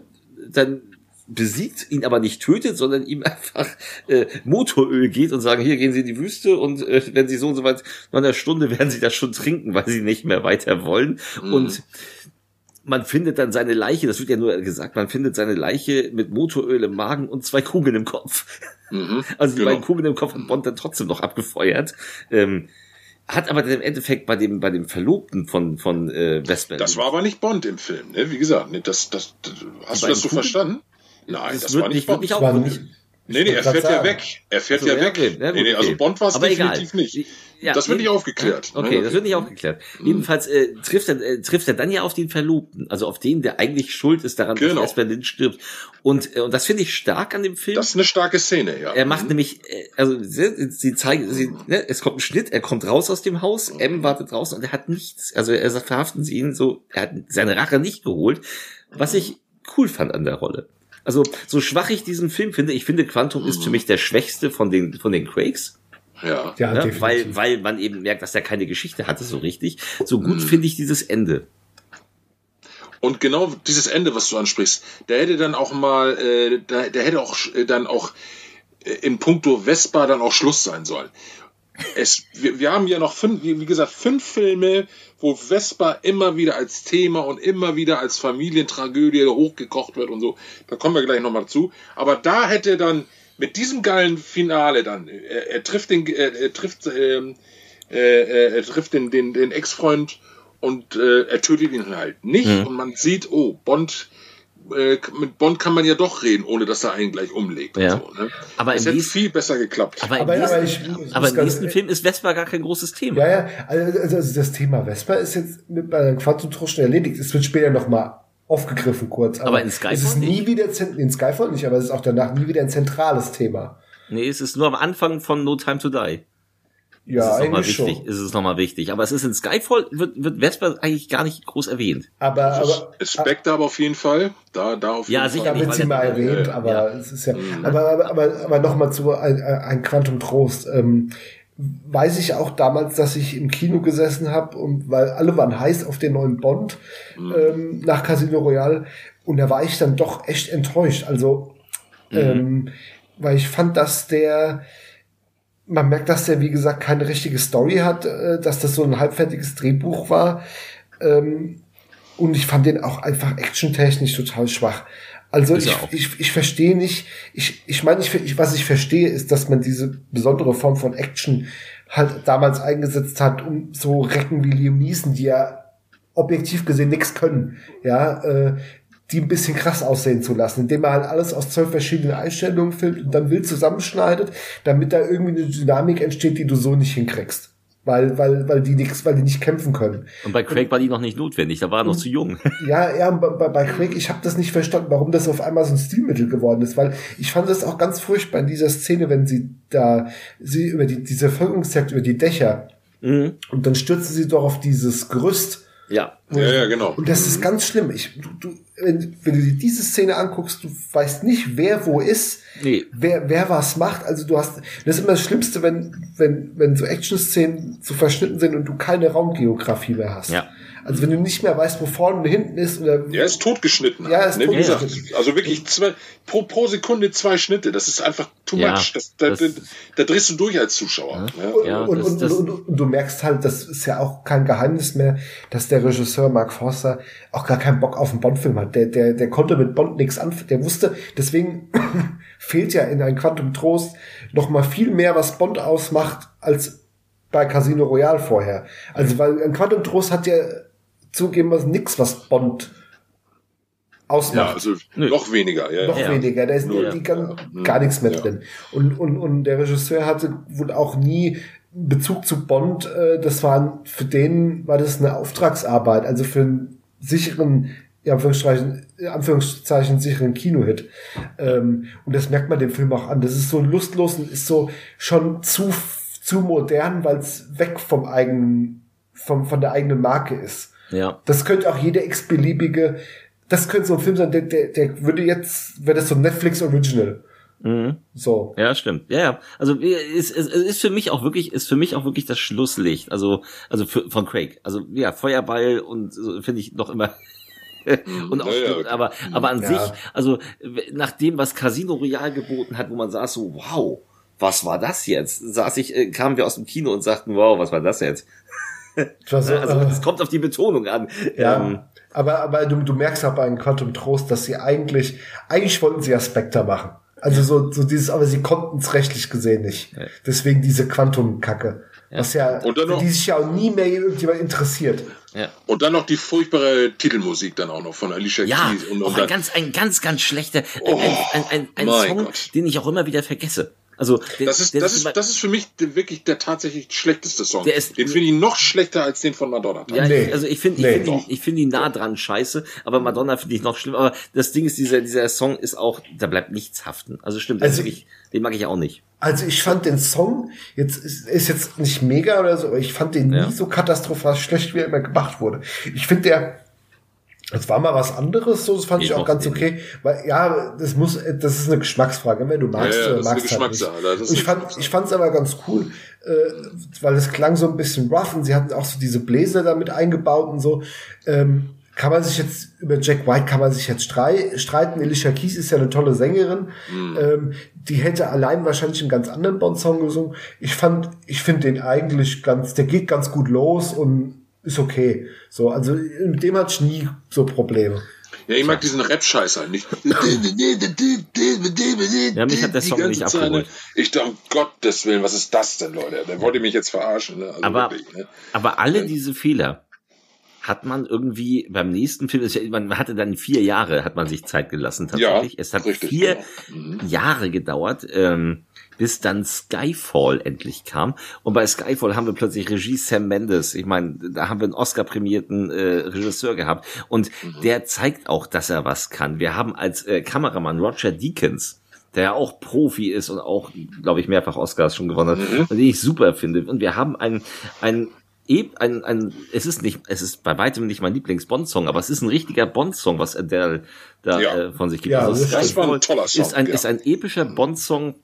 dann besiegt, ihn aber nicht tötet, sondern ihm <laughs> einfach äh, Motoröl geht und sagen, hier gehen Sie in die Wüste und äh, wenn Sie so und so weit nach einer Stunde werden Sie das schon trinken, weil Sie nicht mehr weiter wollen. Mhm. Und man findet dann seine Leiche, das wird ja nur gesagt, man findet seine Leiche mit Motoröl im Magen und zwei Kugeln im Kopf. Mhm, <laughs> also die genau. beiden Kugeln im Kopf und Bond dann trotzdem noch abgefeuert. Ähm, hat aber dann im Endeffekt bei dem bei dem Verlobten von von äh, Vesper. Das war aber nicht Bond im Film, ne? Wie gesagt, ne? das, das, das hast du das so Kugeln? verstanden? Nein, das, das wird war nicht nicht, wird nicht auch nicht. Nee, nee, er fährt ja weg. Er fährt Also, ja ja, weg. gut, nee, nee, also. Bond war es definitiv egal. nicht. Ja, das wird nicht aufgeklärt. Okay, Ne? das wird nicht aufgeklärt. Jedenfalls äh, trifft, er, äh, trifft er dann ja auf den Verlobten, also auf den, der eigentlich schuld ist daran, Genau. dass Esper Lynch stirbt. Und, äh, und das finde ich stark an dem Film. Das ist eine starke Szene, ja. er macht nämlich, äh, also sie, sie zeigen, sie, ne, es kommt ein Schnitt, er kommt raus aus dem Haus, M wartet draußen und er hat nichts. Also er sagt, verhaften sie ihn so, er hat seine Rache nicht geholt, was ich cool fand an der Rolle. Also so schwach ich diesen Film finde, ich finde Quantum ist für mich der schwächste von den von den Quakes. ja. Ja, Ne? definitiv. Weil, weil man eben merkt, dass er keine Geschichte hatte so richtig. So gut finde ich dieses Ende. Und genau dieses Ende, was du ansprichst, der hätte dann auch mal, äh, der, der hätte auch äh, dann auch äh, in puncto Vespa dann auch Schluss sein sollen. Es, wir, wir haben ja noch fünf, wie gesagt, fünf Filme, wo Vespa immer wieder als Thema und immer wieder als Familientragödie hochgekocht wird und so. Da kommen wir gleich nochmal zu. Aber da hätte dann mit diesem geilen Finale dann, er, er trifft den, er, er trifft, ähm, äh, äh, er trifft den, den, den Ex-Freund und äh, er tötet ihn halt nicht Mhm. und man sieht, oh, Bond, äh, mit Bond kann man ja doch reden, ohne dass er einen gleich umlegt. Ja. Und so, ne? Aber es im hätte nächsten- viel besser geklappt. Aber, Aber- im, aber nächsten, ich muss aber im nächsten Film ist Vespa gar kein großes Thema. Ja, ja, also, also also das Thema Vespa ist jetzt mit bei Quantum schon erledigt. Es wird später nochmal aufgegriffen kurz. Aber in Skyfall Es ist nie nicht. wieder, in Skyfall nicht, aber es ist auch danach nie wieder ein zentrales Thema. Nee, es ist nur am Anfang von No Time to Die. Ja, ist es nochmal eigentlich wichtig. schon. Ist es nochmal wichtig. Aber es ist in Skyfall, wird, wird Vespa eigentlich gar nicht groß erwähnt. Aber, aber, Spectre aber auf jeden Fall. Da, da auf Ja, jeden sicher da Fall. nicht, wird sie mal er- erwähnt, ja, aber ja. es ist ja, aber, aber, aber, aber nochmal zu ein, ein Quantum Trost. Ähm, weiß ich auch damals, dass ich im Kino gesessen habe und weil alle waren heiß auf den neuen Bond ähm, nach Casino Royale und da war ich dann doch echt enttäuscht. Also, ähm, weil ich fand, dass der man merkt, dass der, wie gesagt, keine richtige Story hat, äh, dass das so ein halbfertiges Drehbuch war. Ähm, und ich fand den auch einfach actiontechnisch total schwach. Also ich, ich, ich verstehe nicht, ich, ich meine, ich, ich, was ich verstehe, ist, dass man diese besondere Form von Action halt damals eingesetzt hat, um so Recken wie Liam Neeson, die ja objektiv gesehen nichts können, ja, äh, die ein bisschen krass aussehen zu lassen, indem er halt alles aus zwölf verschiedenen Einstellungen filmt und dann wild zusammenschneidet, damit da irgendwie eine Dynamik entsteht, die du so nicht hinkriegst. Weil, weil, weil die nichts, weil die nicht kämpfen können. Und bei Craig war die noch nicht notwendig, da war er noch zu jung. <laughs> Ja, ja, bei, bei- Craig, ich habe das nicht verstanden, warum das auf einmal so ein Stilmittel geworden ist, weil ich fand das auch ganz furchtbar in dieser Szene, wenn sie da, sie über die, diese Völkerungsjagd über die Dächer Mhm. und dann stürzen sie doch auf dieses Gerüst. Ja. Ja, ja, genau. Und das ist ganz schlimm. Ich, du, du, wenn, wenn du dir diese Szene anguckst, du weißt nicht, wer wo ist, Nee. wer, wer was macht. Also du hast, das ist immer das Schlimmste, wenn, wenn, wenn so Action-Szenen so verschnitten sind und du keine Raumgeografie mehr hast. Ja. Also wenn du nicht mehr weißt, wo vorne und hinten ist oder Er ist totgeschnitten. Ja, er ist ne? Wie gesagt, totgeschnitten. also wirklich zwei, pro, pro Sekunde zwei Schnitte. Das ist einfach too Ja, much. Das, da, das- da, da drehst du durch als Zuschauer. Ja. Ja, und, das- und, das- und, und, und du merkst halt, das ist ja auch kein Geheimnis mehr, dass der Regisseur Mark Forster auch gar keinen Bock auf einen Bond-Film hat. Der, der, der konnte mit Bond nichts anfangen. Der wusste, deswegen <coughs> fehlt ja in ein Quantum Trost noch mal viel mehr, was Bond ausmacht, als bei Casino Royale vorher. Also, weil ein Quantum Trost hat ja zugeben was nix, was Bond ausmacht Ja, also Nö. noch weniger. Ja, noch ja. Weniger. Da ist nur Ja. die gan Ja. gar nichts mehr Ja. drin. Und, und, und der Regisseur hatte wohl auch nie Bezug zu Bond. Äh, das war für den war das eine Auftragsarbeit, also für einen sicheren, ja, Anführungszeichen, in Anführungszeichen sicheren Kinohit. Ähm, und das merkt man dem Film auch an. Das ist so lustlos und ist so schon zu zu modern, weil es weg vom eigenen, vom, von der eigenen Marke ist. Ja. Das könnte auch jeder x-beliebige, das könnte so ein Film sein, der, der, der würde jetzt, wäre das so ein Netflix Original. Mhm. So. Ja, stimmt. Ja, ja. Also es, es, es ist für mich auch wirklich, ist für mich auch wirklich das Schlusslicht. Also, also für, von Craig. Also ja, Feuerball und so finde ich noch immer. <laughs> und auch, stimmt, aber, aber an Ja. sich, also nach dem, was Casino Royale geboten hat, wo man saß so, wow, was war das jetzt? Saß ich, äh, kamen wir aus dem Kino und sagten, wow, was war das jetzt? So, Also äh, es kommt auf die Betonung an. ja. Ähm, aber, aber du, du merkst auch bei einem Quantum Trost, dass sie eigentlich, eigentlich wollten sie ja Spectre machen. Also so, so dieses, aber sie konnten es rechtlich gesehen nicht. Ja. Deswegen diese Quantum-Kacke. Ja. Was ja, und dann noch, die sich ja auch nie mehr irgendjemand interessiert. Ja. Und dann noch die furchtbare Titelmusik dann auch noch von Alicia ja, Keys. Und, und auch ein ganz, ein ganz, ganz schlechter, oh, ein, ein, ein, ein Song, Gott. den ich auch immer wieder vergesse. Also der, das ist das ist das ist für mich wirklich der tatsächlich schlechteste Song. Der ist, den finde ich noch schlechter als den von Madonna. Ja, nee. also ich finde nee, ich finde ihn, ich finde ihn nah dran scheiße, aber Madonna finde ich noch schlimm. Aber das Ding ist dieser dieser Song ist auch da bleibt nichts haften. Also stimmt, also, wirklich, den mag ich auch nicht. Also ich fand den Song jetzt ist, ist jetzt nicht mega oder so, aber ich fand den ja. nie so katastrophal schlecht, wie er immer gemacht wurde. Ich finde der das war mal was anderes, so das fand ich, ich auch ganz okay, weil ja, das muss, das ist eine Geschmacksfrage, wenn du magst, ja, ja, das magst ist eine halt nicht. ich fand, ich fand's aber ganz cool, äh, weil es klang so ein bisschen rough und sie hatten auch so diese Bläser damit eingebaut und so. Ähm, kann man sich jetzt über Jack White kann man sich jetzt streiten. Alicia Keys ist ja eine tolle Sängerin. Mhm. Ähm, die hätte allein wahrscheinlich einen ganz anderen Bond-Song gesungen. Ich fand, ich finde den eigentlich ganz, der geht ganz gut los und ist okay. So, also mit dem hatte ich nie so Probleme. Ja, ich mag diesen Rap-Scheiß halt nicht. <laughs> ja, mich hat der Song nicht abgeholt. Ich dachte, um Gottes Willen, was ist das denn, Leute? Der wollte mich jetzt verarschen. Ne? Also aber, wirklich, ne? aber alle diese Fehler hat man irgendwie beim nächsten Film, man hatte dann vier Jahre, hat man sich Zeit gelassen tatsächlich. Ja, es hat richtig, vier genau. mhm. Jahre gedauert. Ähm, bis dann Skyfall endlich kam. Und bei Skyfall haben wir plötzlich Regie Sam Mendes. Ich meine, da haben wir einen Oscar-prämierten äh, Regisseur gehabt. Und mhm. der zeigt auch, dass er was kann. Wir haben als äh, Kameramann Roger Deakins, der ja auch Profi ist und auch, glaube ich, mehrfach Oscars schon gewonnen hat, mhm. den ich super finde. Und wir haben einen, einen ein, ein, es ist nicht, es ist bei weitem nicht mein Lieblings-Bond-Song, aber es ist ein richtiger Bond-Song, was Adele da ja. äh, von sich gibt. Ja, also das war ein toller Song. Ist ein, ja. ist ein epischer Bond-Song,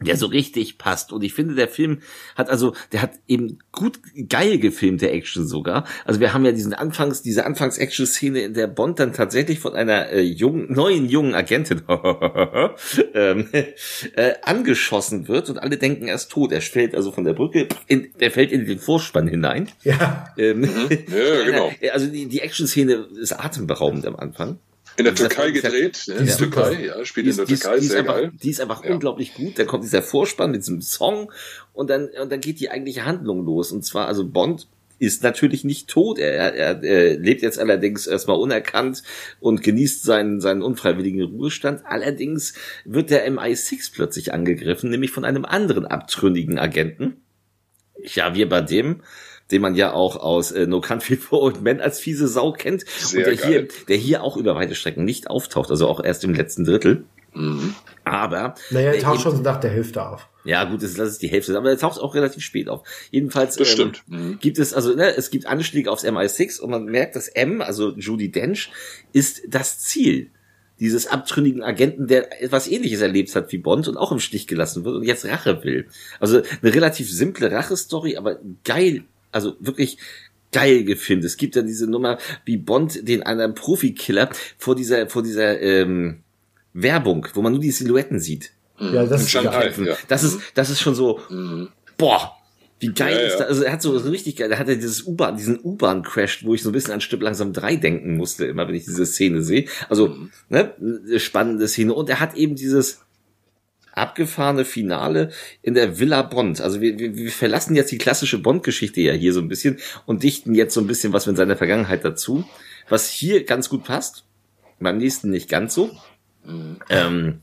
der so richtig passt. Und ich finde, der Film hat also, der hat eben gut geil gefilmte Action sogar. Also wir haben ja diesen Anfangs, diese Anfangs-Action-Szene, in der Bond dann tatsächlich von einer äh, jungen, neuen jungen Agentin <laughs> ähm, äh, angeschossen wird und alle denken, er ist tot. Er fällt also von der Brücke, in, er fällt in den Vorspann hinein. Ja. Ähm, ja, <laughs> genau. Also die, die Action-Szene ist atemberaubend am Anfang. In der Türkei gedreht, ne? in der Türkei, ja, spielt in der Türkei, sehr einfach, geil. Die ist einfach ja. unglaublich gut. Da kommt dieser Vorspann mit diesem Song und dann, und dann geht die eigentliche Handlung los. Und zwar, also Bond ist natürlich nicht tot. Er, er, er lebt jetzt allerdings erstmal unerkannt und genießt seinen, seinen unfreiwilligen Ruhestand. Allerdings wird der MI6 plötzlich angegriffen, nämlich von einem anderen abtrünnigen Agenten. Ja, wir bei dem den man ja auch aus äh, No Country <laughs> for Old Men als fiese Sau kennt Sehr und der hier, der hier auch über weite Strecken nicht auftaucht, also auch erst im letzten Drittel. Mhm. Aber. Naja, er taucht schon nach der Hälfte auf. Ja, gut, das, das ist die Hälfte, aber er taucht auch relativ spät auf. Jedenfalls das ähm, mhm. gibt es, also ne, es gibt Anstiege aufs MI6 und man merkt, dass M, also Judy Dench, ist das Ziel dieses abtrünnigen Agenten, der etwas ähnliches erlebt hat wie Bond und auch im Stich gelassen wird und jetzt Rache will. Also eine relativ simple Rache-Story, aber geil also wirklich geil gefunden. Es gibt ja diese Nummer, wie Bond den anderen Profikiller vor dieser, vor dieser ähm, Werbung, wo man nur die Silhouetten sieht. Mhm. Ja, das ist geil. Ja. Das ist, das ist schon so, mhm. boah, wie geil ja, ist das? Also er hat so, so richtig geil, er hat ja dieses U-Bahn, diesen U-Bahn-Crash, wo ich so ein bisschen an Stück langsam drei denken musste, immer wenn ich diese Szene sehe. Also, mhm. ne, spannende Szene. Und er hat eben dieses, abgefahrene Finale in der Villa Bond. Also wir, wir, wir verlassen jetzt die klassische Bond-Geschichte ja hier so ein bisschen und dichten jetzt so ein bisschen was mit seiner Vergangenheit dazu, was hier ganz gut passt, beim nächsten nicht ganz so. Mhm. Ähm,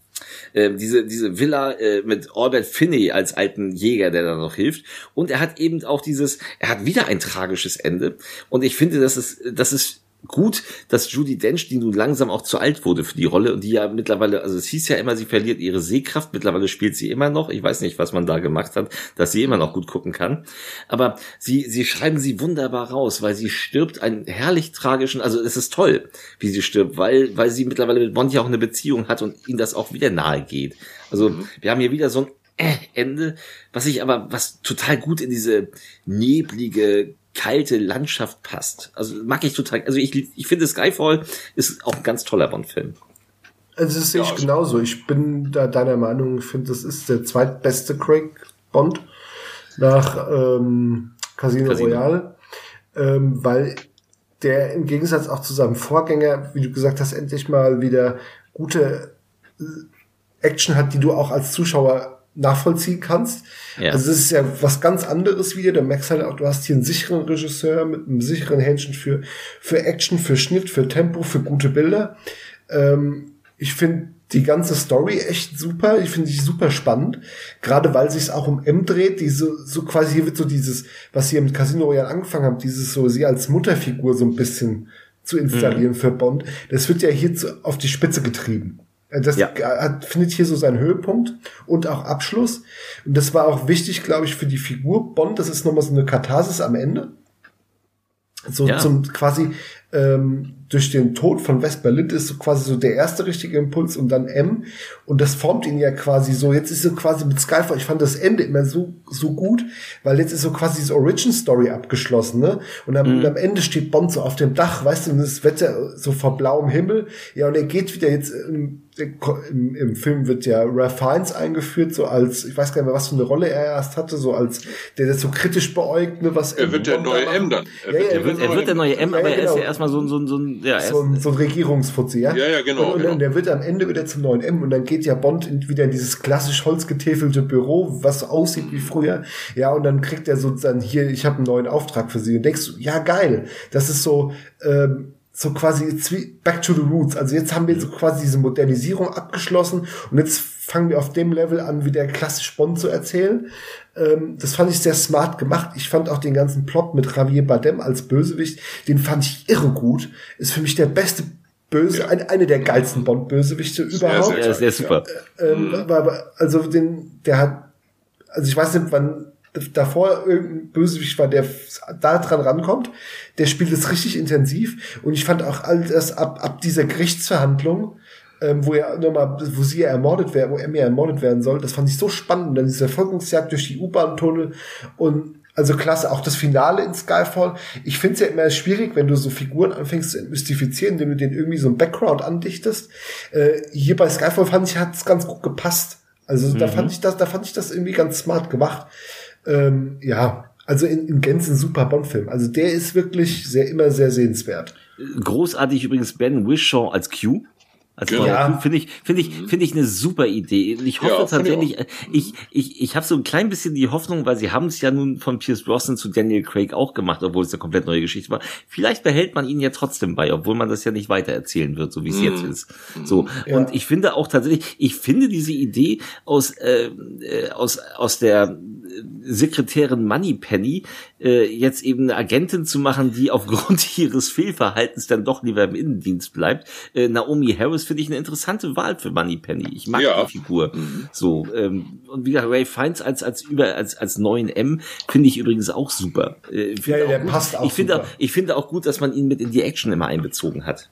äh, diese, diese Villa äh, mit Albert Finney als alten Jäger, der da noch hilft. Und er hat eben auch dieses, er hat wieder ein tragisches Ende. Und ich finde, das ist, das ist gut, dass Judy Dench, die nun langsam auch zu alt wurde für die Rolle und die ja mittlerweile, also es hieß ja immer, sie verliert ihre Sehkraft, mittlerweile spielt sie immer noch. Ich weiß nicht, was man da gemacht hat, dass sie immer noch gut gucken kann. Aber sie, sie schreiben sie wunderbar raus, weil sie stirbt einen herrlich tragischen, also es ist toll, wie sie stirbt, weil, weil sie mittlerweile mit Bond ja auch eine Beziehung hat und ihnen das auch wieder nahe geht. Also mhm. wir haben hier wieder so ein äh, Ende, was ich aber, was total gut in diese neblige, kalte Landschaft passt. Also mag ich total. Also ich, ich finde Skyfall ist auch ein ganz toller Bond-Film. Also das sehe ich genauso. Ich bin da deiner Meinung, ich finde, das ist der zweitbeste Craig Bond nach ähm, Casino, Casino. Royale, ähm, weil der im Gegensatz auch zu seinem Vorgänger, wie du gesagt hast, endlich mal wieder gute äh, Action hat, die du auch als Zuschauer nachvollziehen kannst. Ja. Also es ist ja was ganz anderes wieder. Du merkst halt auch, du hast hier einen sicheren Regisseur mit einem sicheren Händchen für, für Action, für Schnitt, für Tempo, für gute Bilder. Ähm, ich finde die ganze Story echt super. Ich finde sie super spannend. Gerade weil sich auch um M dreht, die so, so quasi hier wird so dieses, was sie im Casino Royale angefangen haben, dieses so sie als Mutterfigur so ein bisschen zu installieren mhm. für Bond. Das wird ja hier zu, auf die Spitze getrieben. Äh, das ja. hat, findet hier so seinen Höhepunkt und auch Abschluss. Und das war auch wichtig, glaube ich, für die Figur Bond. Das ist nochmal so eine Katharsis am Ende. So ja. zum quasi ähm, durch den Tod von West-Berlin ist so quasi so der erste richtige Impuls und dann M. Und das formt ihn ja quasi so. Jetzt ist so quasi mit Skyfall, ich fand das Ende immer so, so gut, weil jetzt ist so quasi diese Origin-Story abgeschlossen, ne? Und am, mhm. am, Ende steht Bond so auf dem Dach, weißt du, und das Wetter so vor blauem Himmel. Ja, und er geht wieder jetzt, im, im, im Film wird ja Ralph Fiennes eingeführt, so als, ich weiß gar nicht mehr, was für eine Rolle er erst hatte, so als, der das so kritisch beäugt, ne, was er wird der neue M dann. Er, ja, wird, er, wird, er wird der neue M, aber ja, genau. er ist ja erstmal so ein, so ein, so ein ja, so ein, so ein Regierungsfuzzi, ja? Ja, ja, genau. Und, und, genau. der wird am Ende wieder zum neuen M und dann geht ja Bond in, wieder in dieses klassisch holzgetäfelte Büro, was so aussieht wie früher. Ja, und dann kriegt er so dann hier, ich habe einen neuen Auftrag für sie. Und denkst du, ja, geil. Das ist so, ähm, so quasi back to the roots. Also jetzt haben wir so quasi diese Modernisierung abgeschlossen und jetzt fangen wir auf dem Level an, wieder klassisch Bond zu erzählen. Ähm, das fand ich sehr smart gemacht. Ich fand auch den ganzen Plot mit Javier Bardem als Bösewicht, den fand ich irre gut. Ist für mich der beste Böse, ja. eine, eine der geilsten Bond-Bösewichte überhaupt. Sehr, sehr super. Ähm, mhm. aber, also den, der hat, also ich weiß nicht, wann davor irgendein Bösewicht war, der da dran rankommt. Der spielt es richtig intensiv und ich fand auch all das ab, ab dieser Gerichtsverhandlung ähm, wo er nochmal, wo sie ja ermordet werden, wo er mir ermordet werden soll. Das fand ich so spannend. Dann diese Verfolgungsjagd durch die U-Bahn-Tunnel und also klasse, auch das Finale in Skyfall. Ich finde es ja immer schwierig, wenn du so Figuren anfängst zu mystifizieren, indem du denen irgendwie so ein Background andichtest. Äh, hier bei Skyfall fand ich, hat es ganz gut gepasst. Also mhm. da fand ich das, da fand ich das irgendwie ganz smart gemacht. Ähm, ja, also in, in Gänzen super Bond-Film. Also der ist wirklich sehr, immer sehr sehenswert. Großartig übrigens Ben Wishaw als Q. Also genau. ja. finde ich, finde ich, mhm. finde ich eine super Idee. Ich hoffe ja, tatsächlich, ich, ich, ich habe so ein klein bisschen die Hoffnung, weil sie haben es ja nun von Pierce Brosnan zu Daniel Craig auch gemacht, obwohl es eine komplett neue Geschichte war. Vielleicht behält man ihn ja trotzdem bei, obwohl man das ja nicht weiter erzählen wird, so wie es mm. jetzt ist. So ja. und ich finde auch tatsächlich, ich finde diese Idee aus äh, äh aus aus der Sekretärin Moneypenny äh, jetzt eben eine Agentin zu machen, die aufgrund <laughs> ihres Fehlverhaltens dann doch lieber im Innendienst bleibt. Äh, Naomi Harris finde ich eine interessante Wahl für Moneypenny. Ich mag ja. die Figur. Mhm. So ähm, und wie gesagt, Ray Fiennes als als über als als neuen M finde ich übrigens auch super. Äh, ja, ja, der gut. passt auch. Ich finde ich finde auch gut, dass man ihn mit in die Action immer einbezogen hat.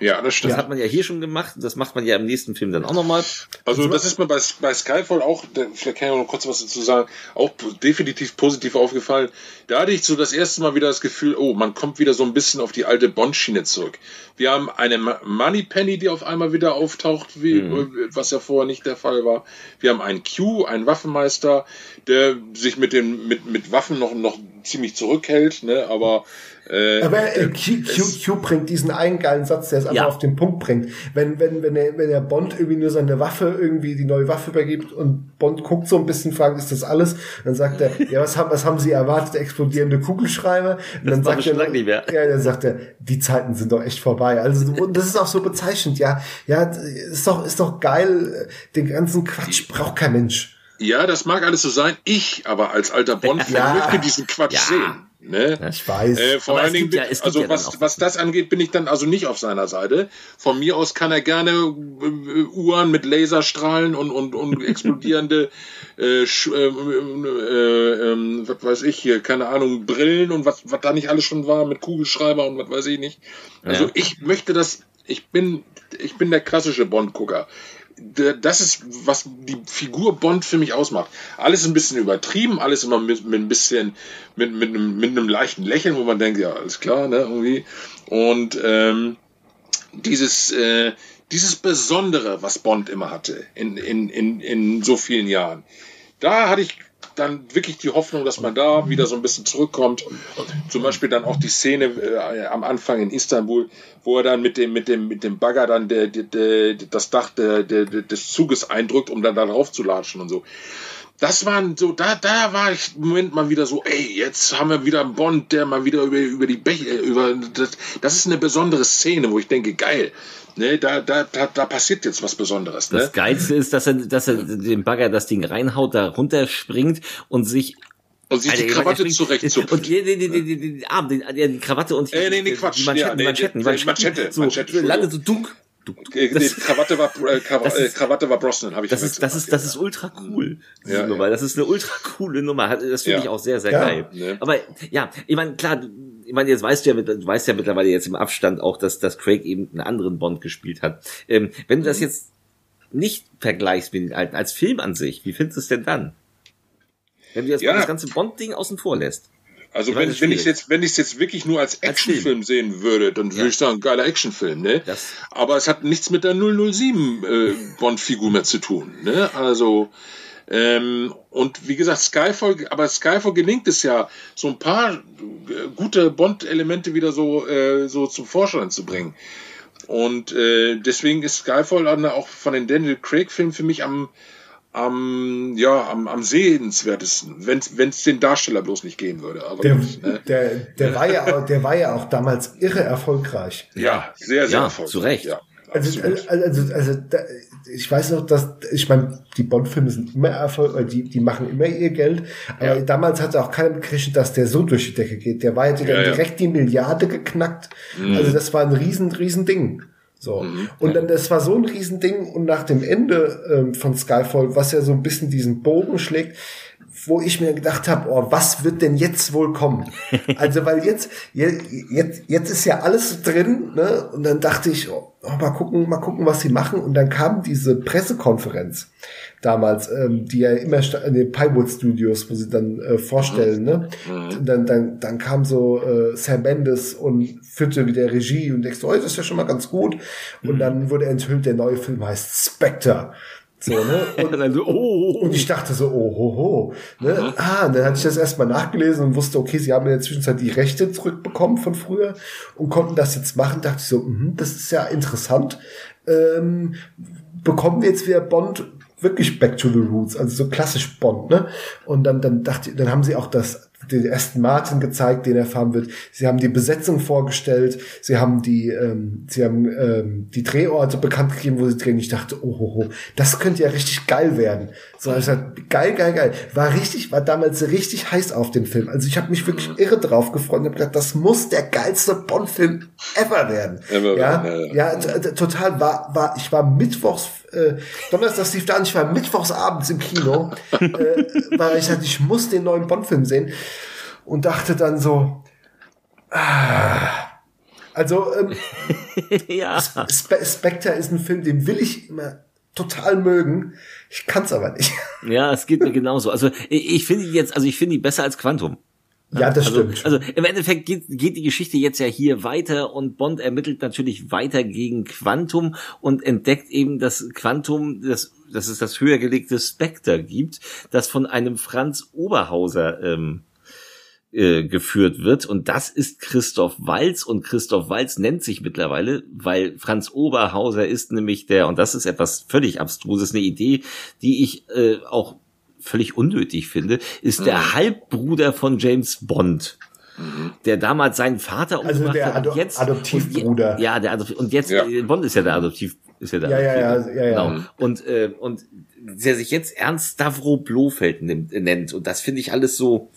Ja, das stimmt. Das hat man ja hier schon gemacht. Das macht man ja im nächsten Film dann auch nochmal. Also, das ist mir bei, bei Skyfall auch, vielleicht kann ich auch noch kurz was dazu sagen, auch definitiv positiv aufgefallen. Da hatte ich so das erste Mal wieder das Gefühl, oh, man kommt wieder so ein bisschen auf die alte Bond-Schiene zurück. Wir haben eine Moneypenny, die auf einmal wieder auftaucht, wie, mhm. was ja vorher nicht der Fall war. Wir haben einen Q, einen Waffenmeister, der sich mit den, mit, mit Waffen noch, noch ziemlich zurückhält, ne, aber äh, Aber äh, Q, Q, Q bringt diesen einen geilen Satz, der es einfach ja. auf den Punkt bringt. Wenn, wenn, wenn, er, wenn der Bond irgendwie nur seine Waffe, irgendwie die neue Waffe übergibt und Bond guckt so ein bisschen, fragt, ist das alles? Dann sagt er, <laughs> ja, was haben, was haben Sie erwartet? Explodierende Kugelschreiber? Und das dann sagt er, lang nicht mehr. ja, dann sagt er, die Zeiten sind doch echt vorbei. Also, und das ist auch so bezeichnend, ja. Ja, ist doch, ist doch geil. Den ganzen Quatsch braucht kein Mensch. Ja, das mag alles so sein. Ich aber als alter Bond-Fan ja. möchte diesen Quatsch ja. sehen. Ne? Ich weiß. Äh, vor allen Dingen, ja, also was, was das angeht, bin ich dann also nicht auf seiner Seite. Von mir aus kann er gerne äh, Uhren mit Laserstrahlen und, und, und <laughs> explodierende, äh, äh, äh, äh, was weiß ich hier, keine Ahnung, Brillen und was, was da nicht alles schon war mit Kugelschreiber und was weiß ich nicht. Also ja. ich möchte das, ich bin, ich bin der klassische Bond-Gucker das ist, was die Figur Bond für mich ausmacht. Alles ein bisschen übertrieben, alles immer mit, mit ein bisschen, mit, mit, einem, mit einem leichten Lächeln, wo man denkt, ja, alles klar, ne, irgendwie. Und ähm, dieses, äh, dieses Besondere, was Bond immer hatte in, in, in, in so vielen Jahren, da hatte ich dann wirklich die Hoffnung, dass man da wieder so ein bisschen zurückkommt. Zum Beispiel dann auch die Szene äh, am Anfang in Istanbul, wo er dann mit dem, mit dem, mit dem Bagger dann der, der, der, das Dach des Zuges eindrückt, um dann da drauf zu latschen und so das waren so, da, da war ich im Moment mal wieder so, ey, jetzt haben wir wieder einen Bond, der mal wieder über, über die Bäche, über, das, das ist eine besondere Szene, wo ich denke, geil, ne, da, da, da, da passiert jetzt was Besonderes, ne? Das Geilste ist, dass er, dass er den Bagger das Ding reinhaut, da runterspringt und sich und sich die Krawatte zurechtzupft. Und die, die, die, die, die, die, Arm, die, die Krawatte und die, äh, nee, nee, Quatsch. die Manschetten, ja, nee, Manschetten, die, Manschetten, Manschette, so, Manschette, landet so dunk, die Krawatte war, äh, <laughs> Krawatte, ist, Krawatte war Brosnan, habe ich das ist, das ist, das ist ultra cool. Ja, Nummer. Ja. Das ist eine ultra coole Nummer. Das finde Ja. ich auch sehr, sehr Ja. geil. Ne? Aber ja, ich meine, klar, du- ich meine, jetzt weißt du ja, du weißt ja mittlerweile jetzt im Abstand auch, dass, dass Craig eben einen anderen Bond gespielt hat. Ähm, wenn du das jetzt nicht vergleichst mit den alten, als Film an sich, wie findest du es denn dann? Wenn du jetzt Ja. das ganze Bond-Ding außen vor lässt. Also wenn, wenn ich jetzt, wenn ich es jetzt wirklich nur als Actionfilm sehen würde, dann würde Ja. ich sagen, geiler Actionfilm, ne? Das- Aber es hat nichts mit der 007 äh, Bond-Figur mehr zu tun, ne? Also ähm, und wie gesagt, Skyfall, aber Skyfall gelingt es ja, so ein paar äh, gute Bond-Elemente wieder so äh, so zum Vorschein zu bringen. Und äh, deswegen ist Skyfall auch von den Daniel Craig-Filmen für mich am am ja am, am sehenswertesten, wenn es den Darsteller bloß nicht gehen würde. Aber Der, gut, ne? der, der, war ja, auch- der war ja auch damals irre erfolgreich. Ja, sehr, sehr Ja, erfolgreich. zu Recht. Ja, Also, also, also, also da, ich weiß noch, dass, ich meine, die Bond-Filme sind immer erfolgreich, die, die machen immer ihr Geld, aber Ja. damals hatte auch keiner gerechnet, dass der so durch die Decke geht. Der war ja, Ja, ja. direkt die Milliarde geknackt. Also das war ein riesen, riesen Ding. So. Und dann, das war so ein Riesending und nach dem Ende ähm, von Skyfall, was ja so ein bisschen diesen Bogen schlägt, wo ich mir gedacht habe, oh, was wird denn jetzt wohl kommen? <laughs> Also, weil jetzt, jetzt, jetzt, jetzt ist ja alles drin, ne? Und dann dachte ich, oh, oh, mal gucken, mal gucken, was sie machen. Und dann kam diese Pressekonferenz damals, ähm, die ja immer in den Pinewood Studios, wo sie dann äh, vorstellen, ne? Und dann, dann, dann kam so äh, Sam Mendes und führte wieder Regie und denkst, oh, das ist ja schon mal ganz gut. Und dann wurde enthüllt, der neue Film heißt Spectre. So, ne? Und, <laughs> Und dann so, oh, und ich dachte so, oh, ho, ho. Ne? Ah, und dann hatte ich das erstmal nachgelesen und wusste, okay, sie haben in der Zwischenzeit die Rechte zurückbekommen von früher und konnten das jetzt machen. Dachte ich so, mhm, das ist ja interessant. Ähm, bekommen wir jetzt wieder Bond wirklich back to the roots, also so klassisch Bond, ne? Und dann, dann dachte ich, dann haben sie auch das, den Aston Martin gezeigt, den er fahren wird. Sie haben die Besetzung vorgestellt. Sie haben die, ähm, sie haben ähm, die Drehorte bekannt gegeben, wo sie drehen. Ich dachte, oh, oh, oh, das könnte ja richtig geil werden. So, ich sagte, geil, geil, geil. War richtig, war damals richtig heiß auf den Film. Also ich habe mich wirklich irre drauf gefreut und habe gedacht, das muss der geilste Bond-Film ever werden. Ever ja, werden, ja, t- t- total. War, war, ich war mittwochs, äh, Donnerstag lief da an, ich war mittwochs abends im Kino, äh, weil ich sagte, ich muss den neuen Bond-Film sehen und dachte dann so, ah, also ähm, <laughs> ja. Spe Spectre ist ein Film, den will ich immer total mögen. Ich kann's aber nicht. Ja, es geht mir genauso. Also ich, ich finde die jetzt, also ich finde die besser als Quantum. Ja, das Also, stimmt. also im Endeffekt geht, geht die Geschichte jetzt ja hier weiter und Bond ermittelt natürlich weiter gegen Quantum und entdeckt eben, dass Quantum, das, dass es das höher gelegte Spectre gibt, das von einem Franz Oberhauser ähm, äh, geführt wird. Und das ist Christoph Walz. Und Christoph Walz nennt sich mittlerweile, weil Franz Oberhauser ist nämlich der, und das ist etwas völlig abstruses, eine Idee, die ich äh, auch völlig unnötig finde, ist der Halbbruder von James Bond. Der damals seinen Vater Also umgebracht der hat und Ado- jetzt Adoptivbruder. Und, ja, der Adoptiv und jetzt Ja. äh, Bond ist ja der Adoptiv ist ja der Ja, ja, ja, Adoptive. ja, ja. Genau. Und äh, und der sich jetzt Ernst Stavro Blofeld nimmt, nennt und das finde ich alles so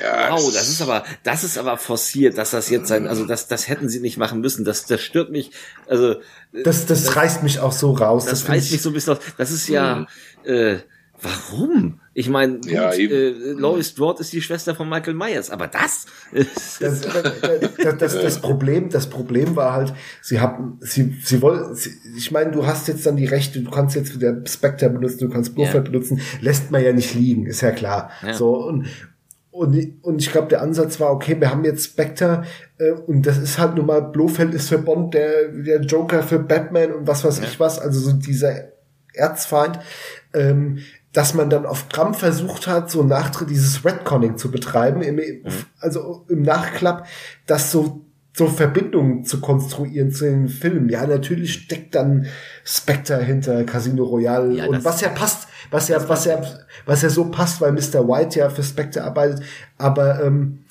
Ja, Wow, das ist aber, das ist aber forciert, dass das jetzt sein, also das, das hätten sie nicht machen müssen. Das, das stört mich, also Das, das reißt mich auch so raus. das, find reißt mich so ein bisschen aus. Das ist ja, äh, warum? Ich meine, Ja, äh, Lois Strode ist die Schwester von Michael Myers, aber das, Das, das, das, das Problem, das Problem war halt, sie haben, sie, sie wollen, sie, ich meine, du hast jetzt dann die Rechte, du kannst jetzt wieder Spectre benutzen, du kannst Blofeld Ja. benutzen, lässt man ja nicht liegen, ist ja klar. Ja. So und und, und ich glaube, der Ansatz war, okay, wir haben jetzt Spectre äh, und das ist halt nun mal, Blofeld ist für Bond der, der Joker für Batman und was weiß ich was, also so dieser Erzfeind. Ähm, dass man dann auf Gramm versucht hat, so Nachtritt dieses Redconning zu betreiben, im, mhm. also im Nachklapp, dass so so Verbindungen zu konstruieren zu den Filmen. Ja, natürlich steckt dann Spectre hinter Casino Royale ja, und was ja passt, was ja, was ja, was ja so passt, weil Mr. White ja für Spectre arbeitet, aber ähm,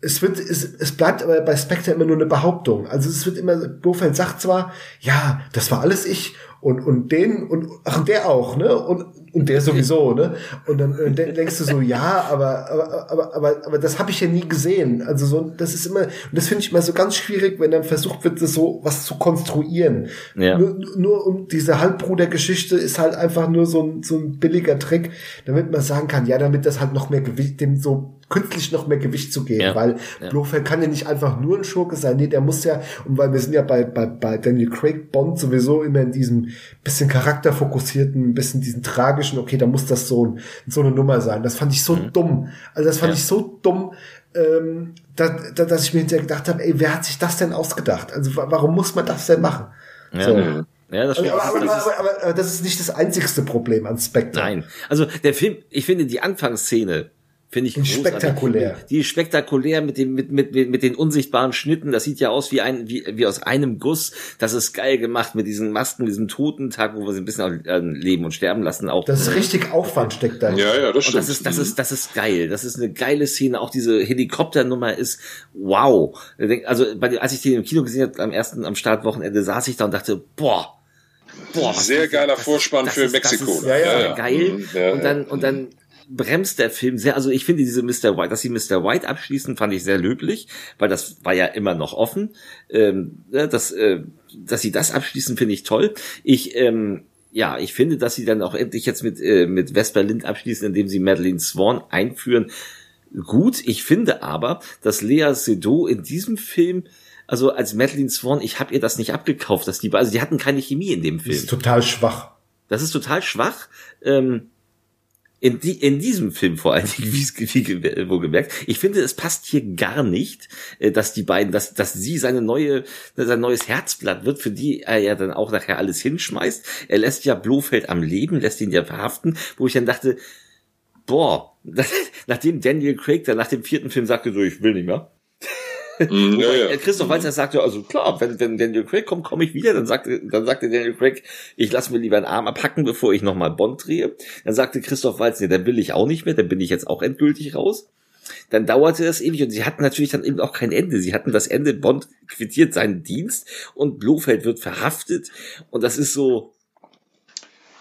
es wird, es, es bleibt aber bei Spectre immer nur eine Behauptung. Also es wird immer, Blofeld sagt zwar, ja, das war alles ich und, und den und ach, der auch, ne? Und, und der sowieso, <laughs> ne? Und dann äh, denkst du so, ja, aber, aber, aber, aber, aber das habe ich ja nie gesehen. Also so, das ist immer, und das finde ich immer so ganz schwierig, wenn dann versucht wird, das so was zu konstruieren. Ja. Nur, nur um diese Halbbrudergeschichte ist halt einfach nur so ein, so ein billiger Trick, damit man sagen kann, ja, damit das halt noch mehr Gewicht, dem so künstlich noch mehr Gewicht zu geben, ja. weil ja. Blofeld kann ja nicht einfach nur ein Schurke sein, nee, der muss ja, und weil wir sind ja bei, bei, bei Daniel Craig Bond sowieso immer in diesem bisschen charakterfokussierten, bisschen diesen tragischen, okay, da muss das so, so eine Nummer sein. Das fand ich so mhm. dumm. Also das fand ja. ich so dumm, ähm, da, da, dass ich mir hinterher gedacht habe, ey, wer hat sich das denn ausgedacht? Also warum muss man das denn machen? Ja, so. Ja, das aber, aber, aber, aber, aber, das ist nicht das einzigste Problem an Spectre. Nein, also der Film, ich finde die Anfangsszene Finde ich großartig. spektakulär. Die ist spektakulär mit dem mit mit mit den unsichtbaren Schnitten. Das sieht ja aus wie ein wie wie aus einem Guss. Das ist geil gemacht mit diesen Masken, diesem Totentag, wo wir sie ein bisschen leben und sterben lassen. Auch das ist richtig Aufwand steckt da. Ja, ja, das stimmt. Und das ist das ist das ist geil. Das ist eine geile Szene. Auch diese Helikopternummer ist wow. Also als ich den im Kino gesehen habe am ersten am Startwochenende saß ich da und dachte boah Boah, sehr geiler Vorspann das für ist, Mexiko. Ist, ja, ja, ja. geil. Ja, und dann und dann bremst der Film sehr. Also ich finde diese Mr. White, dass sie Mr. White abschließen, fand ich sehr löblich, weil das war ja immer noch offen. Ähm, das, äh, dass sie das abschließen, finde ich toll. Ich ähm, ja, ich finde, dass sie dann auch endlich jetzt mit äh, mit Vesper Lind abschließen, indem sie Madeline Swan einführen. Gut, ich finde aber, dass Lea Seydoux in diesem Film also als Madeline Swan, ich habe ihr das nicht abgekauft, dass die, also die hatten keine Chemie in dem Film. Das ist total schwach. Das ist total schwach. Ähm, in, die, in diesem Film vor allen Dingen, <laughs> wie wo gemerkt, ich finde, es passt hier gar nicht, äh, dass die beiden, dass, dass sie seine neue, sein neues Herzblatt wird, für die er ja dann auch nachher alles hinschmeißt. Er lässt ja Blofeld am Leben, lässt ihn ja verhaften, wo ich dann dachte, boah, <laughs> nachdem Daniel Craig dann nach dem vierten Film sagte, so, ich will nicht mehr, Mhm, ja, ja. Christoph Waltz sagte, also klar, wenn, wenn Daniel Craig kommt, komme ich wieder. Dann sagte, dann sagte Daniel Craig, ich lasse mir lieber einen Arm abhacken, bevor ich nochmal Bond drehe. Dann sagte Christoph Waltz, nee, dann will ich auch nicht mehr, dann bin ich jetzt auch endgültig raus. Dann dauerte das ewig und sie hatten natürlich dann eben auch kein Ende. Sie hatten das Ende, Bond quittiert seinen Dienst und Blofeld wird verhaftet und das ist so,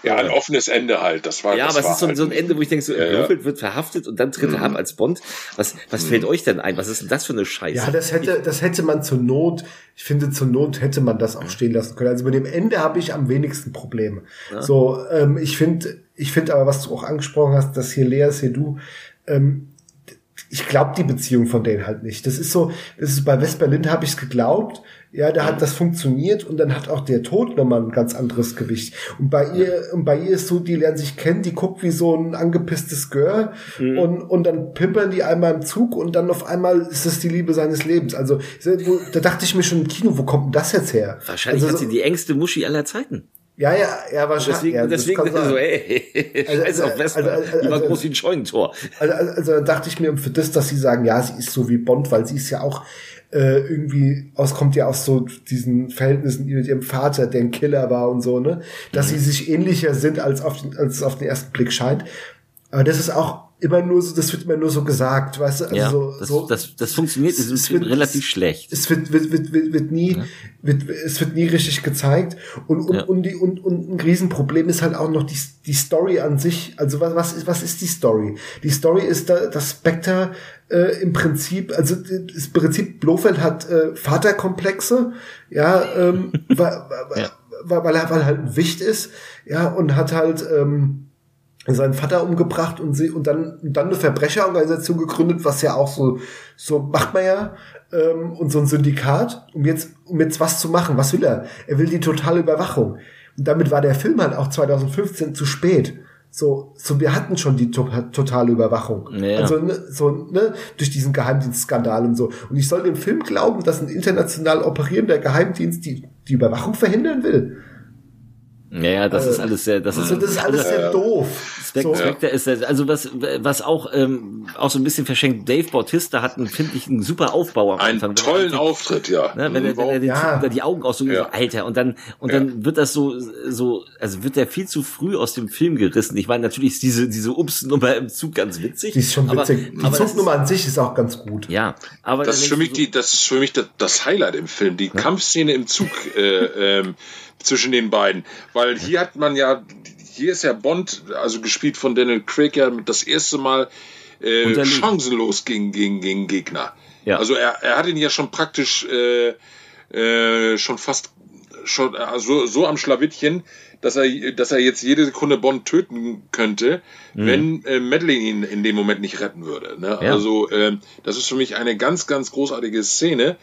ja, ein offenes Ende halt. Das war. Ja, das aber es ist so, halt so ein Ende, wo ich denke, so, ja, Blofeld wird verhaftet und dann tritt er mhm. ab als Bond. Was, was mhm. fällt euch denn ein? Was ist denn das für eine Scheiße? Ja, das hätte, das hätte man zur Not, ich finde, zur Not hätte man das auch stehen lassen können. Also mit dem Ende habe ich am wenigsten Probleme. Ja. So, ähm, ich finde, ich finde aber, was du auch angesprochen hast, dass hier Lea Seydoux, ähm, ich glaube die Beziehung von denen halt nicht. Das ist so, das ist bei West-Berlin habe ich es geglaubt, ja, da hat das funktioniert und dann hat auch der Tod nochmal ein ganz anderes Gewicht. Und bei ihr, und bei ihr ist so, die lernen sich kennen, die guckt wie so ein angepisstes Girl mhm. und, und dann pimpern die einmal im Zug und dann auf einmal ist es die Liebe seines Lebens. Also, da dachte ich mir schon im Kino, wo kommt denn das jetzt her? Wahrscheinlich also, hat sie die engste Muschi aller Zeiten. Ja, ja, ja, wahrscheinlich. Deswegen, ja, deswegen so, ey, also, also, auf Western, also, also, die war also, groß wie ein Scheunentor. Also, also, also dachte ich mir für das, dass sie sagen, ja, sie ist so wie Bond, weil sie ist ja auch äh, irgendwie auskommt ja aus so diesen Verhältnissen mit ihrem Vater, der ein Killer war und so, ne? Dass mhm. sie sich ähnlicher sind, als auf den, als es auf den ersten Blick scheint. Aber das ist auch immer nur so, das wird immer nur so gesagt, weißt du? Also ja, so, das, so, das, das funktioniert es, es wird, relativ es, schlecht. Es wird, wird, wird, wird, wird nie, ja. wird, es wird nie richtig gezeigt. Und, und, ja. und, die, und, und ein Riesenproblem ist halt auch noch die, die Story an sich. Also was, was ist, was ist die Story? Die Story ist da, dass Spectre äh, im Prinzip, also das Prinzip Blofeld hat äh, Vaterkomplexe, ja, ähm, <laughs> weil, ja. Weil, weil er weil er halt ein Wicht ist, ja, und hat halt ähm, seinen Vater umgebracht und sie und dann und dann eine Verbrecherorganisation gegründet, was ja auch so so macht man ja ähm, und so ein Syndikat, um jetzt um jetzt was zu machen. Was will er? Er will die totale Überwachung. Und damit war der Film halt auch 2015 zu spät. So, so wir hatten schon die to totale Überwachung. Ja. Also ne, so ne, durch diesen Geheimdienstskandal und so. Und ich soll dem Film glauben, dass ein international operierender Geheimdienst die die Überwachung verhindern will. Ja, ja, das äh, ist alles sehr, das ist, also das ist alles sehr doof. Spectre, so. Spectre ist also was, was auch ähm, auch so ein bisschen verschenkt. Dave Bautista hat einen finde ich einen super Aufbau am Anfang. Einen tollen er, Auftritt, ja. Ne, wenn, er, wenn er den ja. Typen, die Augen auch so, ja. so Alter und dann und ja. dann wird das so so also wird der viel zu früh aus dem Film gerissen. Ich meine natürlich ist diese diese Ups-Nummer im Zug ganz witzig. Die ist schon witzig. Aber, die Zugnummer an sich ist auch ganz gut. Ja, aber das ist für mich so, die das ist für mich das, das Highlight im Film. Die Kampfszene im Zug. Äh, ähm, zwischen den beiden. Weil hier hat man ja, hier ist ja Bond, also gespielt von Daniel Craig, ja das erste Mal äh, chancenlos gegen, gegen, gegen Gegner. Ja. Also er, er hat ihn ja schon praktisch äh, äh, schon fast schon also so am Schlawittchen, dass er, dass er jetzt jede Sekunde Bond töten könnte, mhm. wenn äh, Madeline ihn in dem Moment nicht retten würde. Ne? Ja. Also äh, das ist für mich eine ganz, ganz großartige Szene.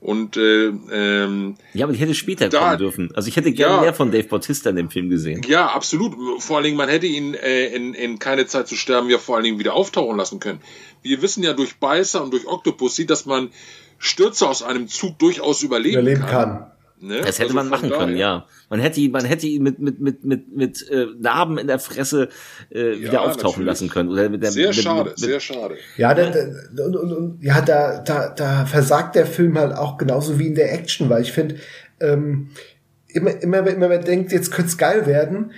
Und äh, ähm, ja, aber ich hätte später da, kommen dürfen. Also ich hätte gerne ja, mehr von Dave Bautista in dem Film gesehen. Ja, absolut. Vor allen Dingen, man hätte ihn äh, in, in keine Zeit zu sterben ja vor allen Dingen wieder auftauchen lassen können. Wir wissen ja durch Beißer und durch Octopussy, dass man Stürze aus einem Zug durchaus überleben, überleben kann. kann. Ne? Das hätte also man machen können, ja. Man hätte ihn, man hätte ihn mit mit mit mit mit äh, Narben in der Fresse äh, wieder ja, auftauchen natürlich. lassen können oder mit der, sehr mit, schade, mit, sehr schade. Ja, da, da, und, und, und, ja, da da da versagt der Film halt auch genauso wie in der Action, weil ich finde ähm, immer immer immer man denkt, jetzt könnte es geil werden,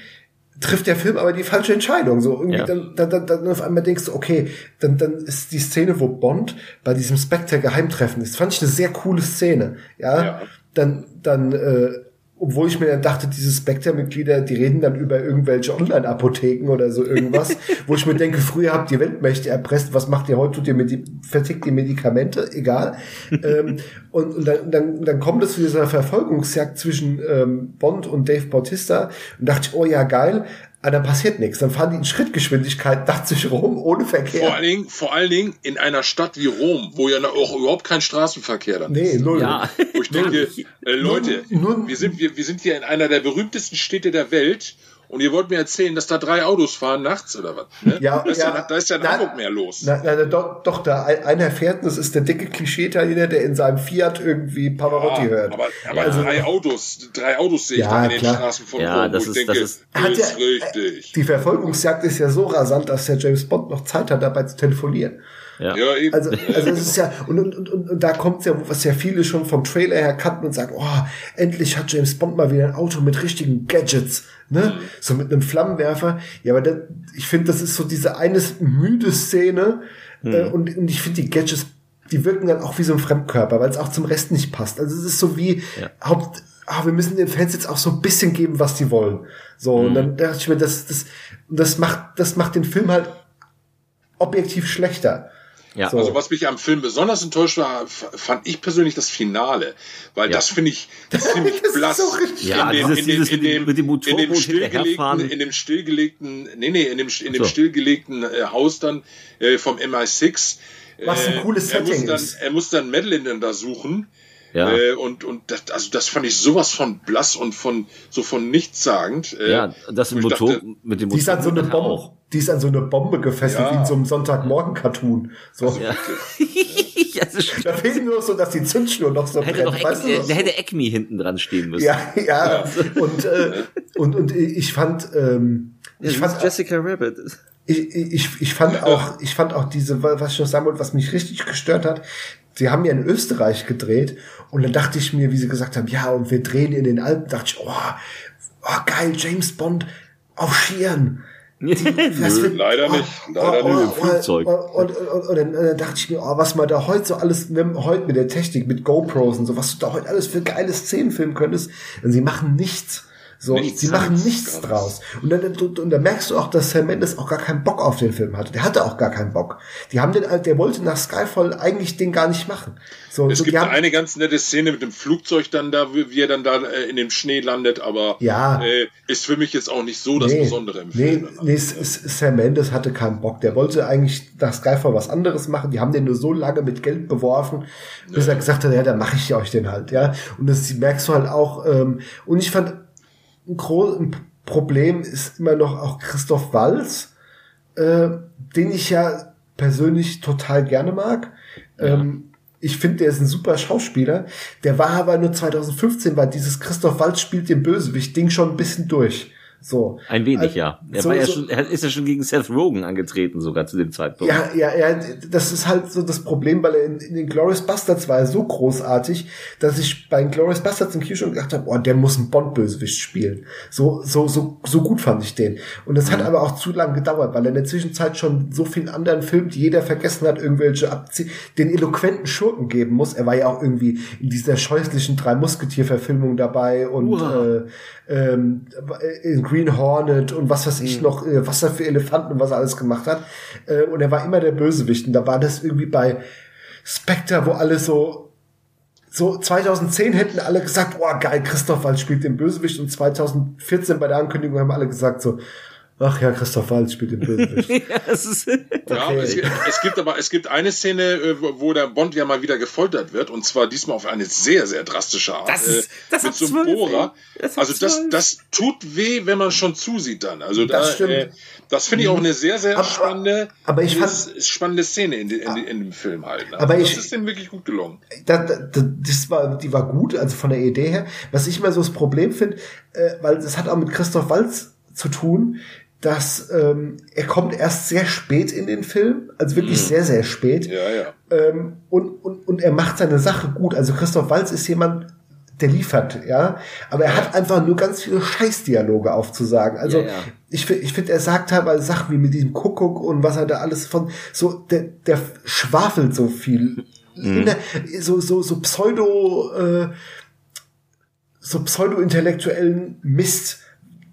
trifft der Film aber die falsche Entscheidung. So irgendwie ja. dann, dann, dann, dann auf einmal denkst du, okay, dann, dann ist die Szene, wo Bond bei diesem Spectre Geheimtreffen ist, fand ich eine sehr coole Szene. Ja, ja dann, dann, äh, obwohl ich mir dann dachte, diese Spectre-Mitglieder, die reden dann über irgendwelche Online-Apotheken oder so irgendwas, <laughs> wo ich mir denke, früher habt ihr Weltmächte erpresst, was macht ihr heute? Tut ihr mit die, vertickt ihr Medikamente? Egal. <laughs> ähm, und, und dann, dann, dann kommt es zu dieser Verfolgungsjagd zwischen ähm, Bond und Dave Bautista und dachte ich, oh ja, geil, aber dann passiert nichts. Dann fahren die in Schrittgeschwindigkeit nach sich rum, ohne Verkehr. Vor allen, Dingen, vor allen Dingen in einer Stadt wie Rom, wo ja auch überhaupt kein Straßenverkehr dann nee, ist. Null. Ja. Wo ich denke, <laughs> äh, Leute, nur, nur, wir, sind, wir, wir sind hier in einer der berühmtesten Städte der Welt und ihr wollt mir erzählen, dass da drei Autos fahren nachts oder was? Ne? Ja, da ist ja, ja, da ist ja in na, Hamburg mehr los. Na, na, doch, doch, da einer fährt, das ist der dicke Klischee-Italiener, der in seinem Fiat irgendwie Pavarotti ja, hört. Aber, aber also, drei Autos, drei Autos sehe ich ja, da in den Straßen von ja, Rom, das ist, denke, das ist, das ist richtig. Die Verfolgungsjagd ist ja so rasant, dass der James Bond noch Zeit hat, dabei zu telefonieren. Ja. ja, eben. Also, also es ist ja, und, und, und, und da kommt ja, was ja viele schon vom Trailer her kannten und sagen, oh, endlich hat James Bond mal wieder ein Auto mit richtigen Gadgets, ne? Mhm. So mit einem Flammenwerfer. Ja, aber das, ich finde, das ist so diese eine müde Szene, mhm. äh, und, und ich finde die Gadgets, die wirken dann auch wie so ein Fremdkörper, weil es auch zum Rest nicht passt. Also es ist so wie, ja. Haupt, ah, wir müssen den Fans jetzt auch so ein bisschen geben, was sie wollen. So, mhm. und dann dachte ich mir, das, das, das macht, das macht den Film halt objektiv schlechter. Ja. So. Also was mich am Film besonders enttäuscht war, fand ich persönlich das Finale, weil ja. das finde ich ziemlich <laughs> blass. So ja, in dem, in dem, in dem, mit dem, in dem stillgelegten, in dem stillgelegten, nee, nee, in dem, in dem so. stillgelegten äh, Haus dann äh, vom MI6. Was ein äh, cooles Setting dann, ist. Er muss dann Madeline dann da suchen. Ja. Äh, und und das, also das fand ich sowas von blass und von so von nichtssagend. Äh, ja, das im Motor dachte, mit dem Motor. Die ist an so eine Bombe, die ist an so eine Bombe gefesselt ja. wie in so einem Sonntagmorgen-Cartoon. So. Also, ja. <laughs> da fehlt nur so, dass die Zündschnur noch so hätte brennt. Doch weißt du, da hätte Acme hinten dran stehen müssen. Ja, ja. und, äh, und und ich fand, ähm, ich fand Jessica Rabbit. Ich, ich, ich fand auch, ich fand auch diese, was ich noch sagen wollte, was mich richtig gestört hat, sie haben ja in Österreich gedreht und dann dachte ich mir, wie sie gesagt haben, ja, und wir drehen in den Alpen, dachte ich, oh, oh geil, James Bond auf Skiern. <laughs> Die, wird, leider oh, nicht, leider oh, nicht. Oh, Flugzeug. Und, und, und, und, dann, dann dachte ich mir, oh, was man da heute so alles, heute mit der Technik, mit GoPros und so, was du da heute alles für geile Szenen filmen könntest, und sie machen nichts. So, nichts sie machen nichts draus. Und dann, und, und dann merkst du auch, dass Sam Mendes auch gar keinen Bock auf den Film hatte. Der hatte auch gar keinen Bock. Die haben den, der wollte nach Skyfall eigentlich den gar nicht machen. So, es so, gibt eine ganz nette Szene mit dem Flugzeug dann da, wie er dann da äh, in dem Schnee landet, aber ja. äh, ist für mich jetzt auch nicht so das nee, Besondere im Film. Nee, nee Sam Mendes hatte keinen Bock. Der wollte eigentlich nach Skyfall was anderes machen. Die haben den nur so lange mit Geld beworfen, bis ja. er gesagt hat, ja, dann mache ich euch den halt, ja. Und das merkst du halt auch. Ähm, und ich fand ein, großes Problem ist immer noch auch Christoph Walz, äh, den ich ja persönlich total gerne mag. Ja. Ähm, ich finde, der ist ein super Schauspieler. Der war aber nur 2015, weil dieses Christoph Waltz spielt den Bösewicht Ding schon ein bisschen durch. So. Ein wenig, also, ja. Er, so, war ja so, schon, er ist ja schon gegen Seth Rogen angetreten, sogar zu dem Zeitpunkt. Ja, ja, ja, das ist halt so das Problem, weil er in, in den Glorious Bastards war er so großartig, dass ich bei den Glorious Bastards im Kino schon gedacht habe, oh, der muss einen Bond-Bösewicht spielen. So, so, so, so gut fand ich den. Und das mhm. hat aber auch zu lange gedauert, weil er in der Zwischenzeit schon so vielen anderen Filmen, die jeder vergessen hat, irgendwelche Abzie den eloquenten Schurken geben muss. Er war ja auch irgendwie in dieser scheußlichen drei Musketier-Verfilmung dabei und wow. äh, ähm, in Green Hornet und was weiß ich mhm. noch, äh, was er für Elefanten und was er alles gemacht hat. Äh, und er war immer der Bösewicht. Und da war das irgendwie bei Spectre, wo alle so so 2010 hätten alle gesagt, boah, geil, Christoph Waltz spielt den Bösewicht und 2014 bei der Ankündigung haben alle gesagt so, Ach ja, Christoph Waltz spielt <laughs> den Bösewicht. ja, okay. ja es, es, gibt aber es gibt eine Szene, äh, wo der Bond ja mal wieder gefoltert wird und zwar diesmal auf eine sehr sehr drastische Art das ist, das äh, mit so einem Bohrer. Das also das das tut weh, wenn man schon zusieht dann. Also das da, äh, das finde ich auch eine sehr sehr aber, spannende aber ich fand, spannende Szene in, in, in, dem Film halt. Ne? Aber das ich, ist dem wirklich gut gelungen. Das, das, das war die war gut, also von der Idee her. Was ich mal so das Problem finde, äh, weil das hat auch mit Christoph Waltz zu tun dass ähm, er kommt erst sehr spät in den Film, also wirklich mhm. sehr, sehr spät. Ja, ja. Ähm, und, und, und er macht seine Sache gut. Also Christoph Walz ist jemand, der liefert, ja. Aber er hat einfach nur ganz viele Scheißdialoge aufzusagen. Also ja, ja. ich finde, ich finde, er sagt teilweise Sachen wie mit diesem Kuckuck und was er da alles von so, der, der schwafelt so viel. Mhm. Der, so, so, so pseudo, äh, so pseudo-intellektuellen Mist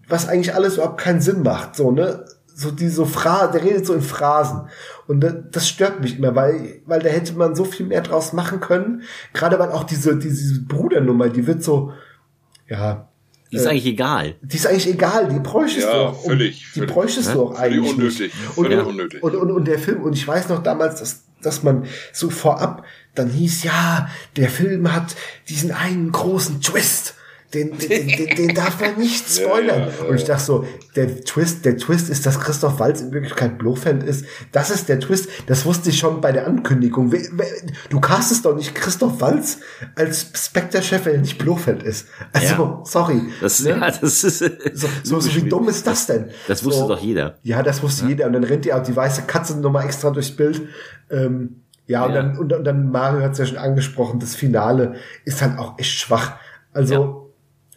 was eigentlich alles überhaupt keinen Sinn macht, so, ne? So diese so Phrasen, der redet so in Phrasen. Und das stört mich immer, weil, weil da hätte man so viel mehr draus machen können. Gerade weil auch diese, diese Brudernummer, die wird so, ja. Die ist äh, eigentlich egal. Die ist eigentlich egal, die bräuchtest ja, du auch. Völlig, die völlig, bräuchtest du auch eigentlich. Völlig unnötig. Nicht. Und, völlig unnötig. Und, und, und der Film, und ich weiß noch damals, dass, dass man so vorab dann hieß, ja, der Film hat diesen einen großen Twist den, den, den, den darf man nicht <laughs> spoilern. Ja, ja, ja. Und ich dachte so, der Twist, der Twist ist, dass Christoph Walz in Wirklichkeit Blofeld ist. Das ist der Twist. Das wusste ich schon bei der Ankündigung. Du castest doch nicht Christoph Walz als Spectre-Chef, wenn er nicht Blofeld ist. Also, sorry. Das, ne? ja, das ist, so, so, so, wie dumm ist das denn? Das wusste so, doch jeder. Ja, das wusste jeder. Und dann rennt die auch die weiße Katze nochmal extra durchs Bild. Ähm, ja, und dann, und, und dann Mario hat es ja schon angesprochen, das Finale ist dann auch echt schwach. Also,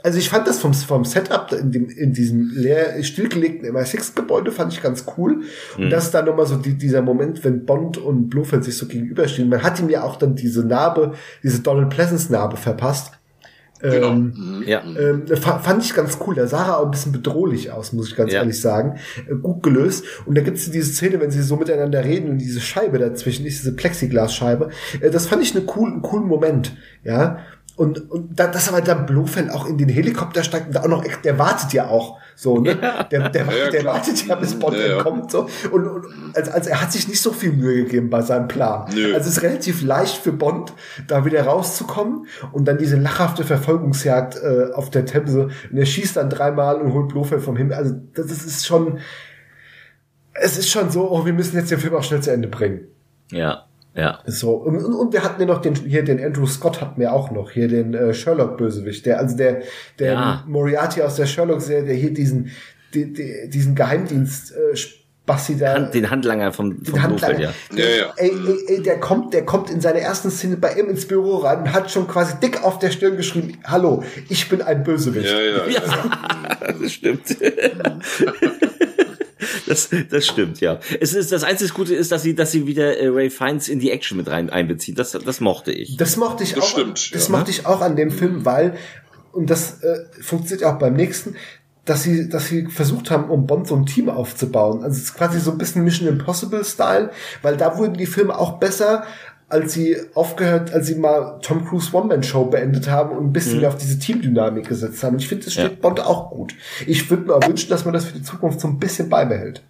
also ich fand das vom, vom Setup in, dem, in diesem leer, stillgelegten MI6-Gebäude fand ich ganz cool. Mhm. Und das ist dann nochmal so die, dieser Moment, wenn Bond und Blofeld sich so gegenüberstehen. Man hat ihm ja auch dann diese Narbe, diese Donald Pleasance-Narbe verpasst. Genau. Ähm, mhm. ja. ähm, fand ich ganz cool. Da sah er auch ein bisschen bedrohlich aus, muss ich ganz ja. ehrlich sagen. Äh, gut gelöst. Und da gibt's diese Szene, wenn sie so miteinander reden und diese Scheibe dazwischen ist, diese Plexiglasscheibe. Äh, das fand ich eine cool, einen coolen Moment. Ja. Und, und da, dass aber dann Blofeld auch in den Helikopter steigt und da auch noch, der wartet ja auch so, ne? Ja. Der, der, ja, der wartet ja, bis Bond ja, kommt so. Und, und also, also er hat sich nicht so viel Mühe gegeben bei seinem Plan. Nö. Also es ist relativ leicht für Bond, da wieder rauszukommen und dann diese lachhafte Verfolgungsjagd äh, auf der Themse. Und er schießt dann dreimal und holt Blofeld vom Himmel. Also das ist schon, es ist schon so, oh, wir müssen jetzt den Film auch schnell zu Ende bringen. Ja. Ja. So, und, und wir hatten ja noch den, hier den Andrew Scott hatten wir auch noch, hier den äh, Sherlock-Bösewicht, der, also der, der ja. Moriarty aus der Sherlock-Serie, der hier diesen, die, die, diesen Geheimdienst, äh, Basti da. Hand, den Handlanger vom, vom Handlanger, ja. ja, ja. Ey, ey, ey, der kommt, der kommt in seiner ersten Szene bei ihm ins Büro rein und hat schon quasi dick auf der Stirn geschrieben, hallo, ich bin ein Bösewicht. Ja, ja, ja. <laughs> ja. das stimmt. <laughs> Das, das stimmt, ja. Es ist, das einzige Gute ist, dass sie, dass sie wieder äh, Ray Fiennes in die Action mit rein einbezieht. Das, das mochte ich. Das mochte ich das auch. Stimmt, das ja. mochte ich auch an dem Film, weil, und das äh, funktioniert auch beim nächsten, dass sie, dass sie versucht haben, um Bond so ein Team aufzubauen. Also es ist quasi so ein bisschen Mission Impossible Style, weil da wurden die Filme auch besser, als sie aufgehört, als sie mal Tom Cruise One-Man-Show beendet haben und ein bisschen mhm. auf diese Teamdynamik gesetzt haben. Und ich finde, das steht ja. Bond auch gut. Ich würde mir wünschen, dass man das für die Zukunft so ein bisschen beibehält.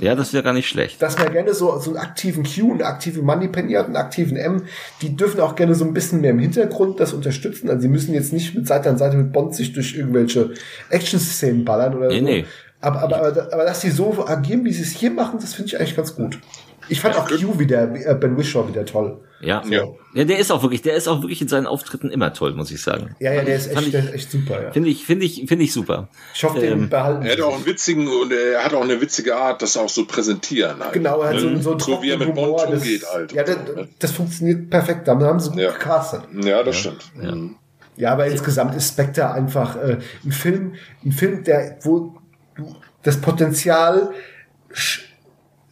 Ja, das wäre gar nicht schlecht. Dass man gerne so, so einen aktiven Q, einen aktiven Moneypenny hat, einen aktiven M, die dürfen auch gerne so ein bisschen mehr im Hintergrund das unterstützen. Also sie müssen jetzt nicht mit Seite an Seite mit Bond sich durch irgendwelche Action-Szenen ballern oder nee, so. Nee. Aber, aber, aber, aber dass sie so agieren, wie sie es hier machen, das finde ich eigentlich ganz gut. Ich fand auch Q wieder, äh, Ben Wishaw wieder toll. Ja. ja. Ja, der ist auch wirklich, der ist auch wirklich in seinen Auftritten immer toll, muss ich sagen. Ja, ja, der ist echt, ich, der ist echt super, ja. Finde ich, finde ich, finde ich super. Ich hoffe, den ähm, behalten. Er hat auch einen witzigen und er hat auch eine witzige Art, das auch so präsentieren. Halt. Genau, er hat so, so, so wie er mit Humor, Bond umgeht halt. Ja, das, das funktioniert perfekt. Da haben sie gut ja. gecastet. Ja, das ja. stimmt. Ja. Mhm. ja, aber insgesamt ist Spectre einfach äh, ein Film, ein Film, der, wo du das Potenzial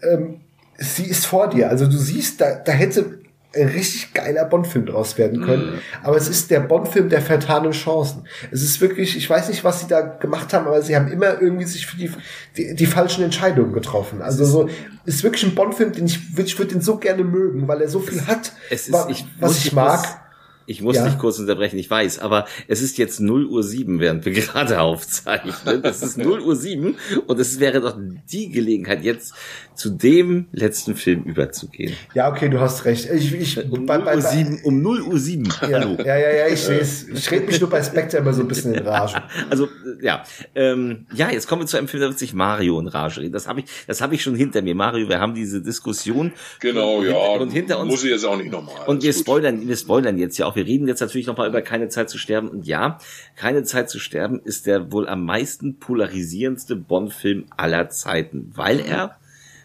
ähm, sie ist vor dir. Also du siehst, da, da hätte ein richtig geiler Bond-Film draus werden können. Mm. Aber es ist der Bond-Film der vertanen Chancen. Es ist wirklich, ich weiß nicht, was sie da gemacht haben, aber sie haben immer irgendwie sich für die, die, die falschen Entscheidungen getroffen. Also so, ist wirklich ein Bond-Film, den ich, ich würde den so gerne mögen, weil er so viel hat, es ist, ich, was ich mag. Ich muss ja. dich kurz unterbrechen, ich weiß, aber es ist jetzt 0 Uhr 7, während wir <laughs> gerade aufzeichnen. Es ist 0 Uhr 7 und es wäre doch die Gelegenheit, jetzt zu dem letzten Film überzugehen. Ja, okay, du hast recht. Ich, ich, um, bei, 0 Uhr 7, um 0 Uhr 7. Ja, ja, ja, ja, ich sehe es. Ich rede mich nur bei Spectre immer so ein bisschen in Rage. Also, ja. Ähm, ja, jetzt kommen wir zu einem Film, da wird sich Mario in Rage reden. Das habe ich, das habe ich schon hinter mir. Mario, wir haben diese Diskussion. Genau, und, ja. Und hinter uns. Muss ich jetzt auch nicht nochmal. Und wir spoilern, wir spoilern jetzt ja auch. Wir reden jetzt natürlich nochmal über keine Zeit zu sterben. Und ja, keine Zeit zu sterben ist der wohl am meisten polarisierendste Bond-Film aller Zeiten, weil er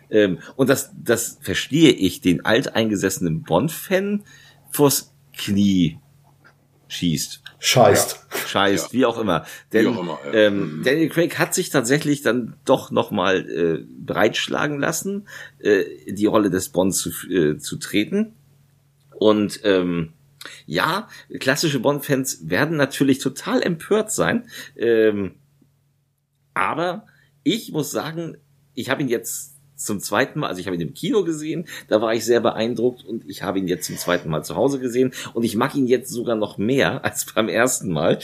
ähm, und das, das verstehe ich, den alteingesessenen Bond-Fan vors Knie schießt. Scheißt. Ja. Scheißt, ja. wie auch immer. Denn auch immer, ja. ähm, Daniel Craig hat sich tatsächlich dann doch nochmal äh, breitschlagen lassen, äh, die Rolle des Bond zu, äh, zu treten. Und ähm, ja, klassische Bond-Fans werden natürlich total empört sein. Ähm, aber ich muss sagen, ich habe ihn jetzt zum zweiten Mal, also ich habe ihn im Kino gesehen, da war ich sehr beeindruckt und ich habe ihn jetzt zum zweiten Mal zu Hause gesehen und ich mag ihn jetzt sogar noch mehr <laughs> als beim ersten Mal.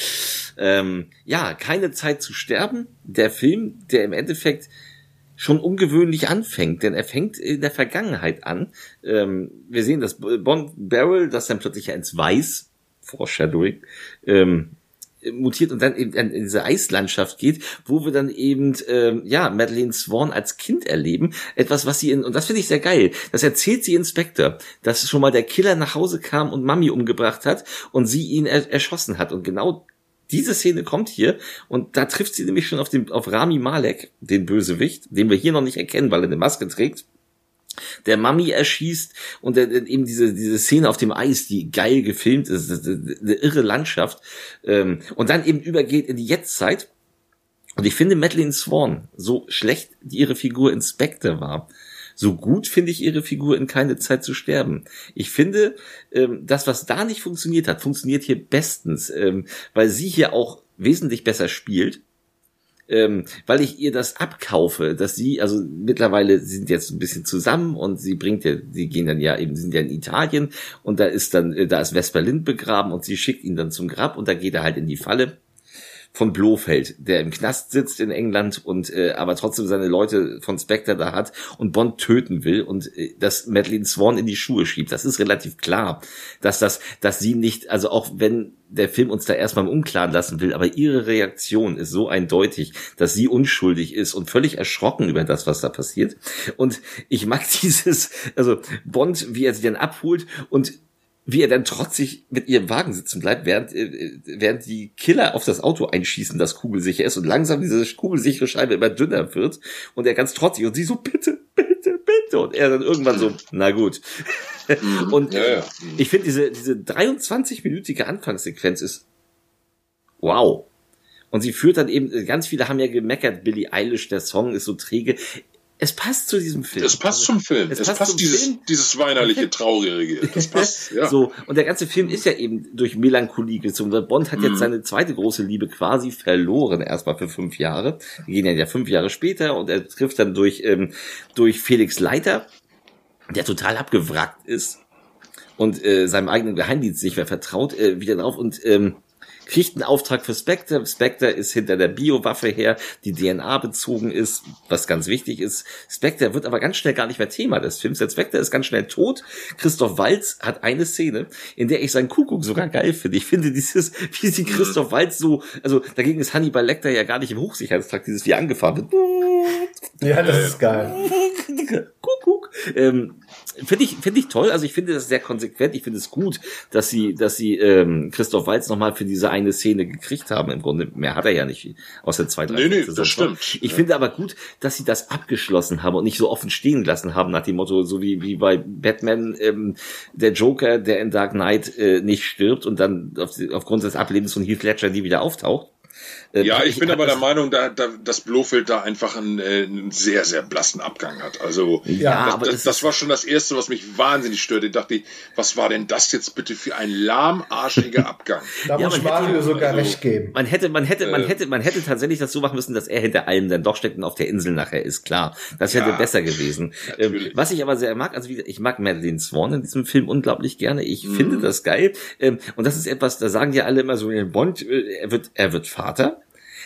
Ähm, ja, keine Zeit zu sterben. Der Film, der im Endeffekt schon ungewöhnlich anfängt, denn er fängt in der Vergangenheit an. Ähm, wir sehen das Bond Barrel, das dann plötzlich ins Weiß, Foreshadowing, ähm, mutiert und dann eben in diese Eislandschaft geht, wo wir dann eben ähm, ja Madeleine Swan als Kind erleben, etwas, was sie in und das finde ich sehr geil. Das erzählt sie Inspector, dass schon mal der Killer nach Hause kam und Mami umgebracht hat und sie ihn er erschossen hat. Und genau diese Szene kommt hier und da trifft sie nämlich schon auf den auf Rami Malek, den Bösewicht, den wir hier noch nicht erkennen, weil er eine Maske trägt der Mami erschießt und der, eben diese, diese Szene auf dem Eis, die geil gefilmt ist, eine irre Landschaft ähm, und dann eben übergeht in die Jetztzeit. Und ich finde Madeleine Swan, so schlecht ihre Figur in Spectre war, so gut finde ich ihre Figur in keine Zeit zu sterben. Ich finde, ähm, das, was da nicht funktioniert hat, funktioniert hier bestens, ähm, weil sie hier auch wesentlich besser spielt ähm, weil ich ihr das abkaufe, dass sie, also mittlerweile sind jetzt ein bisschen zusammen und sie bringt ja, sie gehen dann ja eben, sind ja in Italien und da ist dann, äh, da ist Vesper Lind begraben und sie schickt ihn dann zum Grab und da geht er halt in die Falle von Blofeld, der im Knast sitzt in England und äh, aber trotzdem seine Leute von Spectre da hat und Bond töten will und äh, das Madeleine Swan in die Schuhe schiebt. Das ist relativ klar, dass das, dass sie nicht, also auch wenn der Film uns da erstmal im Unklaren lassen will, aber ihre Reaktion ist so eindeutig, dass sie unschuldig ist und völlig erschrocken über das, was da passiert. Und ich mag <laughs> dieses, also Bond, wie er sie dann abholt und wie er dann trotzig mit ihrem Wagen sitzen bleibt, während, äh, während die Killer auf das Auto einschießen, das kugelsicher ist und langsam diese kugelsichere Scheibe immer dünner wird und er ganz trotzig und sie so, bitte, bitte, bitte und er dann irgendwann so, na gut. Mhm. <laughs> und ja, ja. ich finde diese, diese 23-minütige Anfangssequenz ist wow. Und sie führt dann eben, ganz viele haben ja gemeckert, Billie Eilish, der Song ist so träge es passt zu diesem Film. Es passt zum Film. Es, es passt, passt dieses, Film. dieses weinerliche, traurige. Das passt, <laughs> ja. So, und der ganze Film ist ja eben durch Melancholie gezogen. Bond hat jetzt seine zweite große Liebe quasi verloren, erstmal für fünf Jahre. Die gehen ja fünf Jahre später und er trifft dann durch, ähm, durch Felix Leiter, der total abgewrackt ist und äh, seinem eigenen Geheimdienst nicht mehr vertraut, äh, wieder drauf und ähm, kriegt einen Auftrag für Spectre. Spectre ist hinter der Biowaffe her, die DNA bezogen ist, was ganz wichtig ist. Spectre wird aber ganz schnell gar nicht mehr Thema des Films. Der Spectre ist ganz schnell tot. Christoph Walz hat eine Szene, in der ich seinen Kuckuck sogar geil finde. Ich finde dieses, <laughs> wie sie Christoph Walz so, also dagegen ist Hannibal Lecter ja gar nicht im Hochsicherheitstrakt, dieses wie angefahren wird. Ja, das ist geil. <laughs> Ähm, finde ich finde ich toll. Also ich finde das sehr konsequent. Ich finde es gut, dass sie dass sie ähm, Christoph Walz nochmal für diese eine Szene gekriegt haben. Im Grunde mehr hat er ja nicht aus der zweiten. Nee, nee, das stimmt. Ich ja. finde aber gut, dass sie das abgeschlossen haben und nicht so offen stehen lassen haben nach dem Motto, so wie wie bei Batman ähm, der Joker, der in Dark Knight äh, nicht stirbt und dann auf, aufgrund des Ablebens von Heath Ledger nie wieder auftaucht ja, ich bin aber der Meinung, da, da, dass Blofeld da einfach einen, äh, einen sehr, sehr blassen Abgang hat. Also ja, das, aber das, das war schon das Erste, was mich wahnsinnig störte. Ich dachte, was war denn das jetzt bitte für ein lahmarschiger Abgang? <laughs> da ja, muss Mario hätte, sogar also, recht geben. Man hätte, man hätte, man äh, hätte, man hätte tatsächlich das so machen müssen, dass er hinter allem dann doch steckt und auf der Insel nachher ist, klar. Das wäre ja, besser gewesen. <laughs> Ähm, was ich aber sehr mag, also wie, ich mag Madeline Swan in diesem Film unglaublich gerne. Ich mhm. finde das geil. Ähm, und das ist etwas, da sagen ja alle immer so, Bond, äh, er wird, er wird Vater.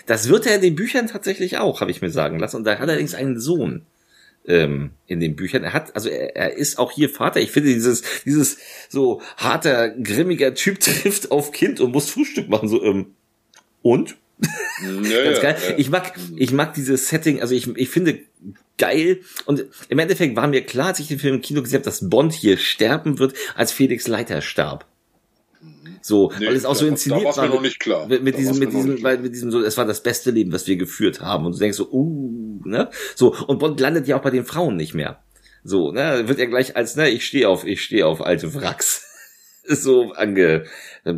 Das wird er in den Büchern tatsächlich auch, habe ich mir sagen lassen. Und da hat er allerdings einen Sohn ähm, in den Büchern. Er hat, also er, er ist auch hier Vater. Ich finde dieses, dieses so harter, grimmiger Typ <laughs> trifft auf Kind und muss Frühstück machen. So, ähm, und? <laughs> Ganz geil. Ja. Ich mag, ich mag dieses Setting, also ich, ich finde geil. Und im Endeffekt war mir klar, als ich den Film im Kino gesehen habe, dass Bond hier sterben wird, als Felix Leiter starb. So, nee, weil es auch so inszeniert da war. Mir noch nicht klar. Mit, mit diesem, mit diesem, weil, mit diesem so, es war das beste Leben, was wir geführt haben. Und du denkst so, uh, ne? So, und Bond landet ja auch bei den Frauen nicht mehr. So, ne, wird er gleich als, ne, ich stehe auf, ich stehe auf alte Wracks. <laughs> so ange,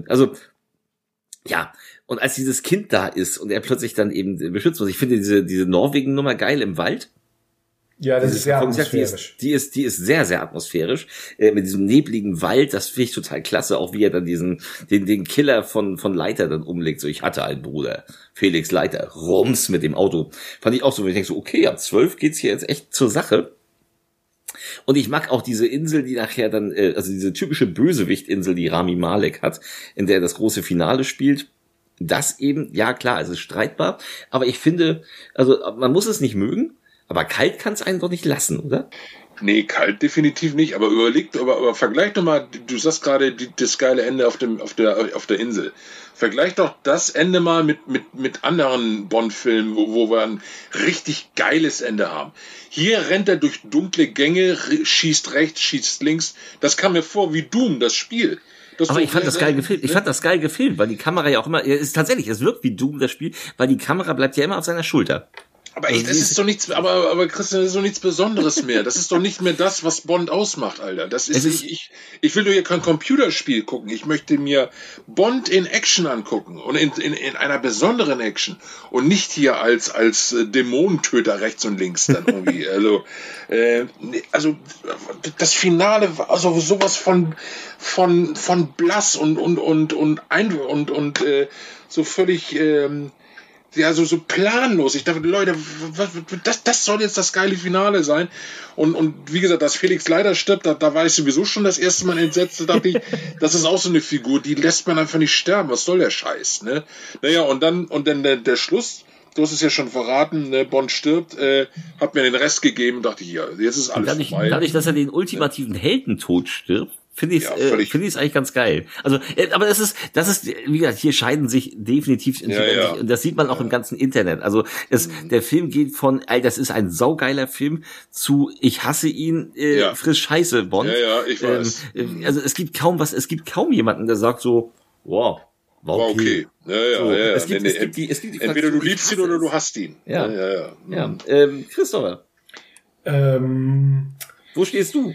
also, ja. Und als dieses Kind da ist und er plötzlich dann eben beschützt muss, ich finde diese, diese Norwegen-Nummer geil im Wald ja, das ist sehr atmosphärisch. Die ist, die ist, die ist sehr, sehr atmosphärisch. Äh, mit diesem nebligen Wald, das finde ich total klasse, auch wie er dann diesen, den, den Killer von, von Leiter dann umlegt. So, ich hatte einen Bruder, Felix Leiter, Rums mit dem Auto. Fand ich auch so, wenn ich denke so, okay, ab zwölf geht's hier jetzt echt zur Sache. Und ich mag auch diese Insel, die nachher dann, äh, also diese typische Bösewicht-Insel, die Rami Malek hat, in der das große Finale spielt. Das eben, ja klar, es ist streitbar, aber ich finde, also man muss es nicht mögen, aber kalt kann es einen doch nicht lassen, oder? Nee, kalt definitiv nicht, aber überlegt, aber, aber vergleich doch mal, du sagst gerade das geile Ende auf, dem, auf, der, auf der Insel. Vergleich doch das Ende mal mit, mit, mit anderen Bond-Filmen, wo, wo wir ein richtig geiles Ende haben. Hier rennt er durch dunkle Gänge, schießt rechts, schießt links. Das kam mir vor wie Doom, das Spiel. Das aber ich fand das geil gefilmt. Ich ne? fand das geil gefilmt, weil die Kamera ja auch immer, ist tatsächlich, es wirkt wie Doom das Spiel, weil die Kamera bleibt ja immer auf seiner Schulter. Aber echt, das ist doch nichts, aber, aber Christian, das ist doch nichts Besonderes mehr. Das ist doch nicht mehr das, was Bond ausmacht, Alter. Das ist, ist ich, ich, ich will doch hier kein Computerspiel gucken. Ich möchte mir Bond in Action angucken und in, in, in einer besonderen Action und nicht hier als, als äh, Dämonentöter rechts und links dann irgendwie. <laughs> also, äh, also, das Finale war also sowas von, von, von blass und, und, und, und, ein, und, und, äh, so völlig, ähm, ja, so, so planlos. Ich dachte, Leute, was, das, das soll jetzt das geile Finale sein. Und, und wie gesagt, dass Felix leider stirbt, da, da war ich sowieso schon das erste Mal entsetzt. Da dachte ich, <laughs> das ist auch so eine Figur, die lässt man einfach nicht sterben. Was soll der Scheiß, ne? Naja, und dann, und dann der, der Schluss, du hast es ja schon verraten, ne, Bond stirbt, äh, hat mir den Rest gegeben und dachte, ja, jetzt ist alles dadurch, vorbei. Dadurch, dass er den ultimativen Heldentod stirbt, finde ich ja, äh, finde ich eigentlich ganz geil. Also, äh, aber das ist, das ist, wie gesagt, hier scheiden sich definitiv ja, ja. und das sieht man auch im ganzen Internet. Also, es, mhm. der Film geht von, ey, das ist ein saugeiler Film zu, ich hasse ihn, äh, ja. frisch Scheiße Bond. Ja, ja, ich weiß. Ähm, also, es gibt kaum was, es gibt kaum jemanden, der sagt so, wow. War okay. okay. Ja, ja, so, ja, ja. Es gibt, nee, es gibt die, es gibt die Entweder du liebst ihn oder du hast ihn. Ja, ja, ja. ja. ja. Ähm, Christopher. Ähm, Wo stehst du?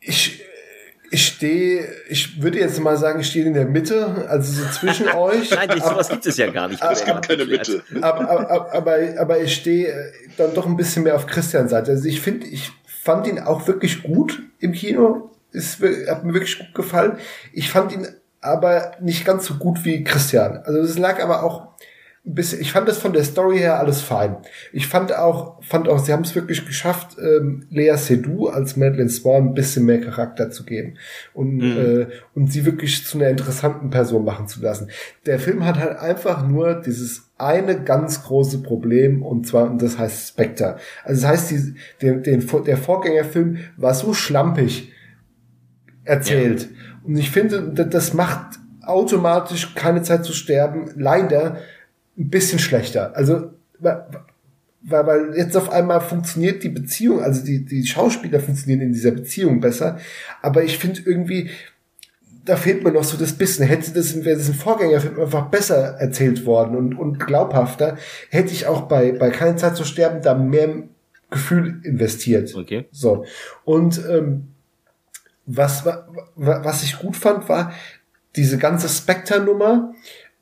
Ich, ich stehe, ich würde jetzt mal sagen, ich stehe in der Mitte, also so zwischen <laughs> euch. Nein, nicht, sowas gibt es ja gar nicht. es gibt keine Mitte. Aber, aber, aber, aber ich stehe dann doch ein bisschen mehr auf Christians Seite. Also ich finde, ich fand ihn auch wirklich gut im Kino. Es hat mir wirklich gut gefallen. Ich fand ihn aber nicht ganz so gut wie Christian. Also es lag aber auch bisschen, ich fand das von der Story her alles fein. Ich fand auch, fand auch, sie haben es wirklich geschafft, ähm, Lea Seydoux als Madeleine Swan ein bisschen mehr Charakter zu geben und mhm. äh, und sie wirklich zu einer interessanten Person machen zu lassen. Der Film hat halt einfach nur dieses eine ganz große Problem und zwar und das heißt Spectre. Also das heißt, die, den, den, der Vorgängerfilm war so schlampig erzählt ja. und ich finde, das macht automatisch keine Zeit zu sterben. Leider ein bisschen schlechter. Also weil, weil jetzt auf einmal funktioniert die Beziehung, also die, die Schauspieler funktionieren in dieser Beziehung besser, aber ich finde irgendwie, da fehlt mir noch so das bisschen. Hätte das, wäre das ein Vorgängerfilm einfach besser erzählt worden und, und glaubhafter, hätte ich auch bei, bei Keine Zeit zu sterben da mehr Gefühl investiert. Okay. So. Und ähm, was, was ich gut fand, war diese ganze Spectre-Nummer,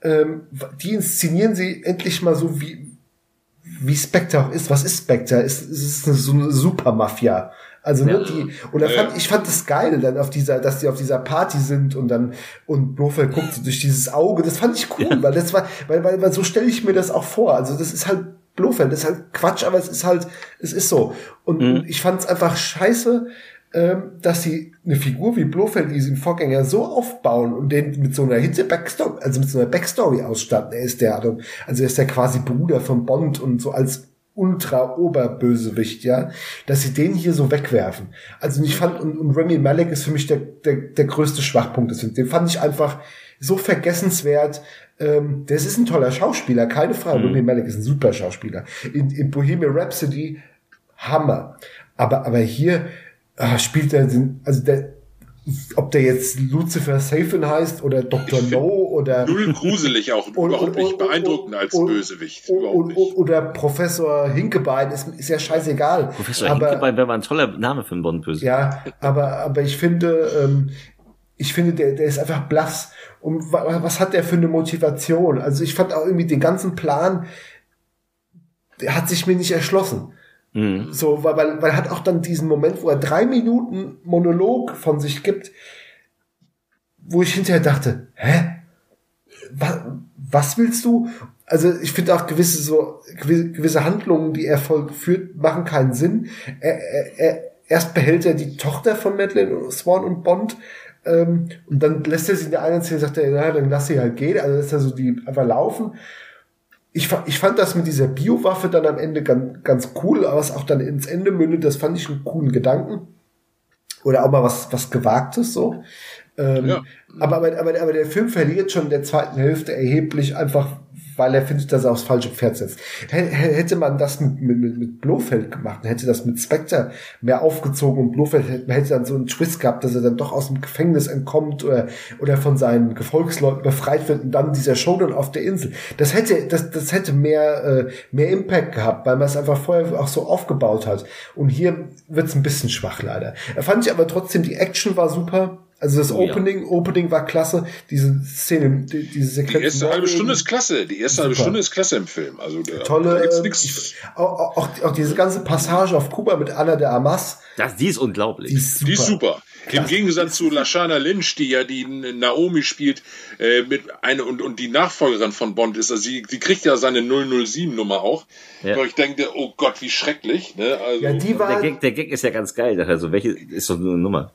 ähm, die inszenieren sie endlich mal so, wie, wie Spectre auch ist. Was ist Spectre? Es, es ist eine, so eine Supermafia. Also ne, die und da fand, ich fand das geil, dann auf dieser, dass die auf dieser Party sind und dann und Blofeld guckt so durch dieses Auge. Das fand ich cool, ja. weil das war, weil, weil, weil so stelle ich mir das auch vor. Also das ist halt Blofeld, das ist halt Quatsch, aber es ist halt, es ist so. Und mhm. ich fand es einfach scheiße, dass sie eine Figur wie Blofeld, diesen Vorgänger, so aufbauen und den mit so einer Hitze Backstory, also mit so einer Backstory ausstatten. Er ist der, also er ist der quasi Bruder von Bond und so als Ultra-Oberbösewicht, ja, dass sie den hier so wegwerfen. Also ich fand, und, und Remy Malek ist für mich der, der, der größte Schwachpunkt des Films. Den fand ich einfach so vergessenswert. Ähm, das ist ein toller Schauspieler, keine Frage. Mhm. Remy Malek ist ein super Schauspieler. In, in Bohemian Rhapsody, Hammer. Aber, aber hier ah, spielt er, also der, ob der jetzt Lucifer Safin heißt oder Dr. No oder null gruselig auch <laughs> und, überhaupt nicht beeindruckend als Bösewicht und, oder Professor Hinkebein ist, ist ja scheißegal. Professor aber, Hinkebein wäre mal ein toller Name für einen Bond Bösewicht ja aber aber ich finde ähm, ich finde der der ist einfach blass. Und was hat der für eine Motivation? Also ich fand auch irgendwie den ganzen Plan der hat sich mir nicht erschlossen Mhm. So, weil, weil, weil er hat auch dann diesen Moment, wo er drei Minuten Monolog von sich gibt, wo ich hinterher dachte, hä? Was, was willst du? Also ich finde auch gewisse so gewisse Handlungen, die er vollführt, machen keinen Sinn. Er, er, er, erst behält er die Tochter von Madeleine Swan und Bond ähm, und dann lässt er sie in der einen Szene sagt er, ja, dann lass sie halt gehen. Also lässt er so die einfach laufen ich, ich fand das mit dieser Biowaffe dann am Ende ganz, ganz cool, aber was auch dann ins Ende mündet, das fand ich einen coolen Gedanken. Oder auch mal was, was Gewagtes so. Ähm, ja. aber, aber, aber, aber der Film verliert schon in der zweiten Hälfte erheblich einfach weil er findet, dass er aufs falsche Pferd setzt. Hätte man das mit, mit, mit Blofeld gemacht, hätte das mit Spectre mehr aufgezogen und Blofeld hätte dann so einen Twist gehabt, dass er dann doch aus dem Gefängnis entkommt oder, oder von seinen Gefolgsleuten befreit wird und dann dieser Showdown auf der Insel. Das hätte, das, das hätte mehr, äh, mehr Impact gehabt, weil man es einfach vorher auch so aufgebaut hat. Und hier wird's ein bisschen schwach leider. Fand ich aber trotzdem, die Action war super also das oh, Opening, ja. Opening war klasse. Diese Szene, die, diese Sequenz. Die erste halbe Stunde ist klasse. Die erste Super. halbe Stunde ist klasse im Film. Also da, tolle. Da ich, auch, auch, auch, diese ganze Passage auf Kuba mit Anna de Amas. Das, die ist unglaublich. Die ist super. Die ist super. Im Gegensatz zu Lashana Lynch, die ja die Naomi spielt, äh, mit eine und, und die Nachfolgerin von Bond ist, also sie, sie kriegt ja seine 007-Nummer auch. Ja. Aber ich denke, oh Gott, wie schrecklich. Ne? Also, ja, die war der, Gag, der Gag ist ja ganz geil. Also welche ist so eine Nummer?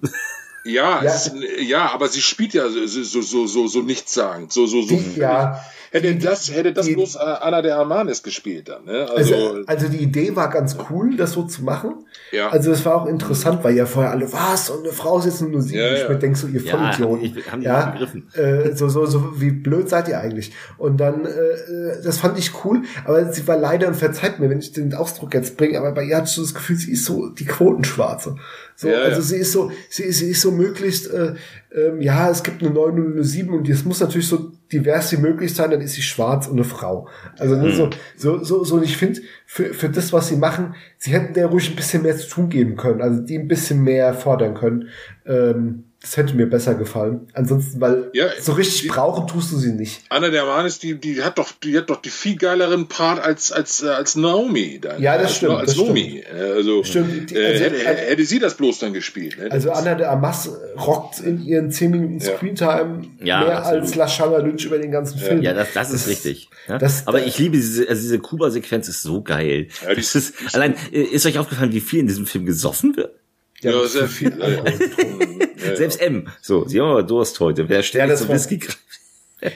Ja, ja. Es, ja, aber sie spielt ja so, so, so, so, so nichtssagend. So, so, so. Ja. <laughs> Hätte das, hätte das die, bloß äh, Anna de Armanis gespielt dann, ne? Also, also, also, die Idee war ganz cool, das so zu machen. Ja. Also es war auch interessant, weil ja vorher alle, was, und eine Frau sitzt nur sie. Ja, ja. Ich denkst so, ihr Vollidioten. Ja, haben die ja, begriffen. Äh, so, so, so, wie blöd seid ihr eigentlich? Und dann, äh, das fand ich cool, aber sie war leider, und verzeiht mir, wenn ich den Ausdruck jetzt bringe, aber bei ihr hatte ich so das Gefühl, sie ist so die Quotenschwarze. So, ja, also ja. sie ist so, sie, sie ist so möglichst, äh, ähm, ja, es gibt eine 907 und es muss natürlich so divers wie möglich sein, dann ist sie schwarz und eine Frau. Also mhm. so, so, so, so, ich finde, für, für das, was sie machen, sie hätten der ruhig ein bisschen mehr zu tun geben können, also die ein bisschen mehr fordern können. Ähm, das hätte mir besser gefallen. Ansonsten, weil ja, so richtig die, brauchen tust du sie nicht. Anna der Manis, die, die hat doch, die hat doch die viel geileren Part als, als, äh, als Naomi. Dann, ja, das als, stimmt. Als das Naomi. Stimmt. Also, stimmt. Die, also, hätte, also, hätte, sie das bloß dann gespielt. Ne? Also Anna de Amas rockt in ihren 10 Minuten Screentime ja, mehr absolut. als Lashana Lynch über den ganzen Film. Ja, das, das ist das, richtig. Ja? Das, Aber ich liebe diese, also diese Kuba-Sequenz ist so geil. Ja, das ist, allein, äh, ist euch aufgefallen, wie viel in diesem Film gesoffen wird? Ja, ja sehr viel. <laughs> Selbst M. So, sie haben aber Durst heute. Wer ständig ja, zum Whisky greift.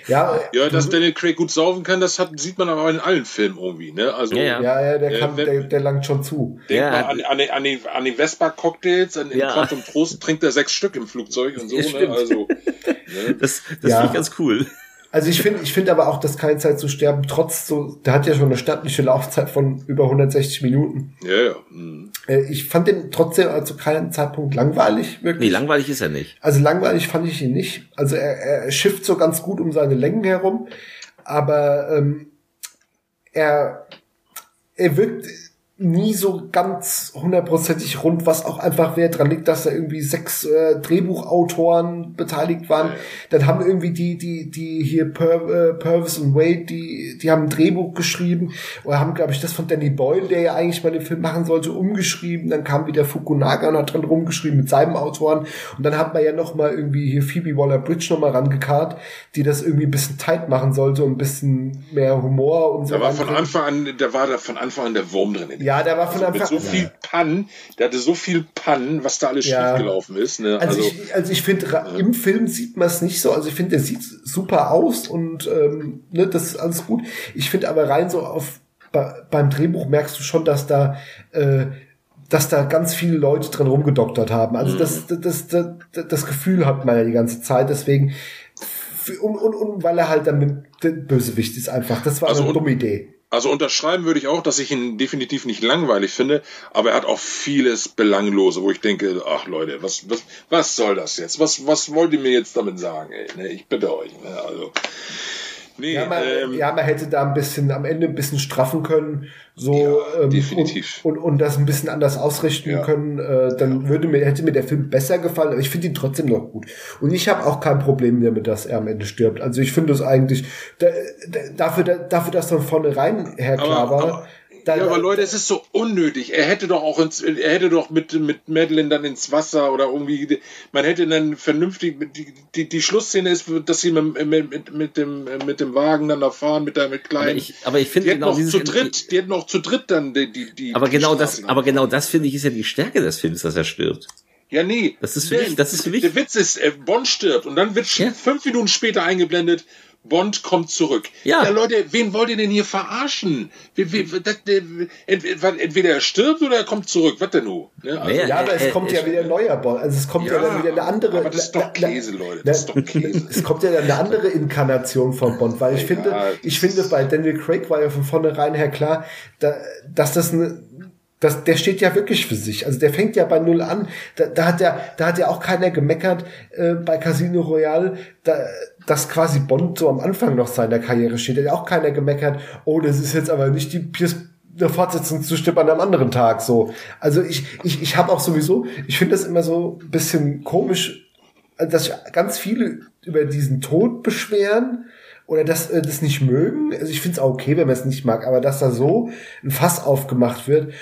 Ja, <laughs> ja, dass Daniel Craig gut saufen kann, das hat, sieht man aber in allen Filmen irgendwie, ne? Also, ja, ja, ja der, kann, der, der langt schon zu. Denk ja, mal an, an, an, die, an die Vespa-Cocktails, an ja. Quantum Trost trinkt er sechs Stück im Flugzeug und so, ne? Also, <laughs> ne? Das, das ja. finde ich ganz cool. Also ich finde, ich finde aber auch, dass keine Zeit zu sterben, trotz so, der hat ja schon eine stattliche Laufzeit von über 160 Minuten. Ja, ja. Mhm. Äh, ich fand den trotzdem zu keinem Zeitpunkt langweilig, wirklich. Nee, langweilig ist er nicht. Also langweilig fand ich ihn nicht. Also er, er schifft so ganz gut um seine Längen herum, aber ähm, er, er wirkt nie so ganz hundertprozentig rund, was auch einfach wer dran liegt, dass da irgendwie sechs äh, Drehbuchautoren beteiligt waren. Dann haben irgendwie die, die, die hier Pur äh, Purvis und Wade, die, die haben ein Drehbuch geschrieben oder haben, glaube ich, das von Danny Boyle, der ja eigentlich mal den Film machen sollte, umgeschrieben. Dann kam wieder Fukunaga und hat dran rumgeschrieben mit seinem Autoren. Und dann hat man ja noch mal irgendwie hier Phoebe Waller-Bridge noch mal rangekarrt, die das irgendwie ein bisschen tight machen sollte und ein bisschen mehr Humor und so. Da war von Anfang an, da war da von Anfang an der Wurm drin. Ja, der war von also Anfang an. Mit so viel Pannen, der hatte so viel Pannen, was da alles ja. schiefgelaufen ist. Ne? Also, also ich, also ich finde, ja. im Film sieht man es nicht so. Also ich finde, der sieht super aus und ähm, ne, das ist alles gut. Ich finde aber rein so auf bei, beim Drehbuch merkst du schon, dass da äh, dass da ganz viele Leute drin rumgedoktert haben. Also mhm. das, das, das, das, Gefühl hat man ja die ganze Zeit. Deswegen und, und, und weil er halt dann Bösewicht ist einfach. Das war also eine dumme Idee. Also unterschreiben würde ich auch, dass ich ihn definitiv nicht langweilig finde, aber er hat auch vieles Belanglose, wo ich denke, ach Leute, was, was, was soll das jetzt? Was, was wollt ihr mir jetzt damit sagen? Ey? Ne, ich bitte euch. Ne? Also, Nee, ja, man, ähm, ja, man hätte da ein bisschen am Ende ein bisschen straffen können, so ja, ähm, definitiv. Und, und, und, das ein bisschen anders ausrichten ja. können, äh, dann würde mir hätte mir der Film besser gefallen, aber ich finde ihn trotzdem noch gut. Und ich habe auch kein Problem damit, dass er am Ende stirbt. Also ich finde es eigentlich da, da, dafür, da, dafür, dass von vornherein her klar aber, war. Aber, da, ja, aber Leute, es ist so unnötig. Er hätte doch auch ins, er hätte doch mit, mit Madeline dann ins Wasser oder irgendwie, man hätte dann vernünftig, die, die, die Schlussszene ist, dass sie mit, mit, mit, dem, mit dem Wagen dann da fahren, mit der, mit kleinen. Aber ich, aber ich finde genau noch zu dritt, die hätten noch zu dritt dann die, die, die Aber genau das, aber genau das finde ich ist ja die Stärke des Films, dass er stirbt. Ja, nee. Das ist für mich, das ist für mich. Der Witz ist, äh, Bond stirbt und dann wird ja. fünf Minuten später eingeblendet, Bond kommt zurück. Ja. ja, Leute, wen wollt ihr denn hier verarschen? Wie, wie, das, entweder er stirbt oder er kommt zurück. Was denn nun? Ne? Also, ja, aber es äh, kommt äh, ja wieder ein neuer Bond. Also es kommt ja, ja dann wieder eine andere. Aber das ist doch Käse, Leute. Das ist doch Käse. <laughs> es kommt ja dann eine andere Inkarnation von Bond, weil ich ja, finde, ich finde, bei Daniel Craig war ja von vornherein her klar, da, dass das eine das, der steht ja wirklich für sich. Also der fängt ja bei Null an. Da, da hat ja, da hat ja auch keiner gemeckert äh, bei Casino Royale, da, dass quasi Bond so am Anfang noch seiner Karriere steht. Da hat ja auch keiner gemeckert. Oh, das ist jetzt aber nicht die Pierce eine Fortsetzung zu Stipp an einem anderen Tag. So, also ich, ich, ich habe auch sowieso, ich finde das immer so ein bisschen komisch, dass ganz viele über diesen Tod beschweren oder das, äh, das nicht mögen. Also ich finde es auch okay, wenn man es nicht mag, aber dass da so ein Fass aufgemacht wird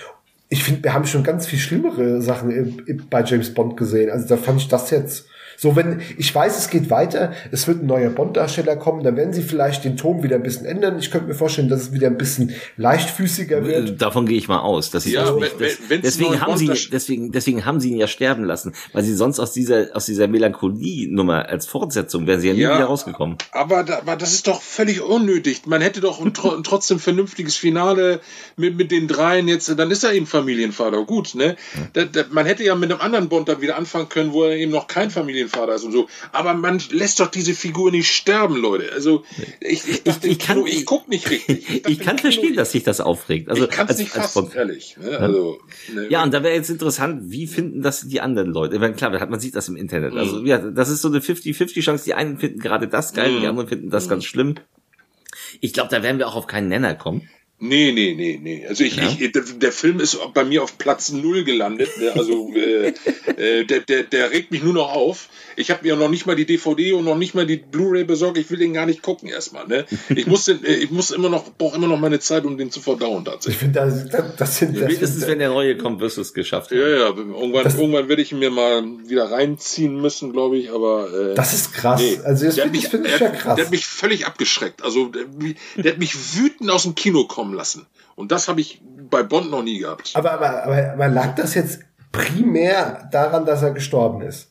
ich finde, wir haben schon ganz viel schlimmere Sachen bei James Bond gesehen. Also da fand ich das jetzt so, wenn, ich weiß, es geht weiter, es wird ein neuer Bond-Darsteller kommen, dann werden sie vielleicht den Ton wieder ein bisschen ändern. Ich könnte mir vorstellen, dass es wieder ein bisschen leichtfüßiger wird. Davon gehe ich mal aus, dass sie ja, das nicht, das, deswegen haben sie, deswegen, deswegen haben sie ihn ja sterben lassen, weil sie sonst aus dieser, aus dieser Melancholie-Nummer als Fortsetzung wären sie ja nie ja, wieder rausgekommen. Aber, da, aber das ist doch völlig unnötig. Man hätte doch ein, ein trotzdem vernünftiges Finale mit, mit den dreien jetzt, dann ist er eben Familienvater. Gut, ne? Da, da, man hätte ja mit einem anderen Bond dann wieder anfangen können, wo er eben noch kein Familienvater Vater ist und so. Aber man lässt doch diese Figur nicht sterben, Leute. Also ich, ich, dachte, ich, ich, kann, ich guck nicht richtig. Ich, ich kann verstehen, dass sich das aufregt. Also, ich kann es nicht fassen, ehrlich. Ne? Also, ne, ja, und da wäre jetzt interessant, wie finden das die anderen Leute? Ich meine, klar, man sieht das im Internet. Also mhm. ja, das ist so eine 50-50 Chance. Die einen finden gerade das geil, mhm. die anderen finden das mhm. ganz schlimm. Ich glaube, da werden wir auch auf keinen Nenner kommen. Nee, nee, nee, nee. Also ich, ja? ich der, Film ist bei mir auf Platz null gelandet. Ne? Also <laughs> äh, äh, der, der, der regt mich nur noch auf. Ich habe mir noch nicht mal die DVD und noch nicht mal die Blu-ray besorgt. Ich will den gar nicht gucken erstmal. Ne? Ich muss den, äh, ich muss immer noch, brauche immer noch meine Zeit, um den zu verdauen tatsächlich. Ich finde, das, das, das sind ja, wenn der neue kommt, wirst du es geschafft haben. Ja, ja. Irgendwann, das, irgendwann werde ich ihn mir mal wieder reinziehen müssen, glaube ich. Aber äh, das ist krass. Nee. Also das finde ich, find ich ja krass. Der hat mich völlig abgeschreckt. Also der, der hat mich wütend aus dem Kino kommen lassen. Und das habe ich bei Bond noch nie gehabt. Aber, aber, aber, aber lag das jetzt primär daran, dass er gestorben ist?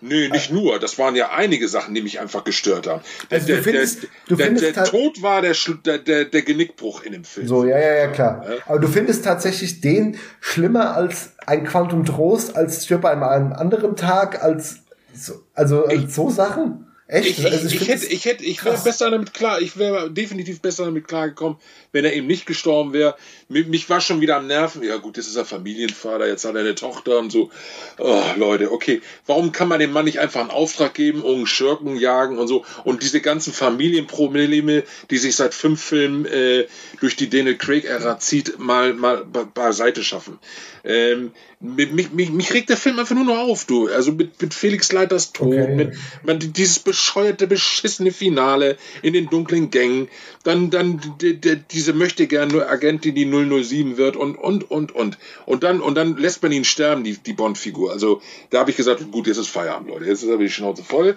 Nee, nicht nur. Das waren ja einige Sachen, die mich einfach gestört haben. Also der, findest, der, der, der, der Tod war der, der, der Genickbruch in dem Film. So, ja, ja, ja, klar. Aber du findest tatsächlich den schlimmer als ein Quantum Trost, als Stirb an einem anderen Tag, als so, also als so Sachen? Echt? Ich, also ich, ich hätte, ich hätte, ich wäre besser damit klar, ich wäre definitiv besser damit klargekommen, wenn er eben nicht gestorben wäre. Mich war schon wieder am Nerven. Ja gut, jetzt ist er Familienvater, jetzt hat er eine Tochter und so. Oh, Leute, okay. Warum kann man dem Mann nicht einfach einen Auftrag geben, um Schurken jagen und so? Und diese ganzen Familienprobleme, die sich seit fünf Filmen äh, durch die Daniel Craig-Ära zieht, mal, mal beiseite schaffen. Ähm, mich, mich, mich regt der Film einfach nur noch auf, du. Also mit, mit Felix Leiters Tod, okay. mit, mit dieses bescheuerte, beschissene Finale in den dunklen Gängen, dann, dann die, die, diese möchte gerne Agentin, die 007 wird und, und, und, und. Und dann, und dann lässt man ihn sterben, die, die Bond-Figur. Also da habe ich gesagt, gut, jetzt ist Feierabend, Leute. Jetzt ist aber die Schnauze voll.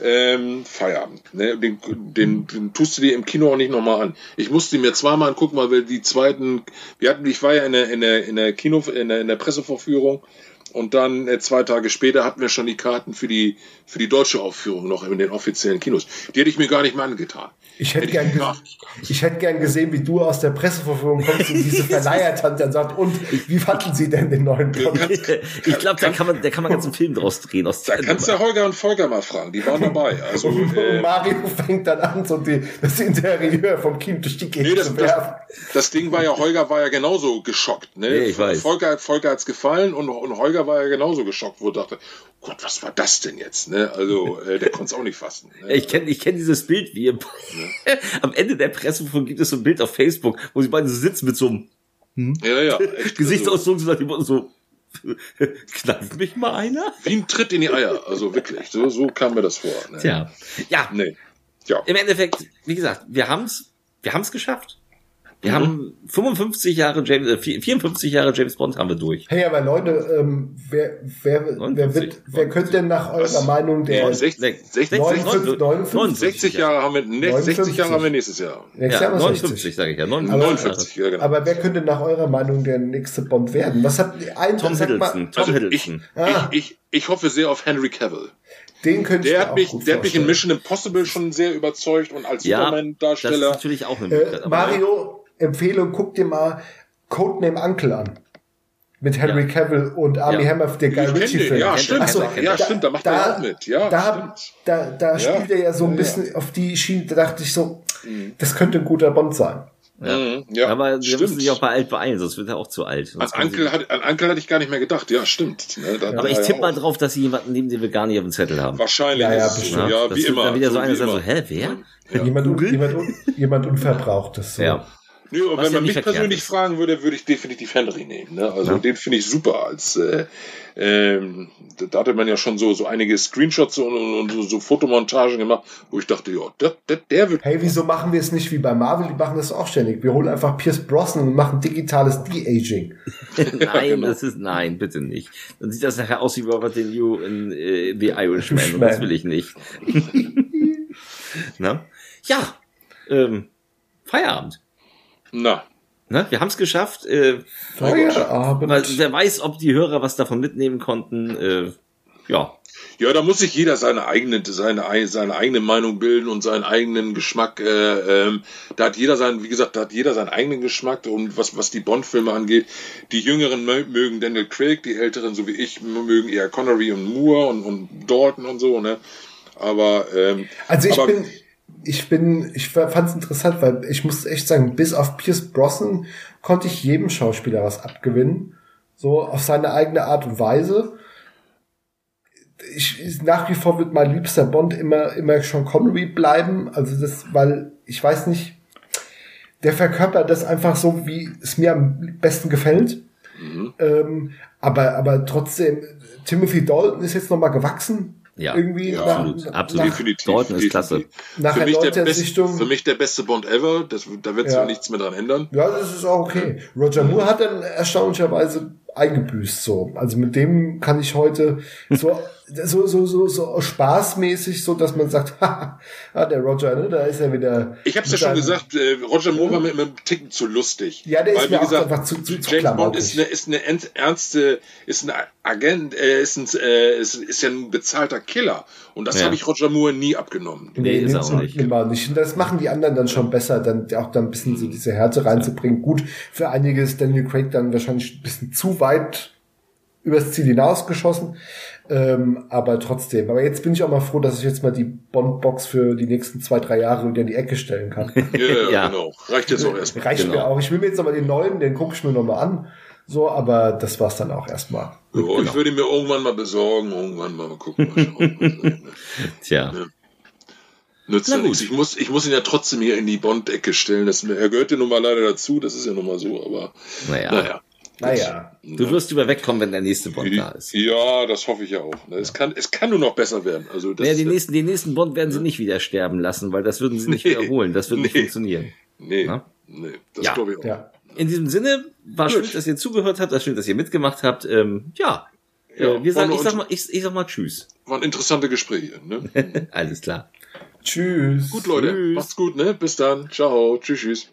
Ähm, Feierabend. Ne? Den, den, den tust du dir im Kino auch nicht nochmal an. Ich musste mir zweimal angucken, weil wir die zweiten, wir hatten, ich war ja in der, in der, in der Kino, in der, in der Pressevorführung und dann äh, zwei Tage später hatten wir schon die Karten für die, für die deutsche Aufführung noch in den offiziellen Kinos. Die hätte ich mir gar nicht mehr angetan. Ich hätte, hätte gern, ich, ich hätte gern gesehen, wie du aus der Presseverführung kommst und diese <laughs> Verleihertante dann sagt, und wie fanden Sie denn den neuen Bond? <laughs> ich glaube, da kann man, da kann man ganz einen Film draus drehen. Aus da kannst du Holger und Volker mal fragen, die waren dabei. <laughs> Also, und, äh, Mario fängt dann an, so die, das Interieur vom Kind durch die Gegend nee, das, zu werfen. Das, das, Ding war ja, Holger war ja genauso geschockt. Ne? Nee, ich weiß. Volker, Volker hat's gefallen und, und Holger war ja genauso geschockt, wo er dachte, Gott, was war das denn jetzt? Ne? Also äh, der konnte es auch nicht fassen. Ne? Ich kenne ich kenn dieses Bild, wie im, ja. <laughs> am Ende der Pressevorführung gibt es so ein Bild auf Facebook, wo sie beide so sitzen mit so einem hm? ja, ja, Gesichtsausdruck, so, so <laughs> knallt mich mal einer? Wie ein Tritt in die Eier, also wirklich, so, so kam mir das vor. Ne? Tja, ja. Nee. ja. Im Endeffekt, wie gesagt, wir haben's, wir haben's geschafft. Wir mhm. haben 55 Jahre James, äh, 54 Jahre James Bond haben wir durch. Hey, aber Leute, ähm, wer, wer, 59, wer, wird, wer könnte denn nach eurer Was? Meinung der 60, 60, 59, 59, 60 Jahre haben wir, ne, 60 Jahre haben wir nächstes Jahr. Nächstes ja, Jahr 59, sage ich ja. 59, aber, ja, genau. aber wer könnte nach eurer Meinung der nächste Bond werden? Was hat ein Tom Hiddleston? Tom also Hiddleston. Ich, ah. ich, ich, ich hoffe sehr auf Henry Cavill. Den könnte der ich hat mich, Der hat mich in Mission Impossible schon sehr überzeugt und als ja, Superman-Darsteller. Das ist natürlich auch eine äh, Mario, Empfehlung, guck dir mal Codename Uncle an. Mit Henry ja. Cavill und Army ja. Hammer, der Guy Ritchie-Film. Ja, stimmt. So, ja, stimmt, da macht da, er auch mit. Ja, da, da, da spielt er ja so ein bisschen auf die Schiene, da dachte ich so, mhm. das könnte ein guter Bond sein. Ja. Mhm, ja, aber wir müssen sich auch bei alt beeilen, sonst wird er auch zu alt. An Ankel, hat, an Ankel hatte ich gar nicht mehr gedacht. Ja, stimmt. Ne, ja. Aber ich tippe mal drauf, dass sie jemanden nehmen, den wir gar nicht auf dem Zettel haben. Wahrscheinlich. Ja, ja, bestimmt. Ja, ja wie immer. Dann wieder so, so einer sagt so, hä, wer? Jemand, jemand, jemand Unverbrauchtes. So. Ja. Nö, aber wenn man mich persönlich ist. fragen würde, würde ich definitiv Henry nehmen. Ne? Also ja. den finde ich super. Als äh, ähm, da hatte man ja schon so so einige Screenshots und, und, und so, so, Fotomontagen gemacht, wo ich dachte, ja, der, der, der wird. Hey, wieso machen wir es nicht wie bei Marvel? Die machen das auch ständig. Wir holen einfach Pierce Brosnan und machen digitales De-Aging. <laughs> nein, genau. das ist nein, bitte nicht. Dann sieht das nachher aus wie Robert De Niro in äh, The Irishman. Und das will ich nicht. <laughs> Na? Ja. Ähm, Feierabend. Na. Ne? Wir haben es geschafft. Äh, Feierabend. Wer weiß, ob die Hörer was davon mitnehmen konnten. Äh, ja. Ja, da muss sich jeder seine eigene, seine, seine eigene Meinung bilden und seinen eigenen Geschmack. Äh, ähm, da hat jeder seinen, wie gesagt, da hat jeder seinen eigenen Geschmack und was, was die Bond-Filme angeht. Die Jüngeren mögen Daniel Craig, die Älteren, so wie ich, mögen eher Connery und Moore und, und Dalton und so, ne? Aber ähm, also ich aber, bin ich bin, ich fand es interessant, weil ich muss echt sagen, bis auf Pierce Brosnan konnte ich jedem Schauspieler was abgewinnen. So auf seine eigene Art und Weise. Ich, nach wie vor wird mein liebster Bond immer, immer Sean Connery bleiben. Also das, weil ich weiß nicht, der verkörpert das einfach so, wie es mir am besten gefällt. Mhm. Ähm, aber, aber trotzdem, Timothy Dalton ist jetzt nochmal gewachsen. Ja, irgendwie ja, nach, absolut. absolut. Definitiv. Dalton ist klasse. Nach für, mich der best, für mich der beste Bond ever. Das, da wird sich ja. nichts mehr dran ändern. Ja, das ist auch okay. Roger Moore hat dann erstaunlicherweise eingebüßt so. Also mit dem kann ich heute so so so so so spaßmäßig so, dass man sagt, <laughs> ha, der Roger, ne, da ist er wieder. Ich habe es ja schon gesagt, äh, Roger Moore war mir immer ein Ticken zu lustig. Ja, der weil, ist mir gesagt, auch einfach zu, zu, zu James Bond ist eine ist eine ernste ist ein Agent, äh, ist ein äh, ist, ist ja ein bezahlter Killer und das ja. habe ich Roger Moore nie abgenommen. Nee, nee ist auch nicht. Immer nicht. Und das machen die anderen dann schon besser, dann auch dann ein bisschen so diese Härte reinzubringen. Gut, für einige ist Daniel Craig dann wahrscheinlich ein bisschen zu weit übers Ziel hinausgeschossen. Ähm, aber trotzdem. Aber jetzt bin ich auch mal froh, dass ich jetzt mal die Bond-Box für die nächsten zwei, drei Jahre wieder in die Ecke stellen kann. <laughs> ja, ja, genau. Reicht jetzt auch erstmal. Reicht genau. mir auch. Ich will mir jetzt aber den neuen, den gucke ich mir nochmal an. So, aber das war's dann auch erstmal. Ja, genau. Ich würde mir irgendwann mal besorgen, irgendwann mal, mal gucken. Mal schauen, <laughs> Tja. Ja. Nützt ja nichts. Ich muss, ich muss ihn ja trotzdem hier in die Bond-Ecke stellen. Das, er gehört ja nun mal leider dazu, das ist ja nun mal so, aber naja. naja. Naja. Du wirst über wegkommen, wenn der nächste Bond da ist. Ja, das hoffe ich ja auch. Es kann, es kann nur noch besser werden. Also das naja, die nächsten, den nächsten Bond werden sie nicht wieder sterben lassen, weil das würden sie nicht nee. wiederholen. Das wird nee. nicht funktionieren. Nee. Na? Nee, das ja. glaube ich auch. Ja. In diesem Sinne, war Gut. schön, dass ihr zugehört habt, war schön, dass ihr mitgemacht habt. Ähm, ja. ja wir sagen, ich sag mal, ich, ich sag mal Tschüss. Waren interessante Gespräche, ne? <laughs> Alles klar. Tschüss. Gut, Leute. Tschüss. Macht's gut, ne? Bis dann. Ciao. Tschüss, tschüss.